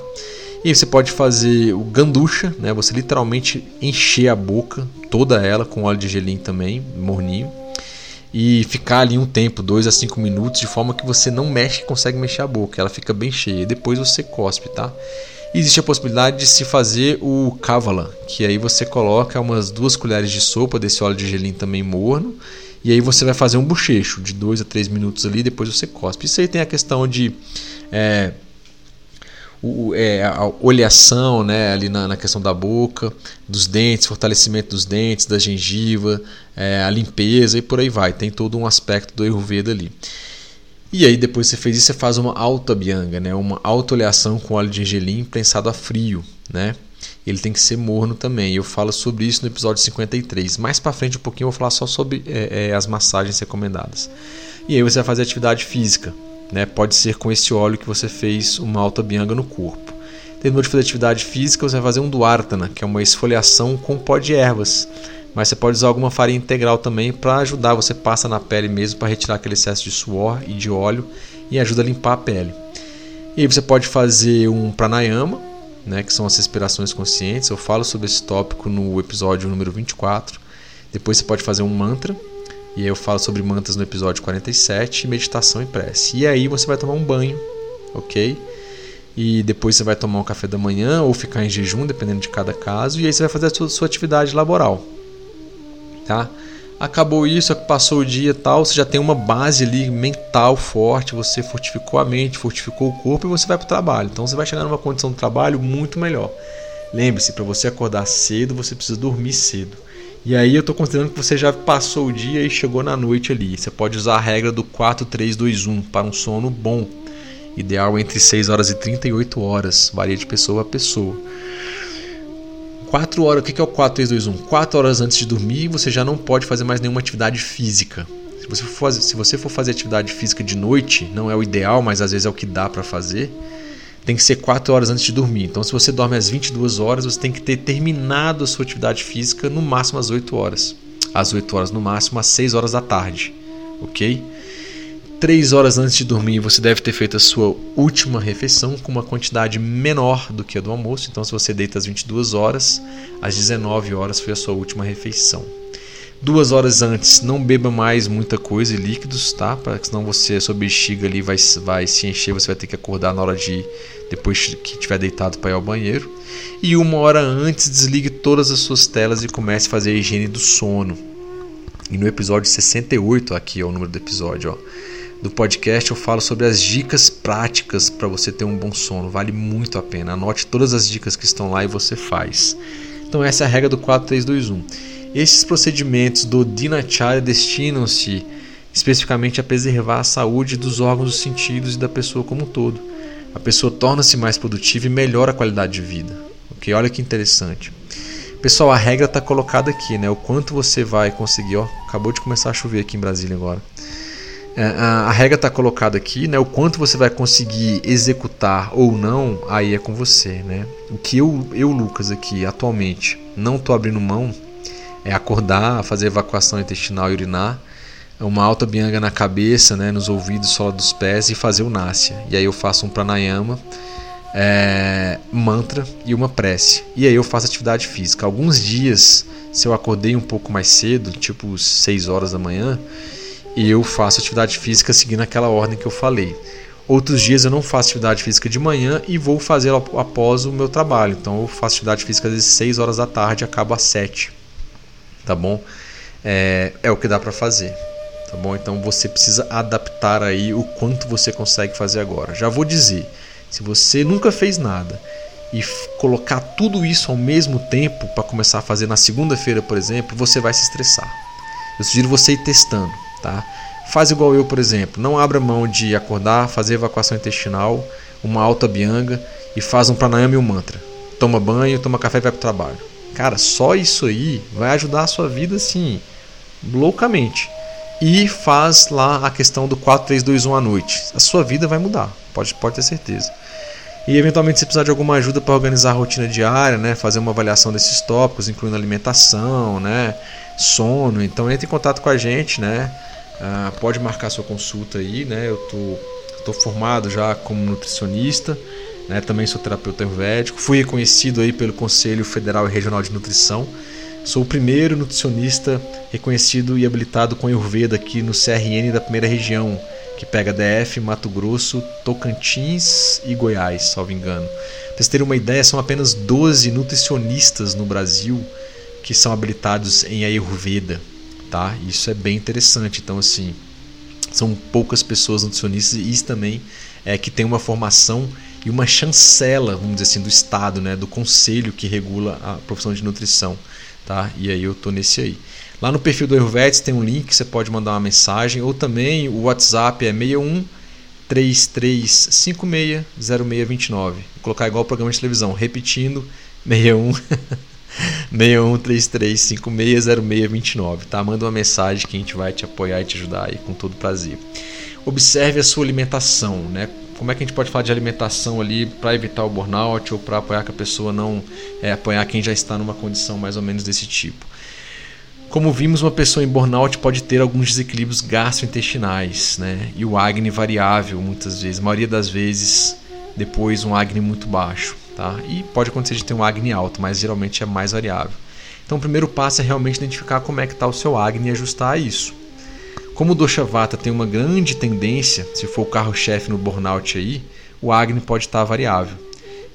E você pode fazer o ganducha, né? Você literalmente encher a boca toda ela com óleo de gergelim também, morninho e ficar ali um tempo, 2 a 5 minutos, de forma que você não mexe, consegue mexer a boca, ela fica bem cheia. Depois você cospe, tá? E existe a possibilidade de se fazer o kavala, que aí você coloca umas duas colheres de sopa desse óleo de gelim também morno, e aí você vai fazer um bochecho de 2 a 3 minutos ali, depois você cospe. Isso aí tem a questão de é, o, é, a oleação né, ali na, na, questão da boca, dos dentes, fortalecimento dos dentes, da gengiva, é, a limpeza e por aí vai. Tem todo um aspecto do Ayurveda ali. E aí depois você fez isso, você faz uma alta bianga, né, uma autoleação com óleo de gergelim prensado a frio, né? Ele tem que ser morno também. Eu falo sobre isso no episódio 53. Mais para frente um pouquinho eu vou falar só sobre é, é, as massagens recomendadas. E aí você vai fazer atividade física, né? Pode ser com esse óleo que você fez uma alta bianga no corpo. Terminou de fazer atividade física, você vai fazer um duartana, que é uma esfoliação com pó de ervas. Mas você pode usar alguma farinha integral também para ajudar. Você passa na pele mesmo para retirar aquele excesso de suor e de óleo e ajuda a limpar a pele. E você pode fazer um pranayama, né, que são as respirações conscientes. Eu falo sobre esse tópico no episódio número 24. Depois você pode fazer um mantra, e aí eu falo sobre mantas no episódio 47, meditação e prece. E aí você vai tomar um banho, ok? E depois você vai tomar um café da manhã ou ficar em jejum, dependendo de cada caso. E aí você vai fazer a sua, sua atividade laboral, tá? Acabou isso, passou o dia tal, você já tem uma base ali mental forte, você fortificou a mente, fortificou o corpo e você vai para o trabalho. Então você vai chegar numa condição de trabalho muito melhor. Lembre-se, para você acordar cedo, você precisa dormir cedo. E aí eu estou considerando que você já passou o dia e chegou na noite ali. Você pode usar a regra do 4-3-2-1 para um sono bom. Ideal entre 6 horas e 38 horas. Varia de pessoa a pessoa. 4 horas, o que é o 4-3-2-1? 4 horas antes de dormir você já não pode fazer mais nenhuma atividade física. Se você for fazer, se você for fazer atividade física de noite, não é o ideal, mas às vezes é o que dá para fazer tem que ser 4 horas antes de dormir. Então, se você dorme às 22 horas, você tem que ter terminado a sua atividade física no máximo às 8 horas. Às 8 horas no máximo, às 6 horas da tarde. Ok? 3 horas antes de dormir, você deve ter feito a sua última refeição com uma quantidade menor do que a do almoço. Então, se você deita às 22 horas, às 19 horas foi a sua última refeição. Duas horas antes, não beba mais muita coisa e líquidos, tá? Para senão você, sua bexiga ali vai, vai se encher, você vai ter que acordar na hora de depois que estiver deitado para ir ao banheiro. E uma hora antes, desligue todas as suas telas e comece a fazer a higiene do sono. E no episódio 68, aqui é o número do episódio, ó, do podcast, eu falo sobre as dicas práticas para você ter um bom sono. Vale muito a pena. Anote todas as dicas que estão lá e você faz. Então, essa é a regra do 4321. Esses procedimentos do Dinacharya destinam-se especificamente a preservar a saúde dos órgãos dos sentidos e da pessoa como um todo. A pessoa torna-se mais produtiva e melhora a qualidade de vida. Ok, olha que interessante. Pessoal, a regra está colocada aqui, né? O quanto você vai conseguir. Ó, acabou de começar a chover aqui em Brasília agora. É, a, a, regra está colocada aqui, né? O quanto você vai conseguir executar ou não, aí é com você, né? O que eu, eu Lucas, aqui atualmente não estou abrindo mão é acordar, fazer evacuação intestinal e urinar, uma alta bianga na cabeça, né? Nos ouvidos, sola dos pés e fazer o násia. E aí eu faço um pranayama é, mantra e uma prece. E aí eu faço atividade física. Alguns dias, se eu acordei um pouco mais cedo, tipo 6 horas da manhã, e eu faço atividade física seguindo aquela ordem que eu falei. Outros dias eu não faço atividade física de manhã e vou fazer após o meu trabalho. Então eu faço atividade física às vezes 6 horas da tarde e acabo às 7. Tá bom? É, é o que dá para fazer. Tá bom? Então você precisa adaptar aí o quanto você consegue fazer agora. Já vou dizer, se você nunca fez nada e colocar tudo isso ao mesmo tempo para começar a fazer na segunda-feira, por exemplo, você vai se estressar. Eu sugiro você ir testando, tá? Faz igual eu, por exemplo, não abra mão de acordar, fazer evacuação intestinal, uma alta bianga e faz um pranayama e um mantra. Toma banho, toma café e vai para o trabalho. Cara, só isso aí vai ajudar a sua vida assim, loucamente. E faz lá a questão do 4, 3, 2, 1 à noite. A sua vida vai mudar, pode, pode ter certeza. E eventualmente se precisar de alguma ajuda para organizar a rotina diária, né, fazer uma avaliação desses tópicos, incluindo alimentação, né, sono, então entre em contato com a gente, né? Uh, pode marcar sua consulta aí, né? Eu tô, tô formado já como nutricionista, né? Também sou terapeuta ayurvédico, fui reconhecido aí pelo Conselho Federal e Regional de Nutrição. Sou o primeiro nutricionista reconhecido e habilitado com Ayurveda aqui no CRN da primeira região que pega DF, Mato Grosso, Tocantins e Goiás, salvo engano. Para vocês terem uma ideia, são apenas 12 nutricionistas no Brasil que são habilitados em Ayurveda, tá? Isso é bem interessante. Então, assim, são poucas pessoas nutricionistas e isso também é que tem uma formação e uma chancela, vamos dizer assim, do Estado, né, do conselho que regula a profissão de nutrição, tá? E aí eu tô nesse aí. Lá no perfil do Ayurvedics tem um link, você pode mandar uma mensagem, ou também o WhatsApp é 61 33560629. Vou colocar igual o programa de televisão, repetindo 61 6133560629, tá? Manda uma mensagem que a gente vai te apoiar e te ajudar aí com todo prazer. Observe a sua alimentação, né? Como é que a gente pode falar de alimentação ali para evitar o burnout ou para apoiar que a pessoa não é, apoiar quem já está numa condição mais ou menos desse tipo? Como vimos, uma pessoa em burnout pode ter alguns desequilíbrios gastrointestinais, né? E o acne variável, muitas vezes, a maioria das vezes, depois um acne muito baixo, tá? E pode acontecer de ter um acne alto, mas geralmente é mais variável. Então, o primeiro passo é realmente identificar como é que está o seu acne e ajustar isso. Como o dosha vata tem uma grande tendência, se for o carro-chefe no burnout aí, o acne pode estar variável.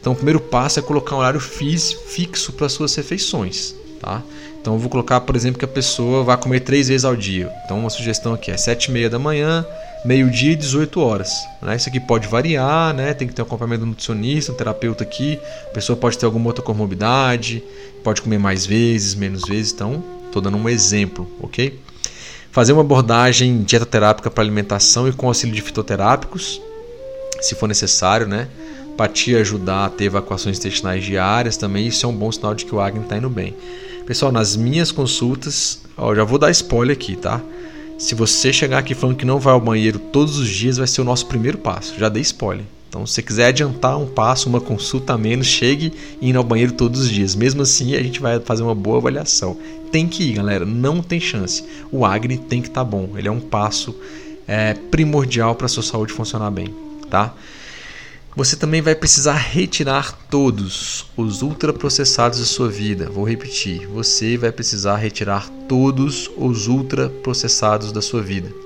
Então, o primeiro passo é colocar um horário fixo para suas refeições, tá? Então eu vou colocar, por exemplo, que a pessoa vai comer três vezes ao dia. Então uma sugestão aqui é sete e meia da manhã, meio-dia e 18 horas. Né? Isso aqui pode variar, né? tem que ter um acompanhamento do nutricionista, um terapeuta aqui. A pessoa pode ter alguma outra comorbidade, pode comer mais vezes, menos vezes. Então, estou dando um exemplo, ok? Fazer uma abordagem dietoterápica para alimentação e com auxílio de fitoterápicos, se for necessário, né? Para te ajudar a ter evacuações intestinais diárias também, isso é um bom sinal de que o acne está indo bem. Pessoal, nas minhas consultas, ó, já vou dar spoiler aqui, tá? Se você chegar aqui falando que não vai ao banheiro todos os dias, vai ser o nosso primeiro passo. Já dei spoiler. Então, se você quiser adiantar um passo, uma consulta a menos, chegue indo ao banheiro todos os dias. Mesmo assim, a gente vai fazer uma boa avaliação. Tem que ir, galera. Não tem chance. O Agni tem que estar tá bom. Ele é um passo é, primordial para a sua saúde funcionar bem, tá? Você também vai precisar retirar todos os ultraprocessados da sua vida. Vou repetir, você vai precisar retirar todos os ultraprocessados da sua vida.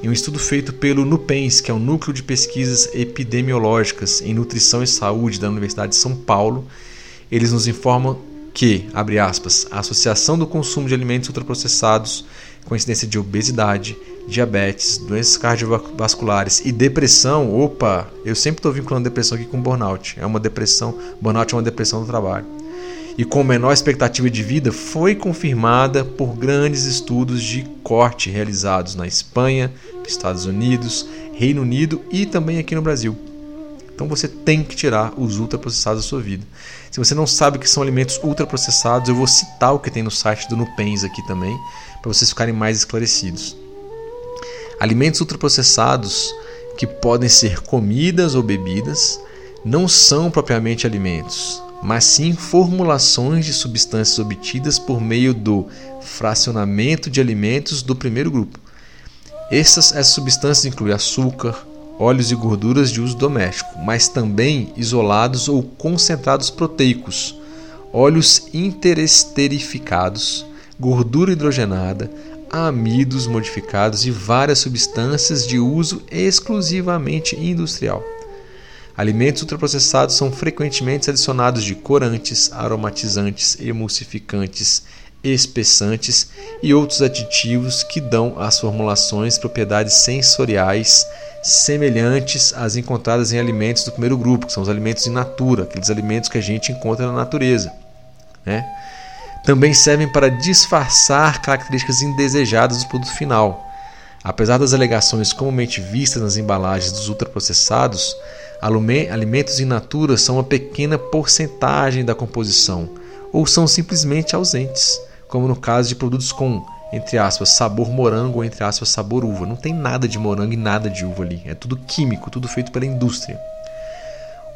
Em um estudo feito pelo NUPENS, que é o Núcleo de Pesquisas Epidemiológicas em Nutrição e Saúde da Universidade de São Paulo, eles nos informam que, abre aspas, a associação do consumo de alimentos ultraprocessados com incidência de obesidade, diabetes, doenças cardiovasculares e depressão, opa, eu sempre estou vinculando depressão aqui com burnout. É uma depressão, burnout é uma depressão do trabalho. E com menor expectativa de vida foi confirmada por grandes estudos de corte realizados na Espanha, Estados Unidos, Reino Unido e também aqui no Brasil. Então você tem que tirar os ultraprocessados da sua vida. Se você não sabe o que são alimentos ultraprocessados, eu vou citar o que tem no site do Nupens aqui também, para vocês ficarem mais esclarecidos. Alimentos ultraprocessados que podem ser comidas ou bebidas não são propriamente alimentos, mas sim formulações de substâncias obtidas por meio do fracionamento de alimentos do primeiro grupo. Essas, essas substâncias incluem açúcar, óleos e gorduras de uso doméstico, mas também isolados ou concentrados proteicos, óleos interesterificados, gordura hidrogenada, amidos modificados e várias substâncias de uso exclusivamente industrial. Alimentos ultraprocessados são frequentemente adicionados de corantes, aromatizantes, emulsificantes, espessantes e outros aditivos que dão às formulações propriedades sensoriais semelhantes às encontradas em alimentos do primeiro grupo, que são os alimentos in natura, aqueles alimentos que a gente encontra na natureza. Né? Também servem para disfarçar características indesejadas do produto final. Apesar das alegações comumente vistas nas embalagens dos ultraprocessados, alimentos in natura são uma pequena porcentagem da composição ou são simplesmente ausentes, como no caso de produtos com, entre aspas, sabor morango ou entre aspas, sabor uva. Não tem nada de morango e nada de uva ali. É tudo químico, tudo feito pela indústria.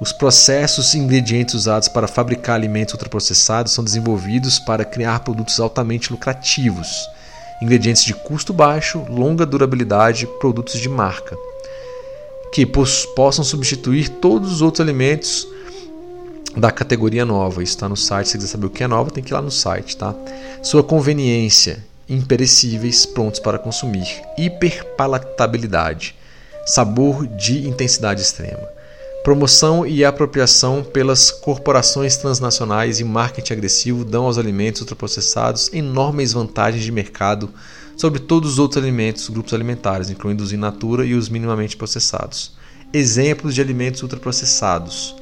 Os processos e ingredientes usados para fabricar alimentos ultraprocessados são desenvolvidos para criar produtos altamente lucrativos. Ingredientes de custo baixo, longa durabilidade, produtos de marca que possam substituir todos os outros alimentos da categoria nova. Isso está no site. Se quiser saber o que é nova, tem que ir lá no site, tá? Sua conveniência, imperecíveis, prontos para consumir, hiperpalatabilidade, sabor de intensidade extrema. Promoção e apropriação pelas corporações transnacionais e marketing agressivo dão aos alimentos ultraprocessados enormes vantagens de mercado sobre todos os outros alimentos, grupos alimentares, incluindo os in natura e os minimamente processados. Exemplos de alimentos ultraprocessados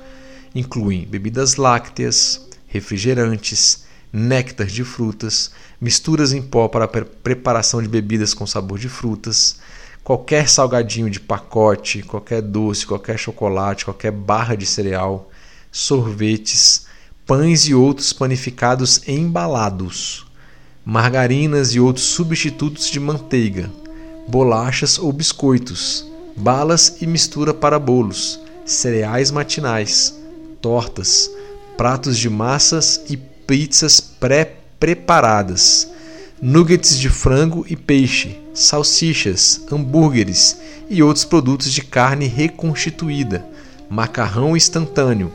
incluem bebidas lácteas, refrigerantes, néctar de frutas, misturas em pó para preparação de bebidas com sabor de frutas, qualquer salgadinho de pacote, qualquer doce, qualquer chocolate, qualquer barra de cereal, sorvetes, pães e outros panificados embalados margarinas e outros substitutos de manteiga, bolachas ou biscoitos, balas e mistura para bolos, cereais matinais, tortas, pratos de massas e pizzas pré-preparadas, nuggets de frango e peixe, salsichas, hambúrgueres e outros produtos de carne reconstituída, macarrão instantâneo,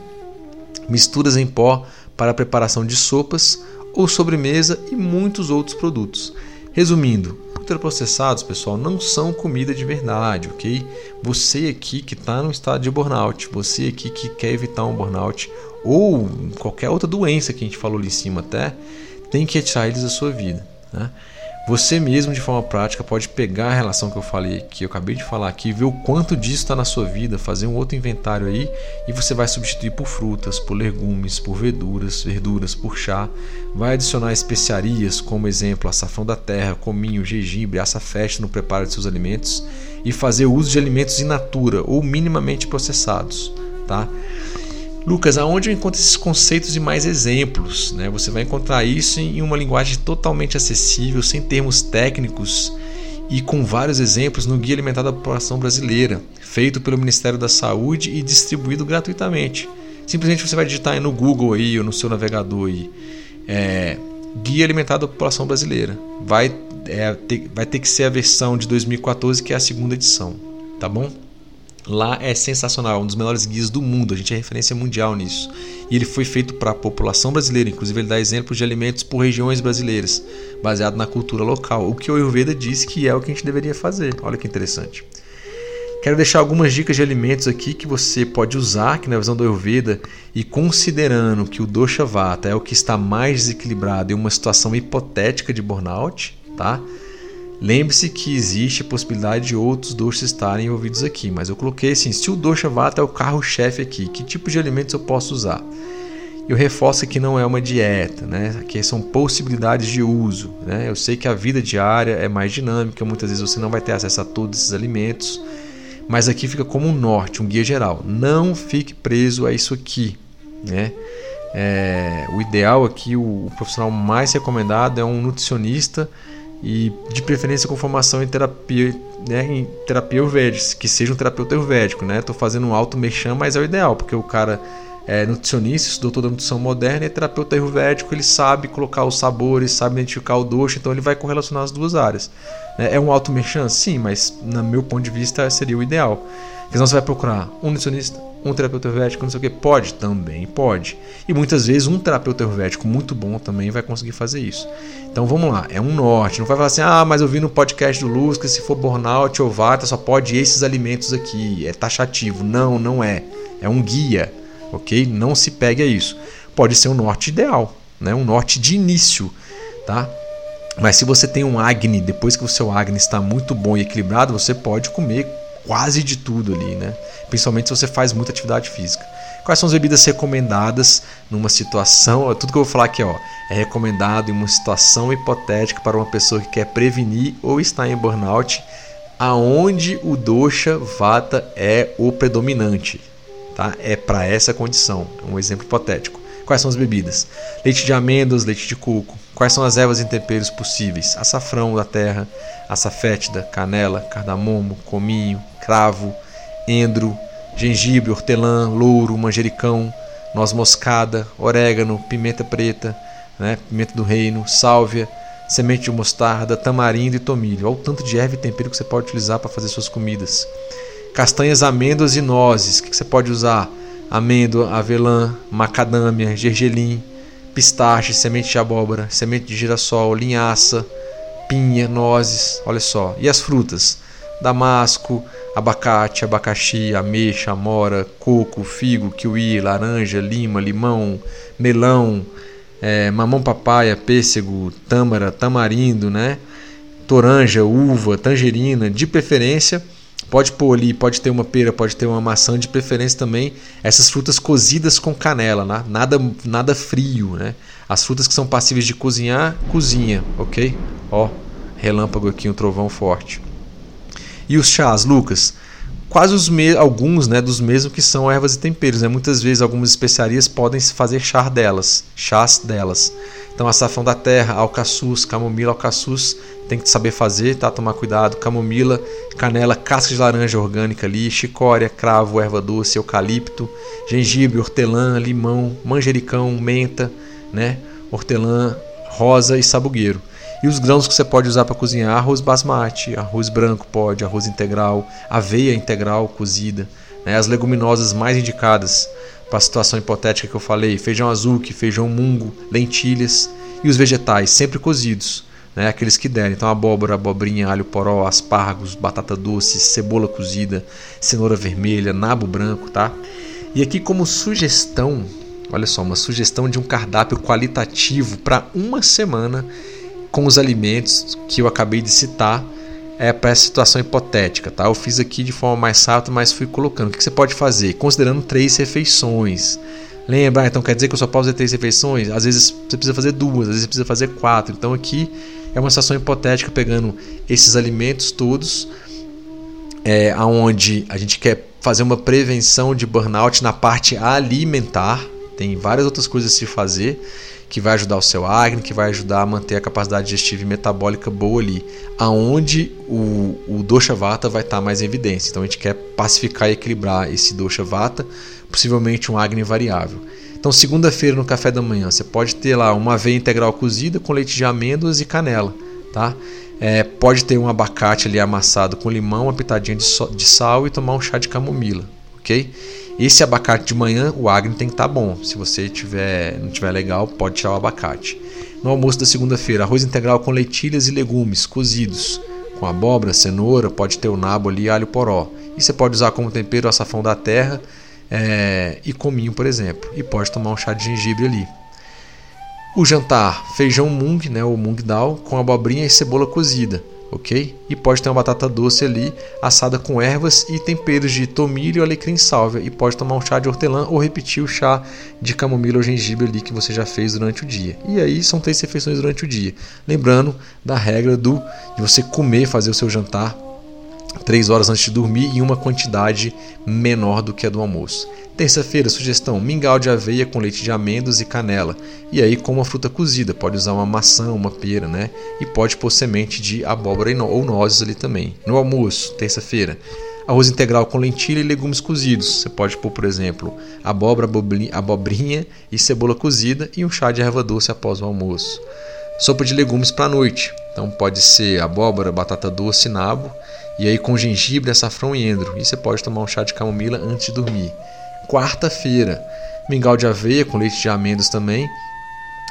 misturas em pó para a preparação de sopas, ou sobremesa e muitos outros produtos. Resumindo, ultraprocessados, pessoal, não são comida de verdade, ok? Você aqui que está no estado de burnout, você aqui que quer evitar um burnout ou qualquer outra doença que a gente falou ali em cima até, tem que retirar eles da sua vida. Né? Você mesmo, de forma prática, pode pegar a relação que eu falei, que eu acabei de falar aqui, ver o quanto disso está na sua vida, fazer um outro inventário aí e você vai substituir por frutas, por legumes, por verduras, verduras, por chá. Vai adicionar especiarias, como exemplo, açafrão da terra, cominho, gengibre, açafeste no preparo de seus alimentos e fazer uso de alimentos in natura ou minimamente processados, tá? Lucas, aonde eu encontro esses conceitos e mais exemplos? Né? Você vai encontrar isso em uma linguagem totalmente acessível, sem termos técnicos e com vários exemplos no Guia Alimentar da População Brasileira, feito pelo Ministério da Saúde e distribuído gratuitamente. Simplesmente você vai digitar no Google aí, ou no seu navegador aí, é, Guia Alimentar da População Brasileira. Vai, é, ter, vai ter que ser a versão de 2014, que é a segunda edição, tá bom? Lá é sensacional, um dos melhores guias do mundo, a gente é referência mundial nisso. E ele foi feito para a população brasileira, inclusive ele dá exemplos de alimentos por regiões brasileiras, baseado na cultura local, o que o Ayurveda diz que é o que a gente deveria fazer. Olha que interessante. Quero deixar algumas dicas de alimentos aqui que você pode usar que na visão do Ayurveda e considerando que o dosha vata é o que está mais desequilibrado em uma situação hipotética de burnout, tá? Lembre-se que existe a possibilidade de outros doshas estarem envolvidos aqui, mas eu coloquei assim: se o dosha vata é o carro-chefe aqui, que tipo de alimentos eu posso usar? Eu reforço que não é uma dieta, né? que são possibilidades de uso. Né? Eu sei que a vida diária é mais dinâmica, muitas vezes você não vai ter acesso a todos esses alimentos, mas aqui fica como um norte, um guia geral. Não fique preso a isso aqui, né? É, o ideal aqui, o, o profissional mais recomendado é um nutricionista e de preferência com formação em terapia, né, em terapia ayurvédica, que seja um terapeuta ayurvédico, né? Tô fazendo um alto mexam, mas é o ideal, porque o cara é nutricionista, estudou toda a nutrição moderna e é terapeuta ayurvédico, ele sabe colocar os sabores, sabe identificar o doce, então ele vai correlacionar as duas áreas. Né? É um alto mexam? Sim, mas no meu ponto de vista seria o ideal. Porque senão você vai procurar um nutricionista, um terapeuta ayurvédico, não sei o que. Pode? Também pode. E muitas vezes um terapeuta ayurvédico muito bom também vai conseguir fazer isso. Então vamos lá, é um norte. Não vai falar assim, ah, mas eu vi no podcast do Luz que se for burnout ou vata só pode esses alimentos aqui. É taxativo. Não, não é. É um guia ok? Não se pegue a isso. Pode ser um norte ideal, né? um norte de início, tá? Mas se você tem um Agni, depois que o seu Agni está muito bom e equilibrado, você pode comer quase de tudo ali, né? Principalmente se você faz muita atividade física. Quais são as bebidas recomendadas numa situação? Tudo que eu vou falar aqui ó, é recomendado em uma situação hipotética para uma pessoa que quer prevenir ou está em burnout, aonde o dosha vata é o predominante tá? É para essa condição, um exemplo hipotético. Quais são as bebidas? Leite de amêndoas, leite de coco. Quais são as ervas e temperos possíveis? Açafrão da terra, açafétida, canela, cardamomo, cominho, cravo, endro, gengibre, hortelã, louro, manjericão, noz moscada, orégano, pimenta preta, né? pimenta do reino, sálvia, semente de mostarda, tamarindo e tomilho. Olha o tanto de erva e tempero que você pode utilizar para fazer suas comidas castanhas, amêndoas e nozes. O que você pode usar? Amêndoa, avelã, macadâmia, gergelim, pistache, semente de abóbora, semente de girassol, linhaça, pinha, nozes. Olha só. E as frutas? Damasco, abacate, abacaxi, ameixa, amora, coco, figo, kiwi, laranja, lima, limão, melão, é, mamão papaya, pêssego, tâmara, tamarindo, né? toranja, uva, tangerina, de preferência Pode pôr ali, pode ter uma pera, pode ter uma maçã, de preferência também essas frutas cozidas com canela, né? nada, nada frio. Né? As frutas que são passíveis de cozinhar, cozinha, ok? Ó, relâmpago aqui, um trovão forte. E os chás, Lucas? Quase os alguns né, dos mesmos que são ervas e temperos. Né? Muitas vezes algumas especiarias podem fazer chá delas, chás delas. Então, açafrão da terra, alcaçuz, camomila, alcaçuz tem que saber fazer, tá? Tomar cuidado. Camomila, canela, casca de laranja orgânica ali, chicória, cravo, erva doce, eucalipto, gengibre, hortelã, limão, manjericão, menta, né? Hortelã, rosa e sabugueiro. E os grãos que você pode usar para cozinhar: arroz basmati, arroz branco pode, arroz integral, aveia integral cozida. Né? As leguminosas mais indicadas para a situação hipotética que eu falei: feijão azuki, feijão mungo, lentilhas e os vegetais sempre cozidos, né? aqueles que derem. Então, abóbora, abobrinha, alho poró, aspargos, batata doce, cebola cozida, cenoura vermelha, nabo branco, tá? E aqui, como sugestão, olha só, uma sugestão de um cardápio qualitativo para uma semana com os alimentos que eu acabei de citar é para essa situação hipotética, tá? Eu fiz aqui de forma mais rápida, mas fui colocando. O que você pode fazer? Considerando três refeições. Lembra? Ah, então quer dizer que eu só posso fazer três refeições? Às vezes você precisa fazer duas, às vezes você precisa fazer quatro. Então aqui é uma situação hipotética pegando esses alimentos todos, é, aonde a gente quer fazer uma prevenção de burnout na parte alimentar. Tem várias outras coisas a se fazer que vai ajudar o seu acne, que vai ajudar a manter a capacidade digestiva e metabólica boa ali, aonde o, o dosha vata vai estar mais em evidência. Então a gente quer pacificar e equilibrar esse dosha vata, possivelmente um acne variável. Então segunda-feira no café da manhã você pode ter lá uma aveia integral cozida com leite de amêndoas e canela, tá? É, pode ter um abacate ali amassado com limão, uma pitadinha de, so, de sal e tomar um chá de camomila, ok? Esse abacate de manhã, o agni tem que estar tá bom. Se você tiver, não tiver legal, pode tirar o abacate. No almoço da segunda-feira, arroz integral com leitilhas e legumes cozidos, com abóbora, cenoura, pode ter o nabo ali, alho poró. E você pode usar como tempero açafrão da terra é, e cominho, por exemplo. E pode tomar um chá de gengibre ali. O jantar, feijão mung, né, ou mung dal, com abobrinha e cebola cozida ok? E pode ter uma batata doce ali, assada com ervas e temperos de tomilho, alecrim sálvia. E pode tomar um chá de hortelã ou repetir o chá de camomila ou gengibre ali que você já fez durante o dia. E aí são três refeições durante o dia. Lembrando da regra do de você comer, fazer o seu jantar 3 horas antes de dormir e uma quantidade menor do que a do almoço. Terça-feira, sugestão: mingau de aveia com leite de amêndoas e canela. E aí com uma fruta cozida, pode usar uma maçã, uma pera, né? E pode pôr semente de abóbora ou nozes ali também. No almoço, terça-feira, arroz integral com lentilha e legumes cozidos. Você pode pôr, por exemplo, abóbora, abobrinha e cebola cozida e um chá de erva doce após o almoço. Sopa de legumes para a noite. Então pode ser abóbora, batata doce, nabo e aí com gengibre, açafrão e endro. E você pode tomar um chá de camomila antes de dormir. Quarta-feira, mingau de aveia com leite de amêndoas também.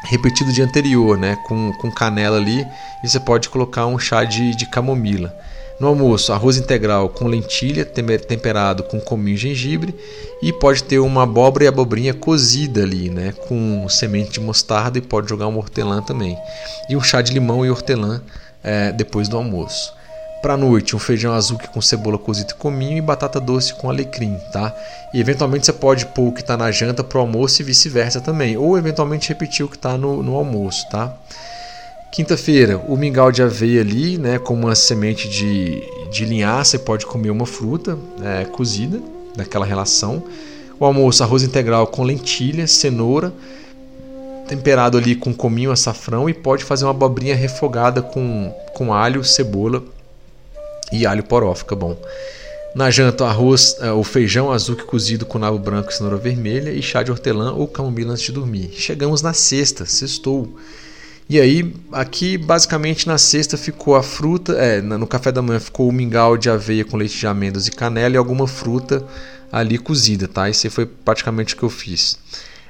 Repetido dia anterior, né? Com, com canela ali. E você pode colocar um chá de, de camomila. No almoço, arroz integral com lentilha temperado com cominho e gengibre e pode ter uma abóbora e abobrinha cozida ali, né, com semente de mostarda e pode jogar um hortelã também. E um chá de limão e hortelã é, depois do almoço. Para noite, um feijão azul com cebola cozida e cominho e batata doce com alecrim, tá? E eventualmente você pode pôr o que está na janta para o almoço e vice-versa também, ou eventualmente repetir o que está no, no almoço, tá? Quinta-feira, o mingau de aveia ali, né, com uma semente de, de linhaça, pode comer uma fruta é, cozida, daquela relação. O almoço, arroz integral com lentilha, cenoura, temperado ali com cominho, açafrão e pode fazer uma abobrinha refogada com, com alho, cebola e alho poró, fica bom. Na janta, arroz, é, o feijão azul cozido com nabo branco e cenoura vermelha e chá de hortelã ou camomila antes de dormir. Chegamos na sexta, sextou. E aí, aqui basicamente na sexta ficou a fruta, é, no café da manhã ficou o mingau de aveia com leite de amêndoas e canela e alguma fruta ali cozida, tá? Isso foi praticamente o que eu fiz,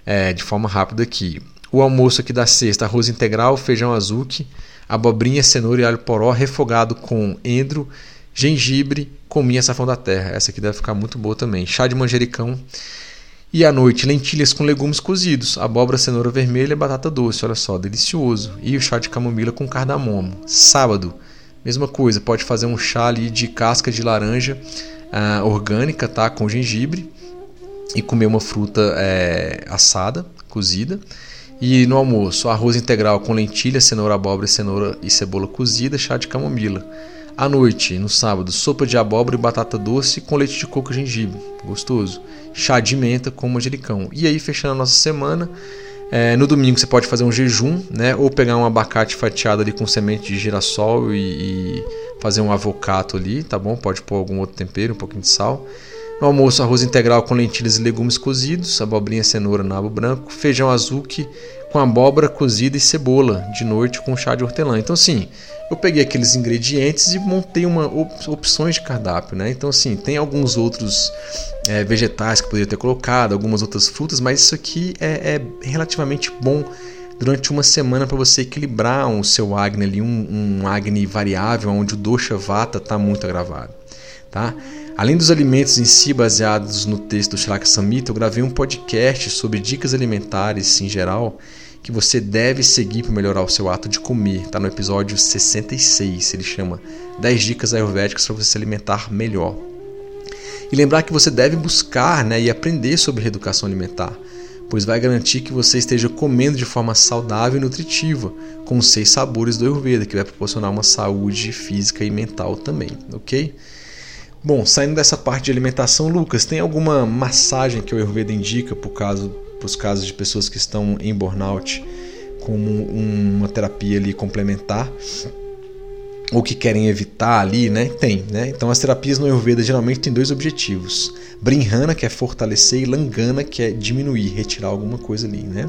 é, de forma rápida aqui. O almoço aqui da sexta, arroz integral, feijão azuki, abobrinha, cenoura e alho poró refogado com endro, gengibre, cominha safão da terra. Essa aqui deve ficar muito boa também. Chá de manjericão e à noite, lentilhas com legumes cozidos, abóbora, cenoura vermelha e batata doce. Olha só, delicioso. E o chá de camomila com cardamomo. Sábado, mesma coisa, pode fazer um chá ali de casca de laranja uh, orgânica, tá? Com gengibre e comer uma fruta é, assada, cozida. E no almoço, arroz integral com lentilha, cenoura, abóbora, cenoura e cebola cozida, chá de camomila. À noite, no sábado, sopa de abóbora e batata doce com leite de coco e gengibre. Gostoso. Chá de menta com manjericão. E aí, fechando a nossa semana, é, no domingo você pode fazer um jejum, né? Ou pegar um abacate fatiado ali com semente de girassol e, e fazer um avocado ali, tá bom? Pode pôr algum outro tempero, um pouquinho de sal. No almoço, arroz integral com lentilhas e legumes cozidos, abobrinha, cenoura, nabo branco, feijão azuki com abóbora cozida e cebola, de noite com chá de hortelã. Então, assim, eu peguei aqueles ingredientes e montei uma op opções de cardápio, né? Então assim tem alguns outros é, vegetais que poderia ter colocado, algumas outras frutas, mas isso aqui é, é relativamente bom durante uma semana para você equilibrar o seu Agni ali, um, um Agni variável, onde o dosha vata está muito agravado, tá? Além dos alimentos em si baseados no texto do Shraka Samhita, eu gravei um podcast sobre dicas alimentares em geral que você deve seguir para melhorar o seu ato de comer. Está no episódio 66, ele chama 10 dicas ayurvédicas para você se alimentar melhor. E lembrar que você deve buscar né, e aprender sobre reeducação alimentar, pois vai garantir que você esteja comendo de forma saudável e nutritiva, com os seis sabores do Ayurveda, que vai proporcionar uma saúde física e mental também, ok? Bom, saindo dessa parte de alimentação, Lucas, tem alguma massagem que o Ayurveda indica por caso para os casos de pessoas que estão em burnout como uma terapia ali complementar ou que querem evitar ali, né? Tem, né? Então as terapias no Ayurveda geralmente têm dois objetivos: Brinhana, que é fortalecer, e Langana, que é diminuir, retirar alguma coisa ali, né?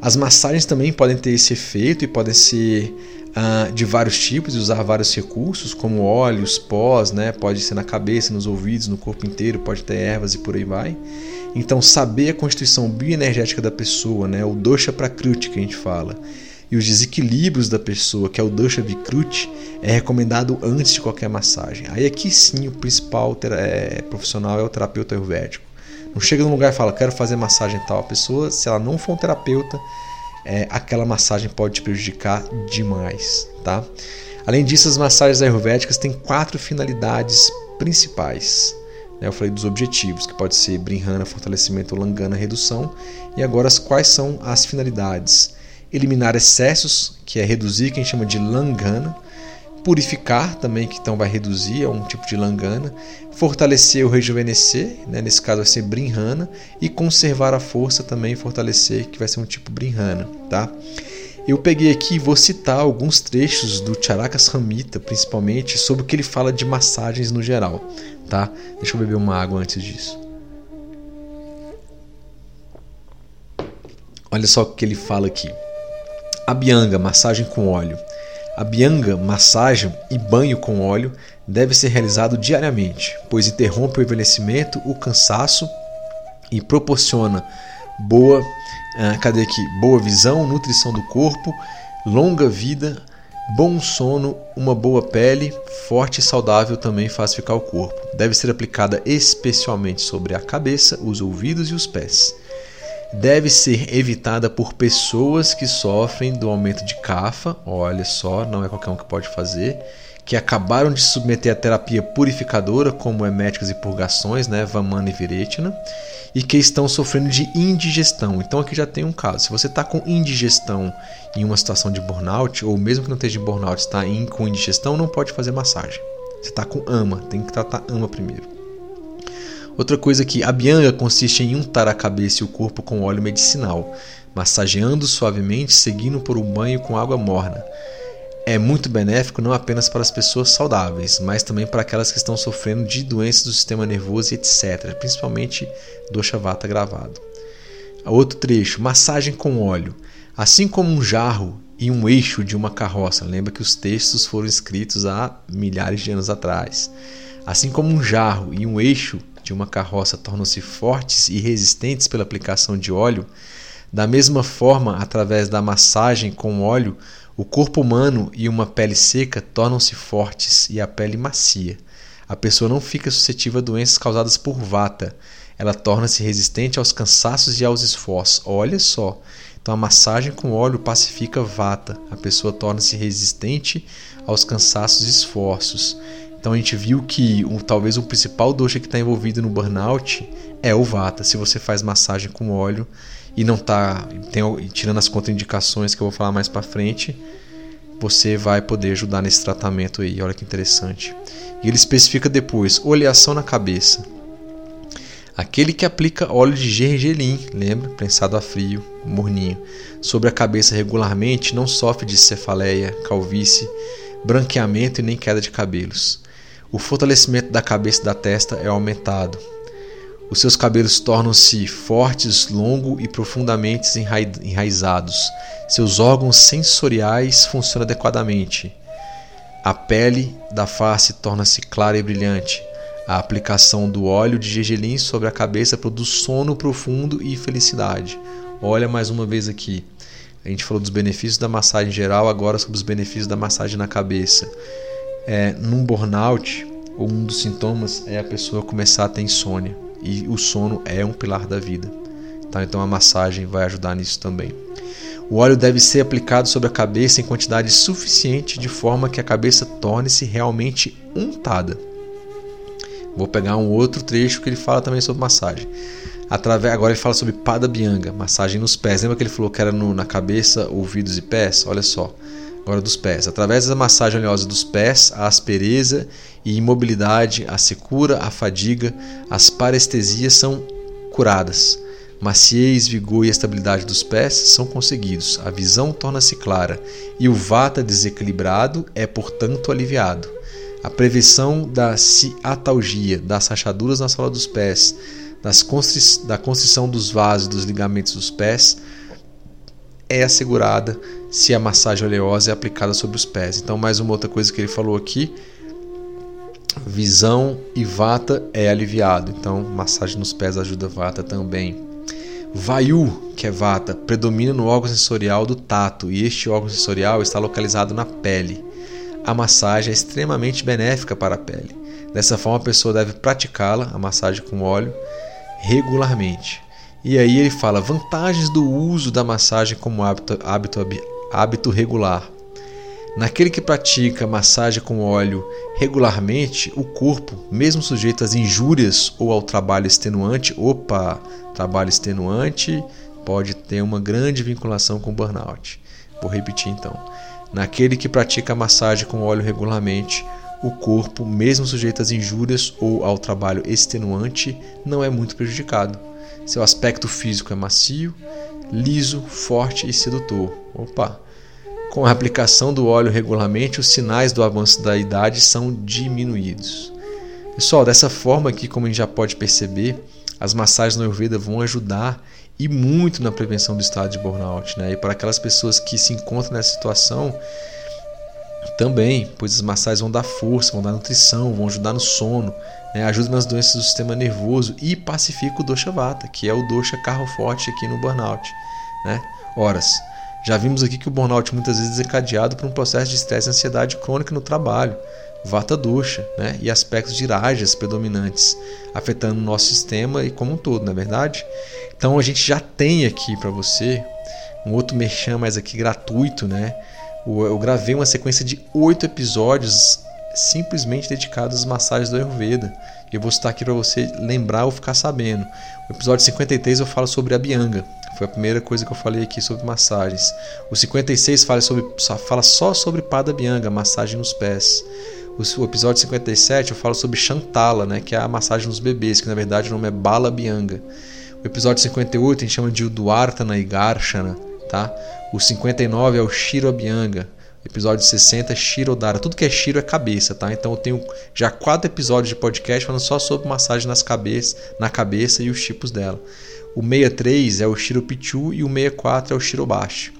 As massagens também podem ter esse efeito e podem ser uh, de vários tipos e usar vários recursos, como óleos, pós, né? Pode ser na cabeça, nos ouvidos, no corpo inteiro, pode ter ervas e por aí vai. Então, saber a constituição bioenergética da pessoa, né, o dosha prakruti que a gente fala, e os desequilíbrios da pessoa, que é o dosha vikruti, é recomendado antes de qualquer massagem. Aí aqui sim o principal é, profissional é o terapeuta ayurvédico. Não chega num lugar e fala, quero fazer massagem tal. A pessoa, se ela não for um terapeuta, é, aquela massagem pode te prejudicar demais, tá? Além disso, as massagens ayurvédicas têm quatro finalidades principais. Né? Eu falei dos objetivos, que pode ser Brinhana, fortalecimento, Langana, redução. E agora, quais são as finalidades? Eliminar excessos, que é reduzir, que a gente chama de Langana, purificar também, que então vai reduzir, é um tipo de langana, fortalecer ou rejuvenescer, né? nesse caso vai ser brinhana, e conservar a força também, fortalecer, que vai ser um tipo brinhana, tá? Eu peguei aqui vou citar alguns trechos do Charakas Ramita, principalmente, sobre o que ele fala de massagens no geral, tá? Deixa eu beber uma água antes disso. Olha só o que ele fala aqui. Abhyanga, massagem com óleo. A bianga, massagem e banho com óleo deve ser realizado diariamente, pois interrompe o envelhecimento, o cansaço e proporciona boa, ah, cadê aqui? Boa visão, nutrição do corpo, longa vida, bom sono, uma boa pele, forte e saudável também faz ficar o corpo. Deve ser aplicada especialmente sobre a cabeça, os ouvidos e os pés deve ser evitada por pessoas que sofrem do aumento de cafa, olha só, não é qualquer um que pode fazer, que acabaram de submeter à terapia purificadora, como eméticas e purgações, né, Vamana e Viretina, e que estão sofrendo de indigestão. Então aqui já tem um caso. Se você está com indigestão em uma situação de burnout, ou mesmo que não esteja em burnout, está com indigestão, não pode fazer massagem. Você está com ama, tem que tratar ama primeiro. Outra coisa que a bianga consiste em untar a cabeça e o corpo com óleo medicinal, massageando suavemente, seguindo por um banho com água morna. É muito benéfico não apenas para as pessoas saudáveis, mas também para aquelas que estão sofrendo de doenças do sistema nervoso e etc., principalmente dosha vata gravado. Outro trecho, massagem com óleo. Assim como um jarro e um eixo de uma carroça, lembra que os textos foram escritos há milhares de anos atrás. Assim como um jarro e um eixo de uma carroça tornam-se fortes e resistentes pela aplicação de óleo, da mesma forma, através da massagem com óleo, o corpo humano e uma pele seca tornam-se fortes e a pele macia. A pessoa não fica suscetível a doenças causadas por vata. Ela torna-se resistente aos cansaços e aos esforços. Olha só. Então a massagem com óleo pacifica vata. A pessoa torna-se resistente aos cansaços e esforços. Então a gente viu que um, talvez o principal dosha que está envolvido no burnout é o vata. Se você faz massagem com óleo e não está tirando as contraindicações que eu vou falar mais para frente, você vai poder ajudar nesse tratamento aí. Olha que interessante. E ele especifica depois: oleação na cabeça. Aquele que aplica óleo de gergelim, lembra? Prensado a frio, morninho, sobre a cabeça regularmente não sofre de cefaleia, calvície, branqueamento e nem queda de cabelos. O fortalecimento da cabeça e da testa é aumentado. Os seus cabelos tornam-se fortes, longos e profundamente enraizados. Seus órgãos sensoriais funcionam adequadamente. A pele da face torna-se clara e brilhante. A aplicação do óleo de gergelim sobre a cabeça produz sono profundo e felicidade. Olha mais uma vez aqui. A gente falou dos benefícios da massagem geral, agora sobre os benefícios da massagem na cabeça é, num burnout, um dos sintomas é a pessoa começar a ter insônia. E o sono é um pilar da vida. Tá? Então a massagem vai ajudar nisso também. O óleo deve ser aplicado sobre a cabeça em quantidade suficiente de forma que a cabeça torne-se realmente untada. Vou pegar um outro trecho que ele fala também sobre massagem. Através, agora ele fala sobre pada bianga, massagem nos pés. Lembra que ele falou que era no, na cabeça, ouvidos e pés? Olha só. Agora dos pés. Através da massagem oleosa dos pés, a aspereza e imobilidade, a secura, a fadiga, as parestesias são curadas. Maciez, vigor e estabilidade dos pés são conseguidos. A visão torna-se clara e o vata desequilibrado é, portanto, aliviado. A prevenção da ciatalgia, das rachaduras na sola dos pés, constri da constrição dos vasos e dos ligamentos dos pés é assegurada se a massagem oleosa é aplicada sobre os pés. Então, mais uma outra coisa que ele falou aqui: visão e vata é aliviado. Então, massagem nos pés ajuda vata também. Vayu, que é vata, predomina no órgão sensorial do tato e este órgão sensorial está localizado na pele. A massagem é extremamente benéfica para a pele. Dessa forma, a pessoa deve praticá-la, a massagem com óleo, regularmente. E aí ele fala vantagens do uso da massagem como hábito, hábito, hábito regular. Naquele que pratica massagem com óleo regularmente, o corpo, mesmo sujeito às injúrias ou ao trabalho extenuante, opa, trabalho extenuante pode ter uma grande vinculação com burnout. Vou repetir então. Naquele que pratica massagem com óleo regularmente, o corpo, mesmo sujeito às injúrias ou ao trabalho extenuante, não é muito prejudicado. Seu aspecto físico é macio, liso, forte e sedutor. Opa! Com a aplicação do óleo regularmente, os sinais do avanço da idade são diminuídos. Pessoal, dessa forma aqui, como a gente já pode perceber, as massagens no Ayurveda vão ajudar e muito na prevenção do estado de burnout. Né? E para aquelas pessoas que se encontram nessa situação, também, pois as massagens vão dar força, vão dar nutrição, vão ajudar no sono, né? ajudam nas doenças do sistema nervoso e pacifica o dosha vata, que é o dosha carro forte aqui no burnout. Né? Horas. Já vimos aqui que o burnout muitas vezes é desencadeado por um processo de estresse e ansiedade crônica no trabalho, vata dosha, né? e aspectos de rajas predominantes, afetando o nosso sistema e como um todo, não é verdade? Então a gente já tem aqui para você um outro merchan mais aqui gratuito, né? Eu gravei uma sequência de oito episódios simplesmente dedicados às massagens do Ayurveda. E eu vou citar aqui para você lembrar ou ficar sabendo. O episódio 53 eu falo sobre a Bianga. Foi a primeira coisa que eu falei aqui sobre massagens. O 56 fala, sobre, fala só sobre Pada Bianga, massagem nos pés. O episódio 57 eu falo sobre Chantala, né, que é a massagem nos bebês, que na verdade o nome é Bala Bianga. O episódio 58 a gente chama de Uduartana e Garshana, tá? O 59 é o Shiro Abhyanga. Episódio 60 é Shirodara. Tudo que é Shiro é cabeça, tá? Então eu tenho já quatro episódios de podcast falando só sobre massagem nas cabeças, na cabeça e os tipos dela. O 63 é o Shiro Pichu e o 64 é o Shirobashi.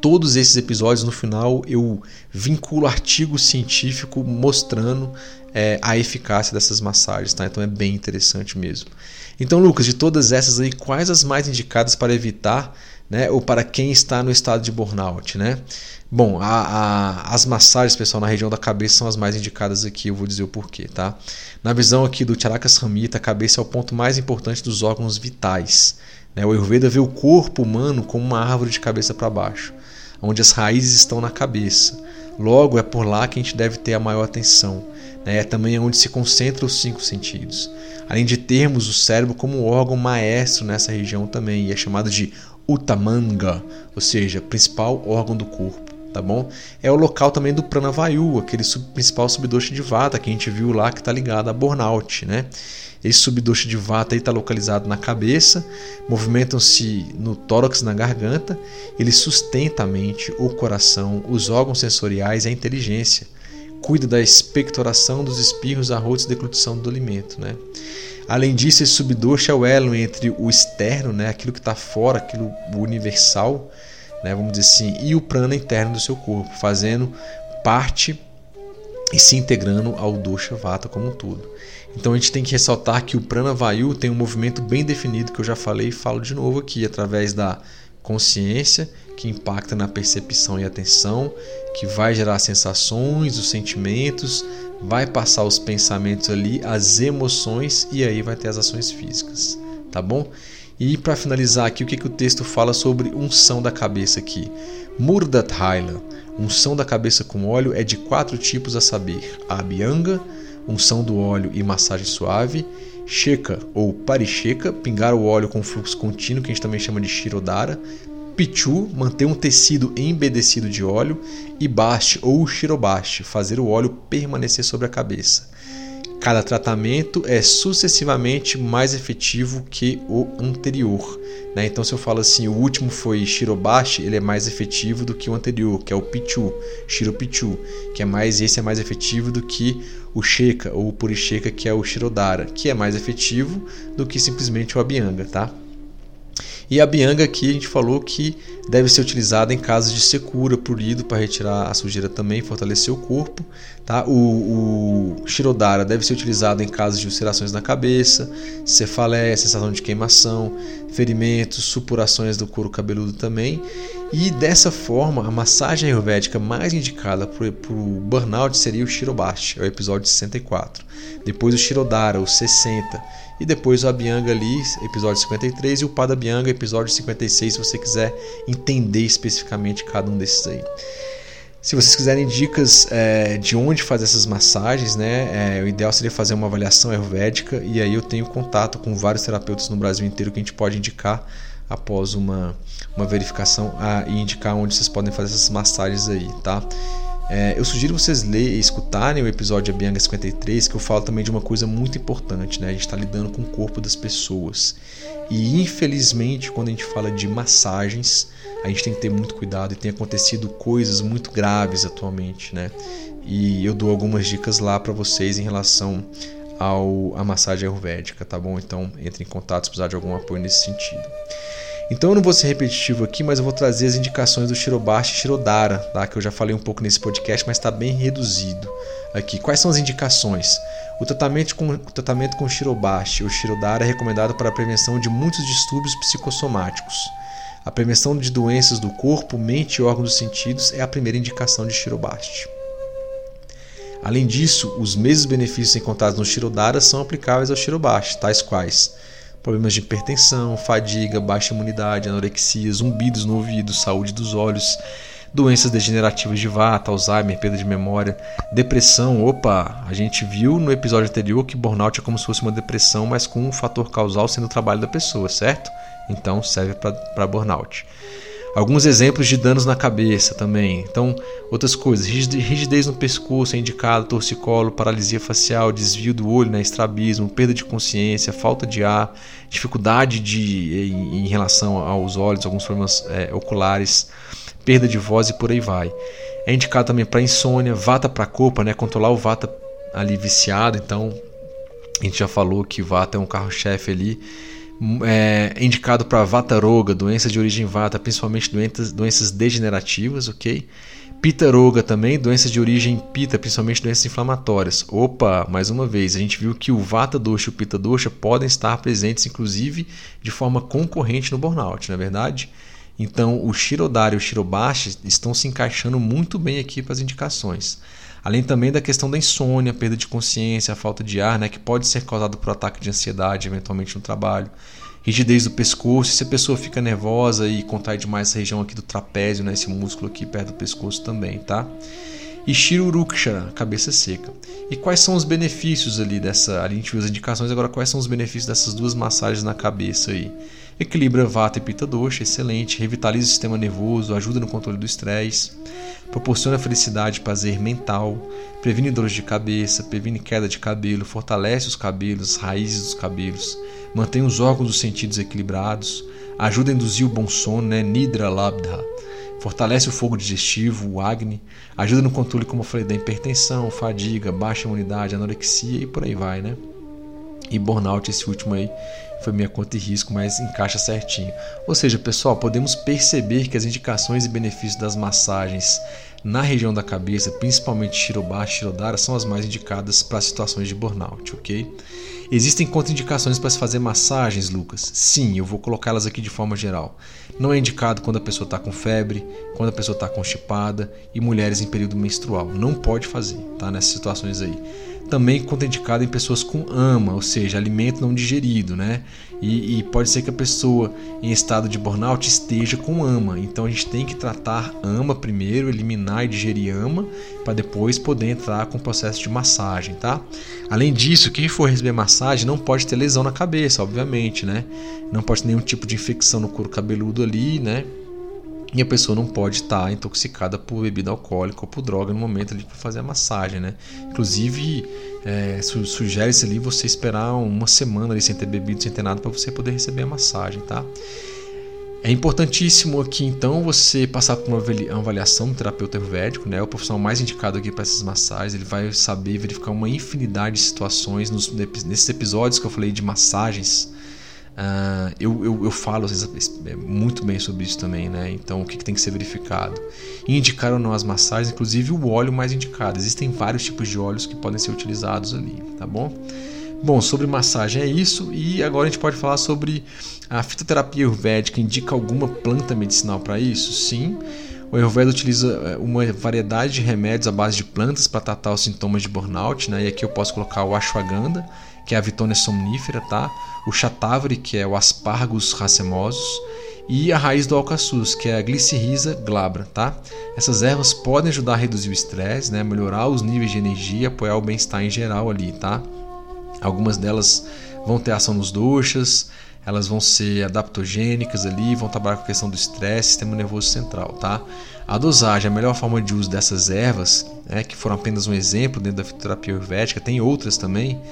Todos esses episódios no final eu vinculo artigo científico mostrando é, a eficácia dessas massagens, tá? Então é bem interessante mesmo. Então, Lucas, de todas essas aí, quais as mais indicadas para evitar né, ou para quem está no estado de burnout, né? Bom, a, a, as massagens, pessoal, na região da cabeça são as mais indicadas aqui, eu vou dizer o porquê, tá? Na visão aqui do Charaka Samhita, a cabeça é o ponto mais importante dos órgãos vitais. Né? O Ayurveda vê o corpo humano como uma árvore de cabeça para baixo, onde as raízes estão na cabeça. Logo, é por lá que a gente deve ter a maior atenção. Né? É também onde se concentram os cinco sentidos. Além de termos o cérebro como órgão maestro nessa região também, e é chamado de Utamanga, ou seja, principal órgão do corpo, tá bom? É o local também do Pranavayu, aquele sub, principal subdosha de Vata que a gente viu lá que está ligado a burnout, né? Esse subdosha de Vata está localizado na cabeça, movimentam-se no tórax na garganta, ele sustenta a mente, o coração, os órgãos sensoriais e a inteligência. Cuida da expectoração dos espirros, arrotos e deglutição do alimento, né? Além disso, esse subdosha é o elo entre o externo, né, aquilo que está fora, aquilo universal, né, vamos dizer assim, e o prana interno do seu corpo, fazendo parte e se integrando ao dosha vata como um todo. Então a gente tem que ressaltar que o prana vayu tem um movimento bem definido que eu já falei e falo de novo aqui através da consciência que impacta na percepção e atenção, que vai gerar sensações, os sentimentos, vai passar os pensamentos ali, as emoções e aí vai ter as ações físicas, tá bom? E para finalizar aqui, o que, que o texto fala sobre unção da cabeça aqui? Murdat Haila, unção da cabeça com óleo é de quatro tipos a saber: a Abhyanga, unção do óleo e massagem suave, Sheka ou Parisheka, pingar o óleo com fluxo contínuo, que a gente também chama de Shirodara, Pichu, manter um tecido embedecido de óleo, e Baste ou Shirobaste, fazer o óleo permanecer sobre a cabeça. Cada tratamento é sucessivamente mais efetivo que o anterior. Né? Então, se eu falo assim, o último foi Shirobashi, ele é mais efetivo do que o anterior, que é o Pichu, Shiropichu, que é mais esse é mais efetivo do que o Sheka ou o Purisheka, que é o Shirodara, que é mais efetivo do que simplesmente o Abhyanga, tá? E a bianga aqui a gente falou que deve ser utilizada em casos de secura, polido para retirar a sujeira também, fortalecer o corpo. Tá? O, o Shirodara deve ser utilizado em casos de ulcerações na cabeça, cefaleia, sensação de queimação, ferimentos, supurações do couro cabeludo também. E dessa forma, a massagem ayurvédica mais indicada para o burnout seria o Shirobashi, é o episódio 64. Depois o Shirodara, o 60 e depois o Abhyanga ali, episódio 53, e o Pada Abhyanga, episódio 56, se você quiser entender especificamente cada um desses aí. Se vocês quiserem dicas é, de onde fazer essas massagens, né, é, o ideal seria fazer uma avaliação ayurvédica e aí eu tenho contato com vários terapeutas no Brasil inteiro que a gente pode indicar após uma, uma verificação a, e indicar onde vocês podem fazer essas massagens aí, tá? É, eu sugiro vocês lerem e escutarem o episódio de Bianca 53, que eu falo também de uma coisa muito importante, né? A gente está lidando com o corpo das pessoas. E infelizmente, quando a gente fala de massagens, a gente tem que ter muito cuidado e tem acontecido coisas muito graves atualmente, né? E eu dou algumas dicas lá para vocês em relação ao a massagem ayurvédica, tá bom? Então entre em contato se precisar de algum apoio nesse sentido. Então eu não vou ser repetitivo aqui, mas eu vou trazer as indicações do Shirobashi e Shirodara, tá? que eu já falei um pouco nesse podcast, mas está bem reduzido aqui. Quais são as indicações? O tratamento com, o tratamento com Shirobashi ou Shirodara é recomendado para a prevenção de muitos distúrbios psicossomáticos. A prevenção de doenças do corpo, mente e órgãos dos sentidos é a primeira indicação de Shirobashi. Além disso, os mesmos benefícios encontrados no Shirodara são aplicáveis ao Shirobashi, tais quais problemas de hipertensão, fadiga, baixa imunidade, anorexia, zumbidos no ouvido, saúde dos olhos, doenças degenerativas de vata, Alzheimer, perda de memória, depressão. Opa, a gente viu no episódio anterior que burnout é como se fosse uma depressão, mas com um fator causal sendo o trabalho da pessoa, certo? Então serve para burnout. Alguns exemplos de danos na cabeça também. Então, outras coisas: rigidez no pescoço é indicado, torcicolo, paralisia facial, desvio do olho, né, estrabismo, perda de consciência, falta de ar, dificuldade de, em, em relação aos olhos, alguns problemas é, oculares, perda de voz e por aí vai. É indicado também para insônia, vata para copa, né, controlar o vata ali viciado. Então, a gente já falou que vata é um carro-chefe ali é, indicado para Vata-roga, doenças de origem Vata, principalmente doenças, doenças degenerativas, ok? Pita-roga também, doenças de origem Pita, principalmente doenças inflamatórias. Opa, mais uma vez, a gente viu que o Vata dosha e o Pita dosha podem estar presentes, inclusive, de forma concorrente no burnout, não é verdade? Então, o Shirodara e o Shirobashi estão se encaixando muito bem aqui para as indicações. Além também da questão da insônia, perda de consciência, falta de ar, né, que pode ser causado por ataque de ansiedade, eventualmente no trabalho. Rigidez do pescoço, se a pessoa fica nervosa e contrai demais essa região aqui do trapézio, né, esse músculo aqui perto do pescoço também, tá? E Shirurukshara, cabeça seca. E quais são os benefícios ali dessa. A gente as indicações, agora quais são os benefícios dessas duas massagens na cabeça aí? Equilibra Vata e Pitta Dosha, excelente. Revitaliza o sistema nervoso, ajuda no controle do estresse. Proporciona felicidade e prazer mental. Previne dores de cabeça, previne queda de cabelo, fortalece os cabelos, as raízes dos cabelos. Mantém os órgãos dos sentidos equilibrados. Ajuda a induzir o bom sono, né? Nidra Labdha. Fortalece o fogo digestivo, o Agni. Ajuda no controle, como eu falei, da hipertensão, fadiga, baixa imunidade, anorexia e por aí vai, né? E burnout, esse último aí, foi minha conta e risco, mas encaixa certinho. Ou seja, pessoal, podemos perceber que as indicações e benefícios das massagens na região da cabeça, principalmente Shirobá e Shirodara, são as mais indicadas para situações de burnout, ok? Existem contraindicações para se fazer massagens, Lucas? Sim, eu vou colocá-las aqui de forma geral. Não é indicado quando a pessoa está com febre, quando a pessoa está constipada e mulheres em período menstrual. Não pode fazer, tá? Nessas situações aí também contraindicado em pessoas com AMA, ou seja, alimento não digerido, né? E, e, pode ser que a pessoa em estado de burnout esteja com AMA. Então a gente tem que tratar AMA primeiro, eliminar e digerir AMA, para depois poder entrar com o processo de massagem, tá? Além disso, quem for receber massagem não pode ter lesão na cabeça, obviamente, né? Não pode ter nenhum tipo de infecção no couro cabeludo ali, né? E a pessoa não pode estar intoxicada por bebida alcoólica ou por droga no momento ali para fazer a massagem, né? Inclusive, é, sugere-se ali você esperar uma semana ali sem ter bebido, sem ter nada, para você poder receber a massagem, tá? É importantíssimo aqui então você passar por uma avaliação do terapeuta ayurvédico, né? O profissional mais indicado aqui para essas massagens, ele vai saber verificar uma infinidade de situações nos, nesses episódios que eu falei de massagens Uh, eu, eu, eu, falo é, muito bem sobre isso também, né? Então, o que, que, tem que ser verificado? Indicar ou não as massagens, inclusive o óleo mais indicado. Existem vários tipos de óleos que podem ser utilizados ali, tá bom? Bom, sobre massagem é isso, e agora a gente pode falar sobre a fitoterapia ayurvédica. Indica alguma planta medicinal para isso? Sim. O Ayurveda utiliza é, uma variedade de remédios à base de plantas para tratar os sintomas de burnout, né? E aqui eu posso colocar o ashwagandha, que é a Vitonia somnífera, tá? o chatavari, que é o aspargos racemosos, e a raiz do alcaçuz, que é a glicirrhiza glabra, tá? Essas ervas podem ajudar a reduzir o estresse, né? melhorar os níveis de energia, apoiar o bem-estar em geral ali, tá? Algumas delas vão ter ação nos doxas, elas vão ser adaptogênicas ali, vão trabalhar com a questão do estresse, sistema nervoso central, tá? A dosagem, a melhor forma de uso dessas ervas, né, que foram apenas um exemplo dentro da fitoterapia ayurvédica, tem outras também,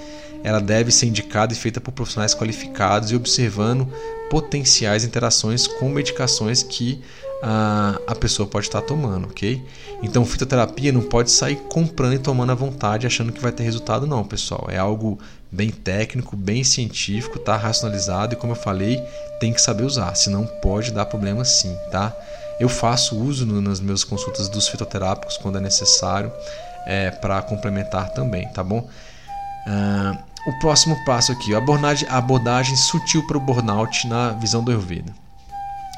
ela deve ser indicada e feita por profissionais qualificados e observando potenciais interações com medicações que a, a pessoa pode estar tomando, ok? Então, fitoterapia não pode sair comprando e tomando à vontade achando que vai ter resultado, não, pessoal. É algo bem técnico, bem científico, tá racionalizado e, como eu falei, tem que saber usar, senão pode dar problema sim, tá? Eu faço uso no, nas minhas consultas dos fitoterápicos quando é necessário é, para complementar também, tá bom? Uh, o próximo passo aqui, a abordagem, abordagem sutil para o burnout na visão do Ayurveda.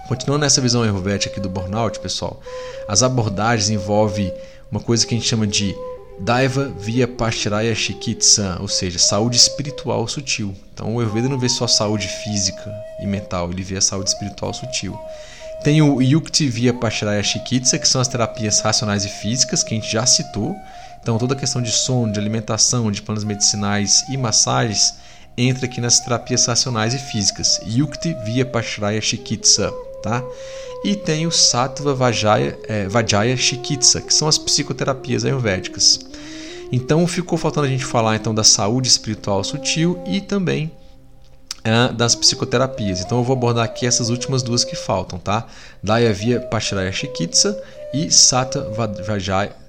Continuando nessa visão ayurvédica aqui do burnout, pessoal, as abordagens envolvem uma coisa que a gente chama de Daiva via Pashtraya Chikitsa, ou seja, saúde espiritual sutil. Então o Ayurveda não vê só saúde física e mental, ele vê a saúde espiritual sutil. Tem o Yukti via Pashtraya Chikitsa, que são as terapias racionais e físicas, que a gente já citou. Então toda a questão de sono, de alimentação, de planos medicinais e massagens entra aqui nas terapias racionais e físicas. Yukti via Pashraya Chikitsa tá? E tem o Sattva Vajaya, é, Vajaya Chikitsa, que são as psicoterapias ayurvédicas. Então ficou faltando a gente falar então da saúde espiritual sutil e também é, das psicoterapias. Então eu vou abordar aqui essas últimas duas que faltam, tá? Dayavya Pashraya Chikitsa e Sattva Vajaya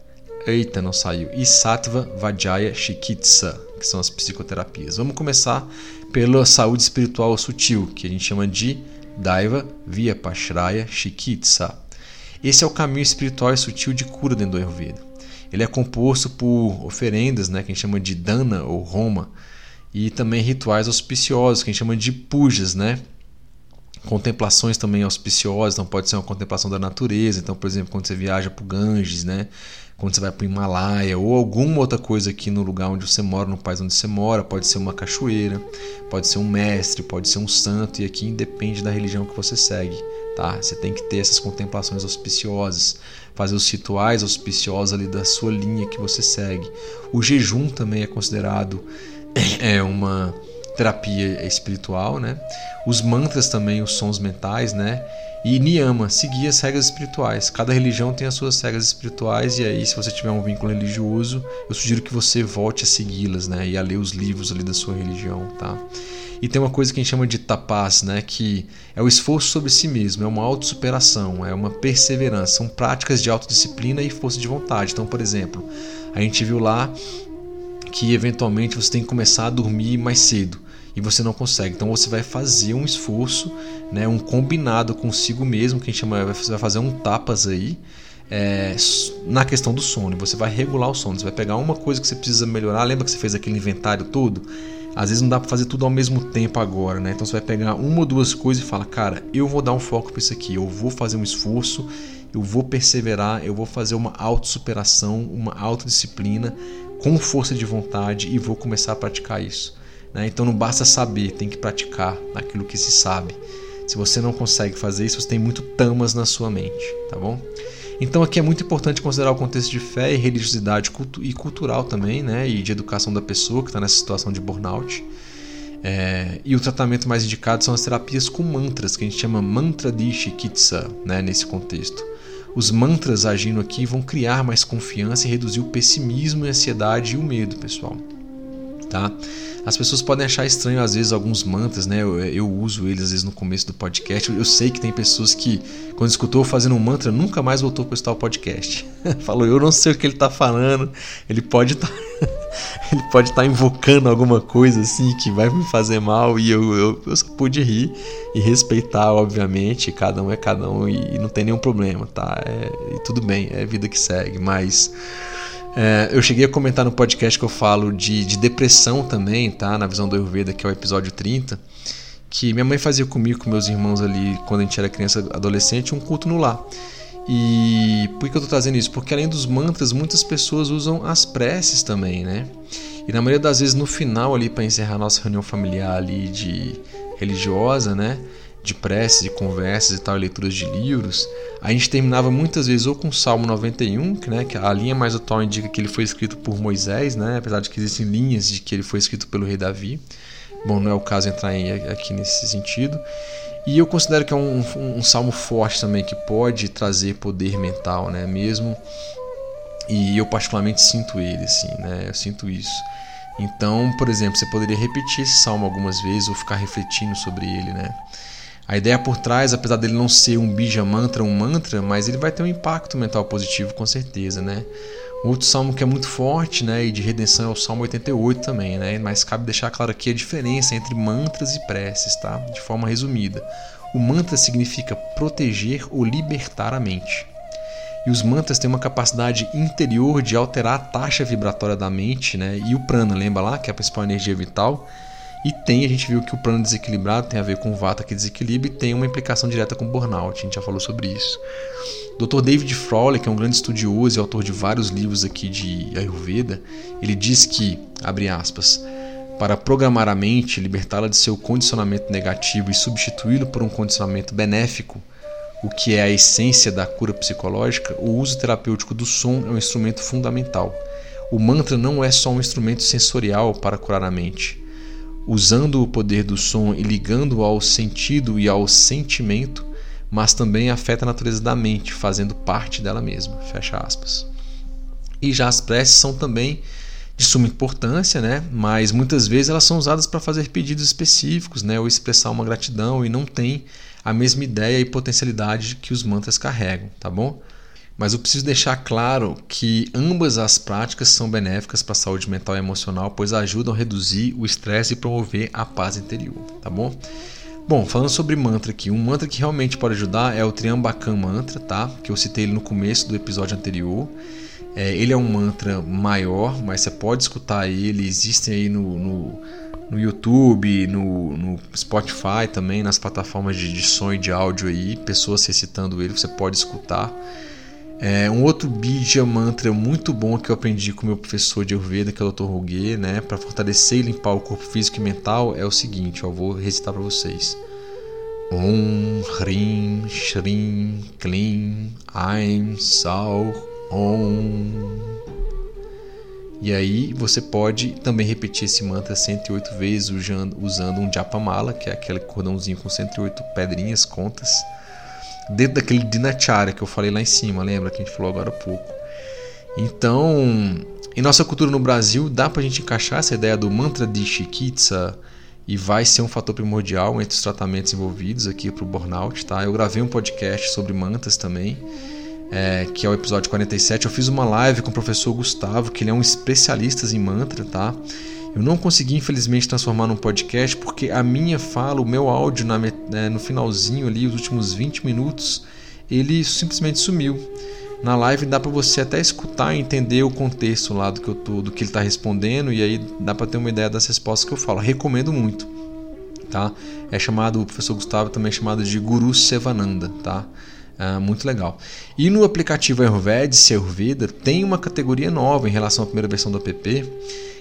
Eita, não saiu. E Sattva Vajaya Chikitsa, que são as psicoterapias. Vamos começar pela saúde espiritual sutil, que a gente chama de Daiva via Pashraya Chikitsa. Esse é o caminho espiritual e sutil de cura dentro do Ayurveda. Ele é composto por oferendas, né, que a gente chama de dana ou roma, e também rituais auspiciosos, que a gente chama de pujas, né? Contemplações também auspiciosas, então pode ser uma contemplação da natureza, então, por exemplo, quando você viaja para o Ganges, né? Quando você vai para o Himalaia ou alguma outra coisa aqui no lugar onde você mora, no país onde você mora, pode ser uma cachoeira, pode ser um mestre, pode ser um santo, e aqui depende da religião que você segue. Tá? Você tem que ter essas contemplações auspiciosas, fazer os rituais auspiciosos ali da sua linha que você segue. O jejum também é considerado é uma terapia espiritual, né? Os mantras também, os sons mentais, né? E Niyama, seguir as regras espirituais. Cada religião tem as suas regras espirituais, e aí, se você tiver um vínculo religioso, eu sugiro que você volte a segui-las, né? E a ler os livros ali da sua religião, tá? E tem uma coisa que a gente chama de tapas, né? Que é o esforço sobre si mesmo, é uma autossuperação, é uma perseverança, são práticas de autodisciplina e força de vontade. Então, por exemplo, a gente viu lá que eventualmente você tem que começar a dormir mais cedo e você não consegue. Então você vai fazer um esforço, né, um combinado consigo mesmo, que a gente chama, você vai fazer um tapas aí. É, na questão do sono, você vai regular o sono, você vai pegar uma coisa que você precisa melhorar. Lembra que você fez aquele inventário todo? Às vezes não dá para fazer tudo ao mesmo tempo agora, né? Então você vai pegar uma ou duas coisas e fala, cara, eu vou dar um foco para isso aqui, eu vou fazer um esforço, eu vou perseverar, eu vou fazer uma autossuperação, uma autodisciplina com força de vontade e vou começar a praticar isso. Né? Então não basta saber, tem que praticar aquilo que se sabe. Se você não consegue fazer isso, você tem muito tamas na sua mente, tá bom? Então aqui é muito importante considerar o contexto de fé e religiosidade e cultural também, né? E de educação da pessoa que está nessa situação de burnout. É, e o tratamento mais indicado são as terapias com mantras, que a gente chama mantra de Shikitsa, né, nesse contexto. Os mantras agindo aqui vão criar mais confiança e reduzir o pessimismo, a ansiedade e o medo, pessoal. Tá? As pessoas podem achar estranho às vezes alguns mantras, né? Eu, eu, uso eles às vezes no começo do podcast. Eu, eu sei que tem pessoas que, quando escutou fazendo um mantra, nunca mais voltou para escutar o podcast. Falou, eu não sei o que ele está falando. Ele pode. Tá... ele pode estar tá invocando alguma coisa assim que vai me fazer mal e eu, eu, eu, só pude rir e respeitar, obviamente. Cada um é cada um e, e não tem nenhum problema, tá? É, e tudo bem, é vida que segue, mas é, eu cheguei a comentar no podcast que eu falo de, de depressão também, tá? Na visão do Ayurveda, que é o episódio 30. Que minha mãe fazia comigo, com meus irmãos ali, quando a gente era criança, adolescente, um culto no lar. E por que eu estou trazendo isso? Porque além dos mantras, muitas pessoas usam as preces também, né? E na maioria das vezes no final ali para encerrar a nossa reunião familiar ali de religiosa, né? De preces e conversas e tal, leituras de livros, a gente terminava muitas vezes ou com o Salmo 91, que, né, que a linha mais atual indica que ele foi escrito por Moisés, né, apesar de que existem linhas de que ele foi escrito pelo rei Davi, Bom, não é o caso entrar em, aqui nesse sentido. E eu considero que é um, um, um, salmo forte também, que pode trazer poder mental, né? Mesmo. E eu particularmente sinto ele, assim, né? Eu sinto isso. Então, por exemplo, você poderia repetir esse salmo algumas vezes ou ficar refletindo sobre ele, né? A ideia por trás, apesar dele não ser um bija mantra, um mantra, mas ele vai ter um impacto mental positivo com certeza, né? Outro salmo que é muito forte, né, e de redenção é o Salmo 88 também, né? Mas cabe deixar claro aqui a diferença entre mantras e preces, tá? De forma resumida. O mantra significa proteger ou libertar a mente. E os mantras têm uma capacidade interior de alterar a taxa vibratória da mente, né? E o prana, lembra lá, que é a principal energia vital, e tem, a gente viu que o plano desequilibrado tem a ver com o vata que desequilibra e tem uma implicação direta com o burnout, a gente já falou sobre isso. Dr. David Frawley, que é um grande estudioso e autor de vários livros aqui de Ayurveda, ele diz que, abre aspas, para programar a mente, libertá-la de seu condicionamento negativo e substituí-lo por um condicionamento benéfico, o que é a essência da cura psicológica, o uso terapêutico do som é um instrumento fundamental. O mantra não é só um instrumento sensorial para curar a mente usando o poder do som e ligando ao sentido e ao sentimento, mas também afeta a natureza da mente, fazendo parte dela mesma. Fecha aspas. E já as preces são também de suma importância, né? mas muitas vezes elas são usadas para fazer pedidos específicos né? ou expressar uma gratidão e não tem a mesma ideia e potencialidade que os mantras carregam, tá bom? Mas eu preciso deixar claro que ambas as práticas são benéficas para a saúde mental e emocional, pois ajudam a reduzir o estresse e promover a paz interior, tá bom? Bom, falando sobre mantra aqui, um mantra que realmente pode ajudar é o Triambakam Mantra, tá? Que eu citei ele no começo do episódio anterior. É, ele é um mantra maior, mas você pode escutar ele, existem aí no, no, no YouTube, no, no, Spotify também, nas plataformas de, de som e de áudio aí, pessoas recitando ele, você pode escutar. É, um outro bija mantra muito bom que eu aprendi com meu professor de Ayurveda, que é o Dr. Rugue, né, para fortalecer e limpar o corpo físico e mental, é o seguinte, eu vou recitar para vocês. Om Hrim Shrim Klim Aim Sal Om. E aí você pode também repetir esse mantra 108 vezes usando, usando um Japamala, que é aquele cordãozinho com 108 pedrinhas, contas dentro daquele dinacharya que eu falei lá em cima, lembra que a gente falou agora há pouco. Então, em nossa cultura no Brasil, dá pra gente encaixar essa ideia do mantra de Shikitsa e vai ser um fator primordial entre os tratamentos envolvidos aqui pro burnout, tá? Eu gravei um podcast sobre mantras também, é, que é o episódio 47. Eu fiz uma live com o professor Gustavo, que ele é um especialista em mantra, tá? Eu não consegui, infelizmente, transformar num podcast porque a minha fala, o meu áudio na, né, no finalzinho ali, os últimos 20 minutos, ele simplesmente sumiu. Na live dá para você até escutar e entender o contexto lá do que, eu tô, do que ele está respondendo e aí dá para ter uma ideia das respostas que eu falo. Recomendo muito. Tá? É chamado, o professor Gustavo também é chamado de Guru Sevananda, tá? É muito legal. E no aplicativo Ayurveda, Ayurveda, tem uma categoria nova em relação à primeira versão do app,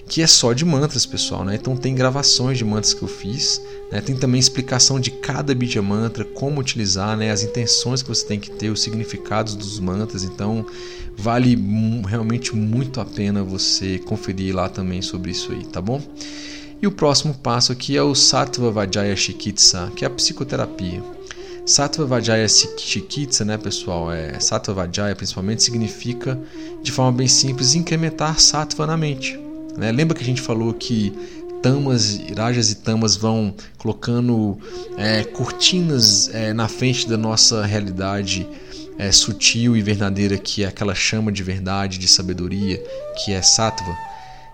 que é só de mantras, pessoal. Né? Então tem gravações de mantras que eu fiz, né? tem também explicação de cada bija mantra, como utilizar, né? as intenções que você tem que ter, os significados dos mantras. Então vale realmente muito a pena você conferir lá também sobre isso aí, tá bom? E o próximo passo aqui é o Sattva Vajaya Chikitsa, que é a psicoterapia. Sattva Vajaya Chikitsa, né, pessoal? É, Sattva Vajaya principalmente significa, de forma bem simples, incrementar Sattva na mente. Né? Lembra que a gente falou que tamas, rajas e tamas vão colocando é, cortinas é, na frente da nossa realidade é, sutil e verdadeira, que é aquela chama de verdade, de sabedoria, que é sattva.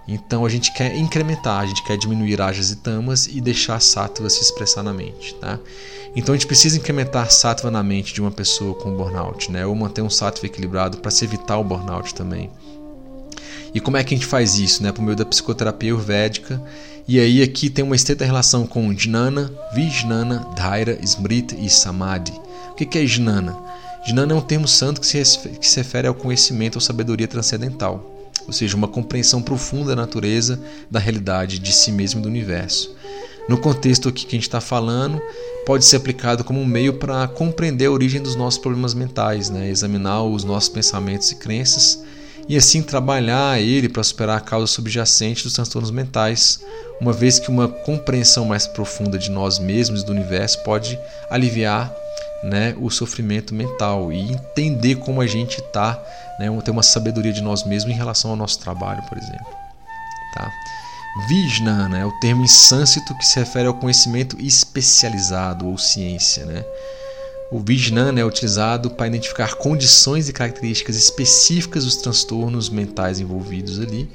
Então a gente quer incrementar, a gente quer diminuir rajas e tamas e deixar sattva se expressar na mente. Tá? Então a gente precisa incrementar sattva na mente de uma pessoa com burnout, né? ou manter um sattva equilibrado para se evitar o burnout também. E como é que a gente faz isso? Né? Por meio da psicoterapia ayurvédica. E aí aqui tem uma estreita relação com Jnana, Vijnana, Dhaira, Smriti e Samadhi. O que é Jnana? Jnana é um termo santo que se refere ao conhecimento ou sabedoria transcendental, ou seja, uma compreensão profunda da natureza, da realidade de si mesmo e do universo. No contexto aqui que a gente está falando, pode ser aplicado como um meio para compreender a origem dos nossos problemas mentais, né? examinar os nossos pensamentos e crenças e assim trabalhar ele para superar a causa subjacente dos transtornos mentais, uma vez que uma compreensão mais profunda de nós mesmos e do universo pode aliviar né, o sofrimento mental e entender como a gente está, né, ter uma sabedoria de nós mesmos em relação ao nosso trabalho, por exemplo. Tá? Vijnana é o termo em sânscrito que se refere ao conhecimento especializado ou ciência. Né? O Vijnana é utilizado para identificar condições e características específicas dos transtornos mentais envolvidos ali,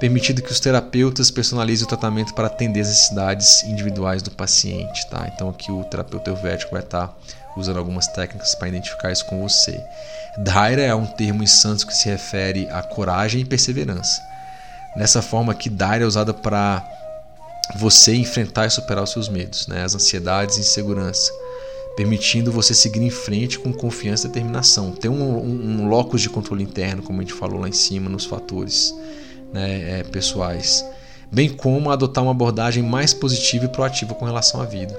permitindo que os terapeutas personalizem o tratamento para atender as necessidades individuais do paciente. Tá? Então aqui o terapeuta ayurvédico vai estar usando algumas técnicas para identificar isso com você. Dhaira é um termo em sânscrito que se refere a coragem e perseverança. Nessa forma que Dhaira é usada para você enfrentar e superar os seus medos, né? as ansiedades e insegurança, permitindo você seguir em frente com confiança e determinação. Ter um, um, um locus de controle interno, como a gente falou lá em cima nos fatores né, é, pessoais, bem como adotar uma abordagem mais positiva e proativa com relação à vida.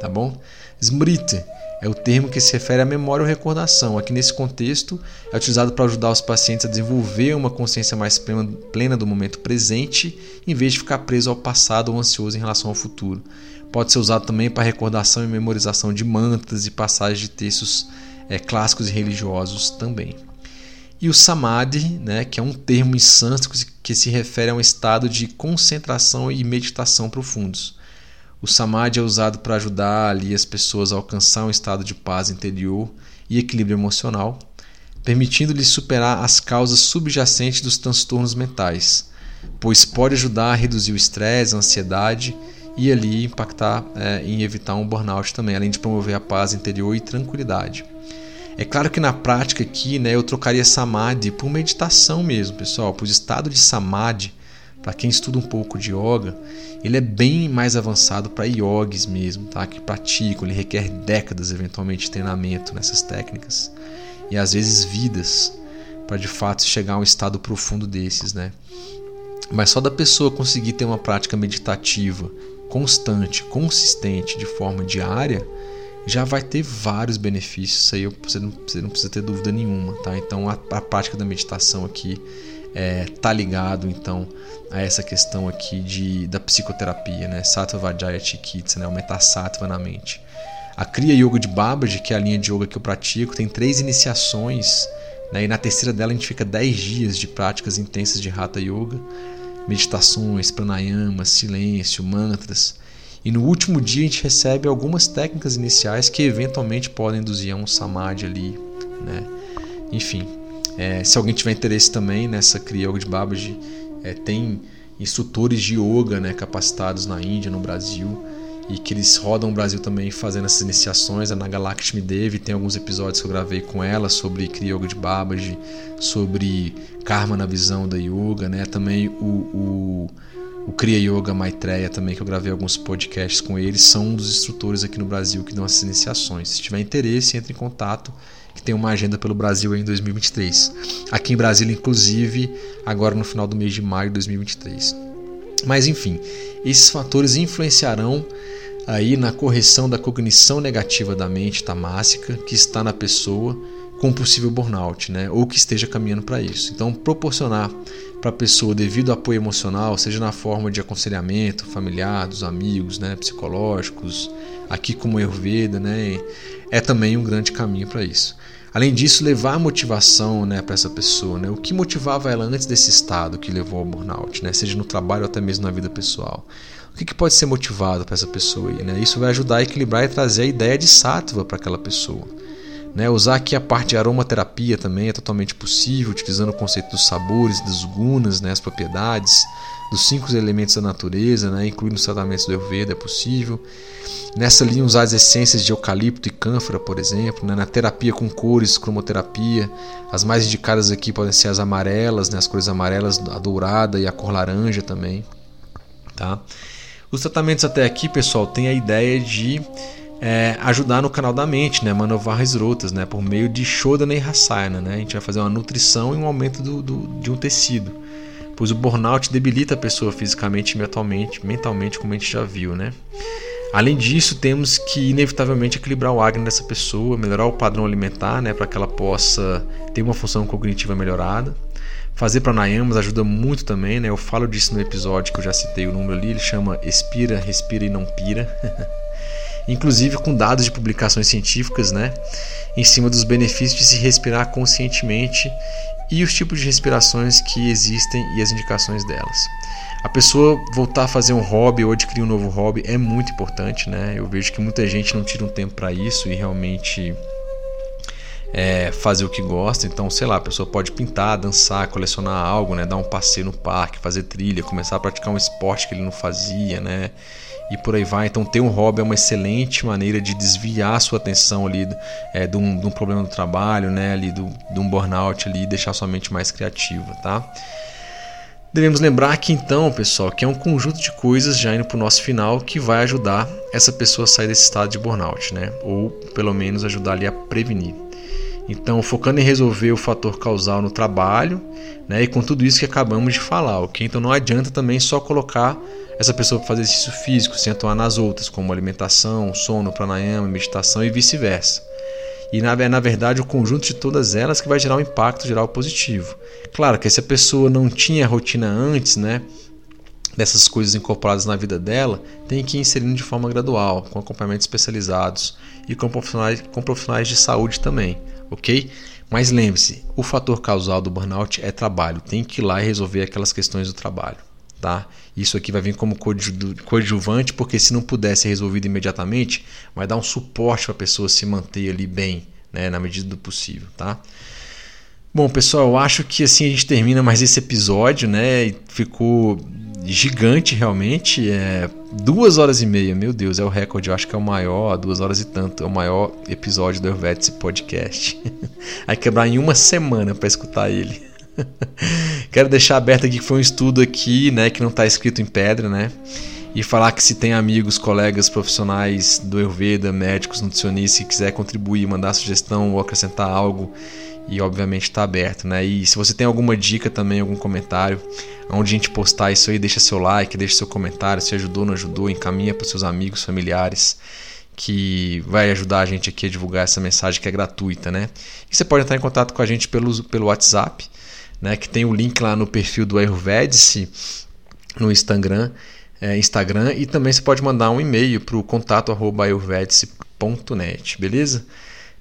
Tá bom? Smriti é o termo que se refere à memória ou recordação. Aqui nesse contexto, é utilizado para ajudar os pacientes a desenvolver uma consciência mais plena do momento presente, em vez de ficar preso ao passado ou ansioso em relação ao futuro. Pode ser usado também para recordação e memorização de mantras e passagens de textos é, clássicos e religiosos também. E o samadhi, né, que é um termo em sânscrito que se refere a um estado de concentração e meditação profundos. O samadhi é usado para ajudar ali as pessoas a alcançar um estado de paz interior e equilíbrio emocional, permitindo-lhes superar as causas subjacentes dos transtornos mentais, pois pode ajudar a reduzir o estresse, a ansiedade e ali impactar é, em evitar um burnout também, além de promover a paz interior e tranquilidade. É claro que na prática aqui, né, eu trocaria samadhi por meditação mesmo, pessoal, pois o estado de samadhi para quem estuda um pouco de yoga, ele é bem mais avançado para yogis mesmo, tá? Que praticam, ele requer décadas eventualmente de treinamento nessas técnicas e às vezes vidas para de fato chegar a um estado profundo desses, né? Mas só da pessoa conseguir ter uma prática meditativa constante, consistente, de forma diária, já vai ter vários benefícios. Isso aí você não, você não precisa ter dúvida nenhuma, tá? Então a, a prática da meditação aqui é, tá ligado então a essa questão aqui de, da psicoterapia, né? Sattva Vajaya Chikitsa, né? aumentar sattva na mente. A Kriya Yoga de Babaji, que é a linha de yoga que eu pratico, tem três iniciações, né? e na terceira dela a gente fica 10 dias de práticas intensas de Hatha Yoga, meditações, pranayama, silêncio, mantras. E no último dia a gente recebe algumas técnicas iniciais que eventualmente podem induzir a um samadhi ali, né? Enfim, é, se alguém tiver interesse também nessa Kriya Yoga de Babaji, é, tem instrutores de yoga né, capacitados na Índia, no Brasil, e que eles rodam o Brasil também fazendo essas iniciações. A Nagalakshmi Devi tem alguns episódios que eu gravei com ela sobre Kriya Yoga de Babaji, sobre Karma na visão da yoga, né? Também o, o, o Kriya Yoga Maitreya também que eu gravei alguns podcasts com eles, são um dos instrutores aqui no Brasil que dão essas iniciações. Se tiver interesse, entre em contato que tem uma agenda pelo Brasil em 2023. Aqui em Brasília, inclusive, agora no final do mês de maio de 2023. Mas enfim, esses fatores influenciarão aí na correção da cognição negativa da mente tamássica que está na pessoa com possível burnout, né? ou que esteja caminhando para isso. Então, proporcionar para a pessoa devido ao apoio emocional, seja na forma de aconselhamento familiar, dos amigos, né, psicológicos, aqui como Ayurveda, né, é também um grande caminho para isso. Além disso, levar motivação né, para essa pessoa, né? o que motivava ela antes desse estado que levou ao burnout, né? seja no trabalho ou até mesmo na vida pessoal. O que, que pode ser motivado para essa pessoa aí? Né? Isso vai ajudar a equilibrar e trazer a ideia de sattva para aquela pessoa. Né? Usar aqui a parte de aromaterapia também é totalmente possível, utilizando o conceito dos sabores, das gunas, né? as propriedades dos cinco elementos da natureza, né? incluindo os tratamentos do Ayurveda, é possível. Nessa linha, usar as essências de eucalipto e cânfora, por exemplo, né? na terapia com cores, cromoterapia. As mais indicadas aqui podem ser as amarelas, né? as cores amarelas, a dourada e a cor laranja também. Tá? Os tratamentos até aqui, pessoal, tem a ideia de é, ajudar no canal da mente, né? manovar as rotas, né? por meio de Shodana e Rasayana. Né? A gente vai fazer uma nutrição e um aumento do, do, de um tecido. Pois o burnout debilita a pessoa fisicamente e mentalmente, mentalmente como a gente já viu. Né? Além disso, temos que inevitavelmente equilibrar o Agni dessa pessoa, melhorar o padrão alimentar, né, para que ela possa ter uma função cognitiva melhorada. Fazer pranayamas ajuda muito também, né? Eu falo disso no episódio que eu já citei o número ali, ele chama Expira, Respira e Não Pira. Inclusive com dados de publicações científicas, né? Em cima dos benefícios de se respirar conscientemente e os tipos de respirações que existem e as indicações delas. A pessoa voltar a fazer um hobby ou adquirir um novo hobby é muito importante, né? Eu vejo que muita gente não tira um tempo para isso e realmente é, fazer o que gosta. Então, sei lá, a pessoa pode pintar, dançar, colecionar algo, né? Dar um passeio no parque, fazer trilha, começar a praticar um esporte que ele não fazia, né? E por aí vai. Então, ter um hobby é uma excelente maneira de desviar a sua atenção ali é, de, um, de um problema do trabalho, né? Ali do, de um burnout ali e deixar sua mente mais criativa, tá? Devemos lembrar que então, pessoal, que é um conjunto de coisas já indo para o nosso final que vai ajudar essa pessoa a sair desse estado de burnout, né? Ou pelo menos ajudar ali a prevenir. Então, focando em resolver o fator causal no trabalho, né? E com tudo isso que acabamos de falar, ok? Então não adianta também só colocar essa pessoa para fazer exercício físico sem atuar nas outras, como alimentação, sono, pranayama, meditação e vice-versa. E na, é, na verdade o conjunto de todas elas que vai gerar um impacto geral positivo. Claro que se a pessoa não tinha rotina antes, né? Dessas coisas incorporadas na vida dela, tem que ir inserindo de forma gradual, com acompanhamentos especializados e com profissionais, com profissionais de saúde também, ok? Mas lembre-se, o fator causal do burnout é trabalho, tem que ir lá e resolver aquelas questões do trabalho. Tá? Isso aqui vai vir como coadjuvante, porque se não puder ser resolvido imediatamente, vai dar um suporte para a pessoa se manter ali bem, né, na medida do possível, tá? Bom, pessoal, eu acho que assim a gente termina mais esse episódio, né? Ficou gigante realmente, é duas horas e meia, meu Deus, é o recorde, eu acho que é o maior, duas horas e tanto, é o maior episódio do Helvetice Podcast. Vai quebrar em uma semana para escutar ele. Quero deixar aberto aqui que foi um estudo aqui, né, que não está escrito em pedra, né? E falar que se tem amigos, colegas profissionais do Ayurveda, médicos, nutricionistas que quiser contribuir, mandar sugestão ou acrescentar algo, e obviamente está aberto, né? E se você tem alguma dica também, algum comentário, onde a gente postar isso aí, deixa seu like, deixa seu comentário, se ajudou, não ajudou, encaminha para seus amigos, familiares, que vai ajudar a gente aqui a divulgar essa mensagem que é gratuita, né? E você pode entrar em contato com a gente pelo, pelo WhatsApp, né, que tem o link lá no perfil do Ayurvedice no Instagram, é, Instagram e também você pode mandar um e-mail para o contato ayurvedice.net, beleza?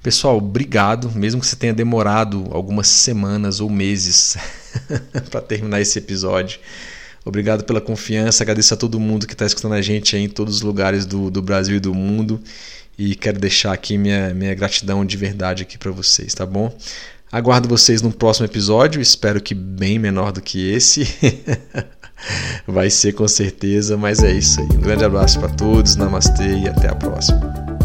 Pessoal, obrigado, mesmo que você tenha demorado algumas semanas ou meses para terminar esse episódio. Obrigado pela confiança, agradeço a todo mundo que está escutando a gente em todos os lugares do, do Brasil e do mundo e quero deixar aqui minha, minha gratidão de verdade aqui para vocês, tá bom? Aguardo vocês no próximo episódio, espero que bem menor do que esse. Vai ser com certeza, mas é isso aí. Um grande abraço para todos, namastê e até a próxima.